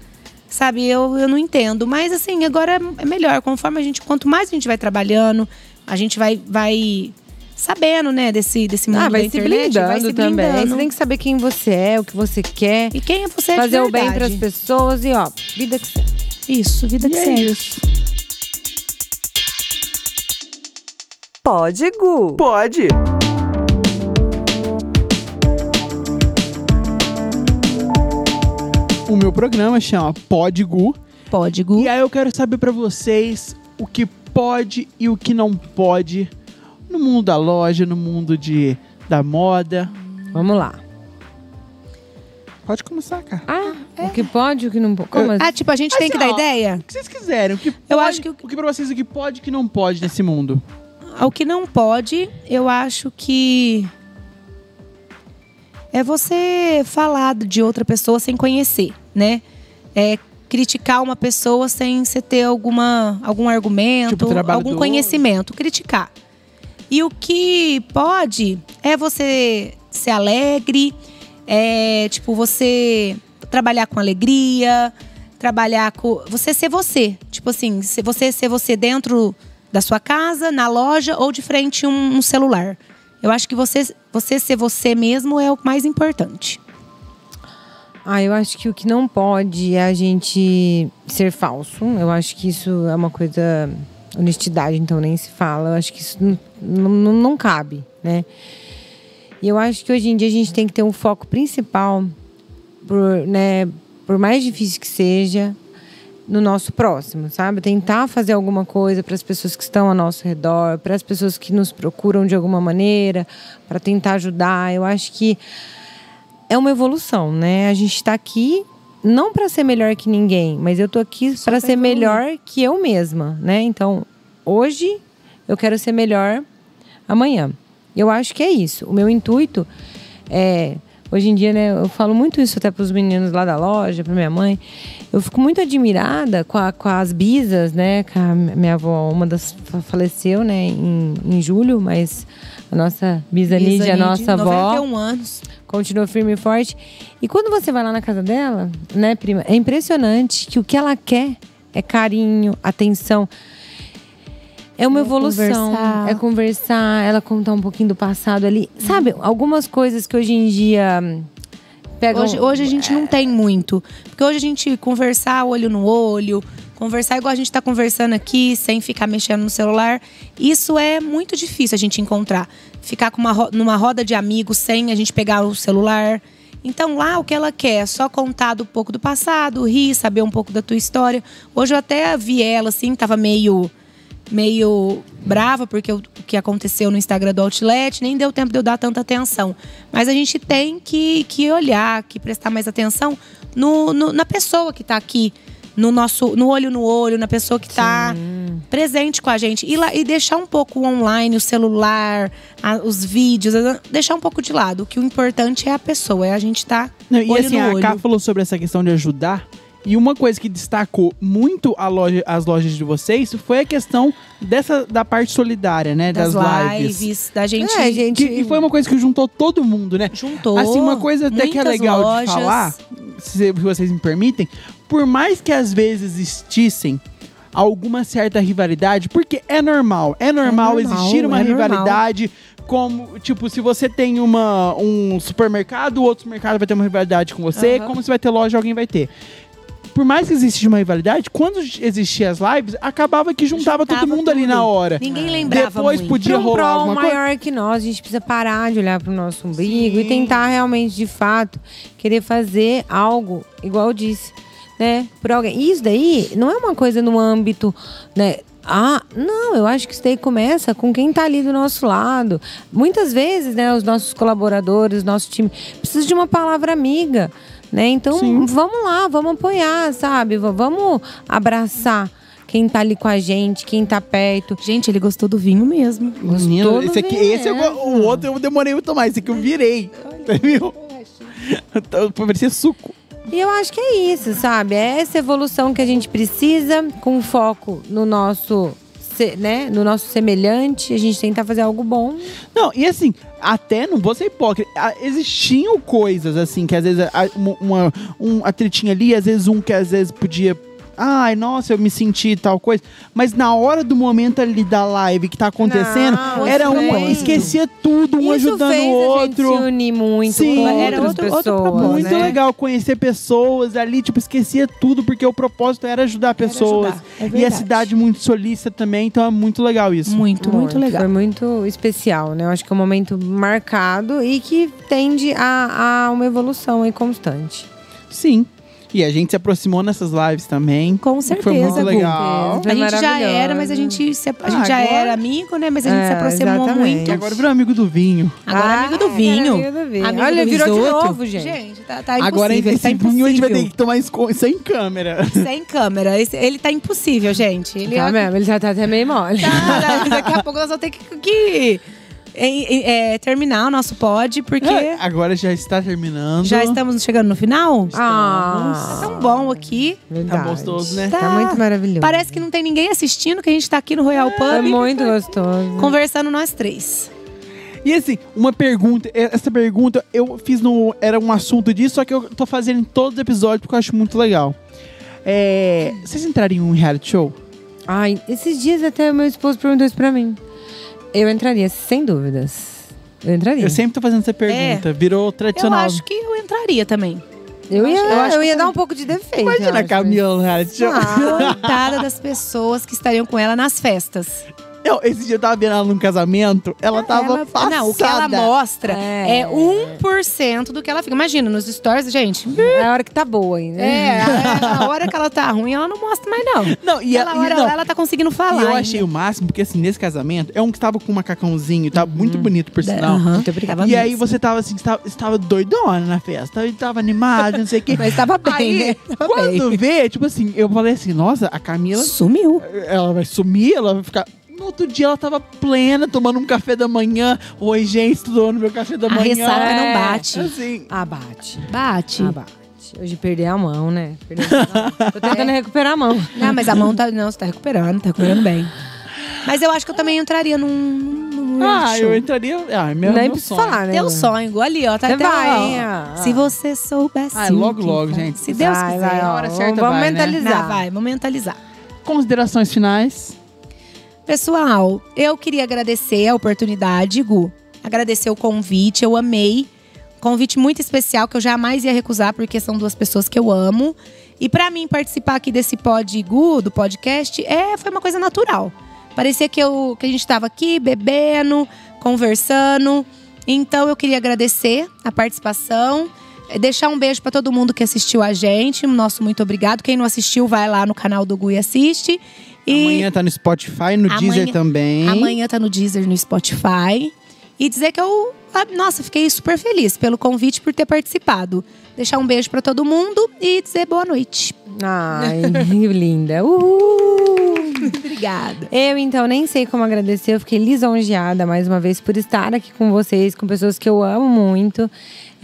sabe? Eu, eu não entendo. Mas assim, agora é melhor. Conforme a gente, quanto mais a gente vai trabalhando, a gente vai, vai sabendo, né, desse, desse mundo Ah, vai da se internet. blindando vai se também. blindando. Você tem que saber quem você é, o que você quer. E quem é você de fazer o bem verdade. pras pessoas e, ó, vida que segue. Isso, vida que é segue. isso. Pode, Gu. Pode. O meu programa chama Pode Gu. Pode, Gu. E aí eu quero saber pra vocês o que pode e o que não pode no mundo da loja, no mundo de, da moda. Vamos lá. Pode começar, cara. Ah, o que pode, o que não pode. Como assim? Ah, tipo, a gente tem que Assim, dar ó, ideia? O que vocês quiserem. O que Eu pode- acho que o- o que pra vocês o que pode e o que não pode nesse mundo. O que não pode, eu acho que é você falar de outra pessoa sem conhecer, né? É criticar uma pessoa sem você ter alguma, algum argumento, Tipo, algum conhecimento. Criticar. E o que pode é você ser alegre, é tipo você trabalhar com alegria, trabalhar com você ser você, tipo assim, você ser você dentro da sua casa, na loja ou de frente a um, um celular. Eu acho que você você ser você mesmo é o mais importante. Ah, eu acho que o que não pode é a gente ser falso. Eu acho que isso é uma coisa. Honestidade, então nem se fala. Eu acho que isso não, não, não cabe, né? E eu acho que hoje em dia a gente tem que ter um foco principal, por, né, por mais difícil que seja, no nosso próximo, sabe? Tentar fazer alguma coisa para as pessoas que estão ao nosso redor, para as pessoas que nos procuram de alguma maneira, para tentar ajudar. Eu acho que é uma evolução, né? A gente está aqui não para ser melhor que ninguém, mas eu tô aqui para pra ser melhor que eu mesma, né? Então, hoje eu quero ser melhor amanhã. Eu acho que é isso. O meu intuito é hoje em dia, né, eu falo muito isso até para os meninos lá da loja, para minha mãe. Eu fico muito admirada com, a- com as bisas, né? Com a minha avó, uma das fa- faleceu, né, em, em julho, mas a nossa bisa Lídia, a nossa avó, 91 anos. Continua firme e forte. E quando você vai lá na casa dela, né, prima, é impressionante que o que ela quer é carinho, atenção. É uma É evolução, conversar. é conversar, ela contar um pouquinho do passado ali. Sabe, algumas coisas que hoje em dia pegam. Hoje, hoje a gente não tem muito. Porque hoje a gente conversar olho no olho, conversar igual a gente tá conversando aqui, sem ficar mexendo no celular, isso é muito difícil a gente encontrar. Ficar com uma, numa roda de amigos sem a gente pegar o celular. Então lá o que ela quer é só contar um pouco do passado, rir, saber um pouco da tua história. Hoje eu até vi ela assim, tava meio meio brava porque o o que aconteceu no Instagram do Outlet nem deu tempo de eu dar tanta atenção. Mas a gente tem que, que olhar, que prestar mais atenção no, no- na pessoa que está aqui, no nosso, no olho no olho, na pessoa que está presente com a gente. E, lá, e deixar um pouco o online, o celular, a- os vídeos, a- deixar um pouco de lado. O que o importante é a pessoa, é a gente estar Não, e olho assim, no a olho. Ká falou sobre essa questão de ajudar. E uma coisa que destacou muito a loja, as lojas de vocês foi a questão dessa da parte solidária, né? das, Das, lives, da gente, É, gente. Que, e foi uma coisa que juntou todo mundo, né? juntou. Assim, uma coisa até que é legal lojas. de falar, se vocês me permitem, por mais que às vezes existissem alguma certa rivalidade, porque é normal, é normal, normal, existir uma é normal. rivalidade. Como, tipo, se você tem uma, um supermercado, o outro supermercado vai ter uma rivalidade com você, Aham. como você vai ter loja, alguém vai ter. Por mais que existisse uma rivalidade, quando existiam as lives, acabava que juntava, todo Juntava mundo ali tudo. na hora. Ninguém lembrava Depois muito. podia um rolar alguma coisa. maior que nós, a gente precisa parar de olhar para o nosso umbigo e Sim. tentar realmente, de fato, querer fazer algo, igual eu disse, né? Por alguém. Isso daí não é uma coisa no âmbito, né? Ah, não, eu acho que isso daí começa com quem tá ali do nosso lado. Muitas vezes, né, os nossos colaboradores, nosso time, precisa de uma palavra amiga, né? Então, Sim. vamos lá, vamos apoiar, sabe? Vamos abraçar quem tá ali com a gente, quem tá perto. Gente, ele gostou do vinho mesmo. Menino, Todo esse aqui, esse eu, veneno. go- o outro eu demorei muito mais, esse aqui eu virei. Entendeu? Então, Parecia suco. E eu acho que é isso, sabe? É essa evolução que a gente precisa, com foco no nosso, né? No nosso semelhante, a gente tentar fazer algo bom. Não, e assim, até não vou ser hipócrita, existiam coisas assim, que às vezes a- uma, um atritinho ali, às vezes um que às vezes podia. Ai, nossa, eu me senti tal coisa. Mas na hora do momento ali da live que tá acontecendo, Não, era um, esquecia tudo, um isso ajudando fez o a outro. gente se unir muito Sim. com Era outras outro- outro pessoas, propósito. Muito né? legal conhecer pessoas ali, tipo, esquecia tudo, porque o propósito era ajudar pessoas. ajudar, é e a cidade muito solícita também, então é muito legal isso. Muito, muito, legal. Foi muito especial, né? Eu acho que é um momento marcado e que tende a, a uma evolução aí constante. Sim. E a gente se aproximou nessas lives também. Com Foi certeza, muito Gu. legal. Foi A gente já era, mas a gente, se- a Ah, gente já agora- era amigo, né? Mas a gente É, se aproximou exatamente. muito. E agora virou amigo do vinho. Agora é amigo do Ah, vinho. agora é amigo do vinho. Amigo Olha, do virou de risoto. novo, gente. Gente, tá, tá agora impossível. esse tá vinho a gente vai ter impossível. que tomar esco- sem câmera. Sem câmera. Esse- ele tá impossível, gente. Ele Tá é- mesmo, ele já tá até meio mole. Tá, daqui a pouco nós vamos ter que, que em- é, terminar o nosso pod, porque É, Agora já está terminando. já estamos chegando no final. Ah, Tá tão bom aqui. Tá verdade. gostoso, né? Tá muito maravilhoso. Parece que não tem ninguém assistindo, que a gente tá aqui no Royal Pub. É muito gostoso. Conversando nós três. E assim, uma pergunta, e- essa pergunta eu fiz no. Era um assunto disso, só que eu tô fazendo em todos os episódios porque eu acho muito legal. É, vocês entrariam em um reality show? Ai, esses dias até meu esposo perguntou isso pra mim. Eu entraria, sem dúvidas. Eu entraria. Eu sempre tô fazendo essa pergunta, virou Eu tradicional. acho que eu entraria também. Eu ia, eu eu ia eu dar um pouco de defeito. Imagina eu a Camila Coitada das pessoas que estariam com ela nas festas. Eu, esse dia eu tava vendo ela num casamento, ela tava Ela- passada. Não, o que ela mostra É. é, 1% do que ela fica. Imagina, nos stories, gente. é a hora que tá boa ainda. É, a, hora que ela tá ruim, ela não mostra mais, não. Não, e Aquela ela, hora não, ela tá conseguindo falar. E eu ainda. achei o máximo, porque assim, nesse casamento, é um que tava com um macacãozinho, tava muito bonito, por sinal. Aham, Muito obrigada. tava E aí mesmo. você tava assim, estava, estava doidona na festa, e tava animada, não sei o quê. Mas tava bem, Aí, né? Tava quando bem. vê, tipo assim, eu falei assim, nossa, a Camila, Sumiu. ela vai sumir, ela vai ficar... No outro dia ela tava plena, tomando um café da manhã. Oi, gente, tomando meu café da A manhã. ressaca não É. bate. Assim, Abate. Bate. Abate. Hoje perder a mão, né? Perder a mão. Tô tentando recuperar a mão. Não, mas a mão tá. Não, você tá recuperando, tá recuperando bem. Mas eu acho que eu também entraria num. num ah, reality eu show. entraria... Ah, é meu, Nem meu precisa sonho. falar, né? Teu sonho, ali, ó. Tá até vai, ó. Se você soubesse. Ah, logo, logo, faz. gente. Se Deus vai, quiser. vai, a ó. hora certa Vamos vai, né? mentalizar. Não, vai, vamos mentalizar. Considerações finais. Pessoal, eu queria agradecer a oportunidade, Gu. Agradecer o convite, eu amei. Convite muito especial que eu jamais ia recusar, porque são duas pessoas que eu amo. E pra mim participar aqui desse pod Gu, do podcast, é, foi uma coisa natural. Parecia que, eu, que a gente tava aqui bebendo, conversando. Então eu queria agradecer a participação. eh, Deixar um beijo pra todo mundo que assistiu a gente. Nosso muito obrigado. Quem não assistiu, vai lá no canal do Gu e assiste. E Amanhã tá no Spotify, no Amanhã- Deezer também. Amanhã tá no Deezer, no Spotify. E dizer que eu, ah, nossa, fiquei super feliz pelo convite por ter participado. Deixar um beijo pra todo mundo e dizer boa noite. Ai, linda. Uhul. Obrigada. Eu, então, nem sei como agradecer. Eu fiquei lisonjeada mais uma vez por estar aqui com vocês, com pessoas que eu amo muito.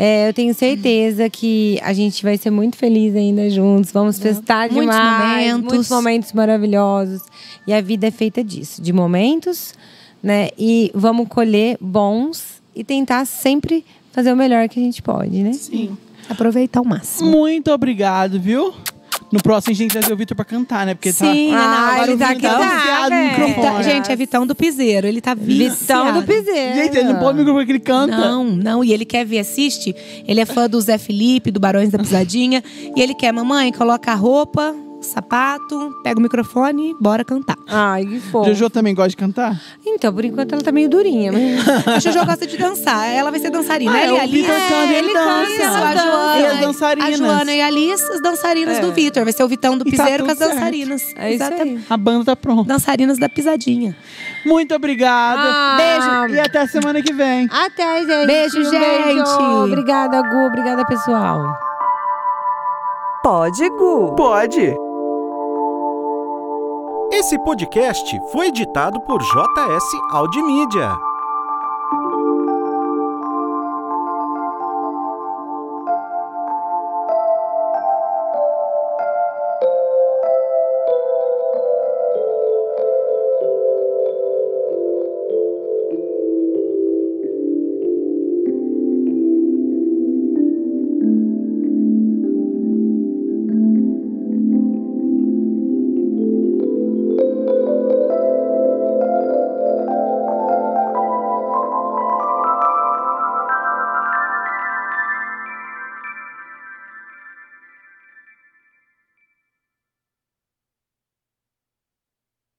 É, eu tenho certeza que a gente vai ser muito feliz ainda juntos. Vamos festar Muitos demais. momentos. Muitos momentos maravilhosos. E a vida é feita disso, de momentos, né? E vamos colher bons e tentar sempre fazer o melhor que a gente pode, né? Sim. Aproveitar o máximo. Muito obrigado, viu? No próximo a gente vai trazer o Vitor pra cantar, né? Porque Sim, tá... não, Ah, agora ele tá aqui, tá, viciado no microfone. Tá- gente, é Vitão do Piseiro. Ele tá viciado. Vitão do Piseiro. Gente, ele não pode o microfone que ele canta. Não, não. E ele quer ver, assiste. Ele é fã do Zé Felipe, do Barões da Pisadinha. e ele quer, mamãe, coloca a roupa, sapato, pega o microfone e bora cantar. Ai, que fofo. Jojo também gosta de cantar? Então, por enquanto ela tá meio durinha, mas. A Jojo gosta de dançar. Ela vai ser dançarina. Ah, Ela é, e Alice. canta ele ele dança. Isso, a. Joana. E as dançarinas. A Joana e a Alice, as dançarinas É. do Vitor. Vai ser o Vitão do tá Piseiro tudo com as certo. dançarinas. É isso aí. A banda tá pronta. Dançarinas da pisadinha. Muito obrigado. Ah. Beijo. E até semana que vem. Até, gente. Beijo, Um gente. Obrigada, Gu. Obrigada, pessoal. Pode Gu. Pode. Esse podcast foi editado por JS Audimídia.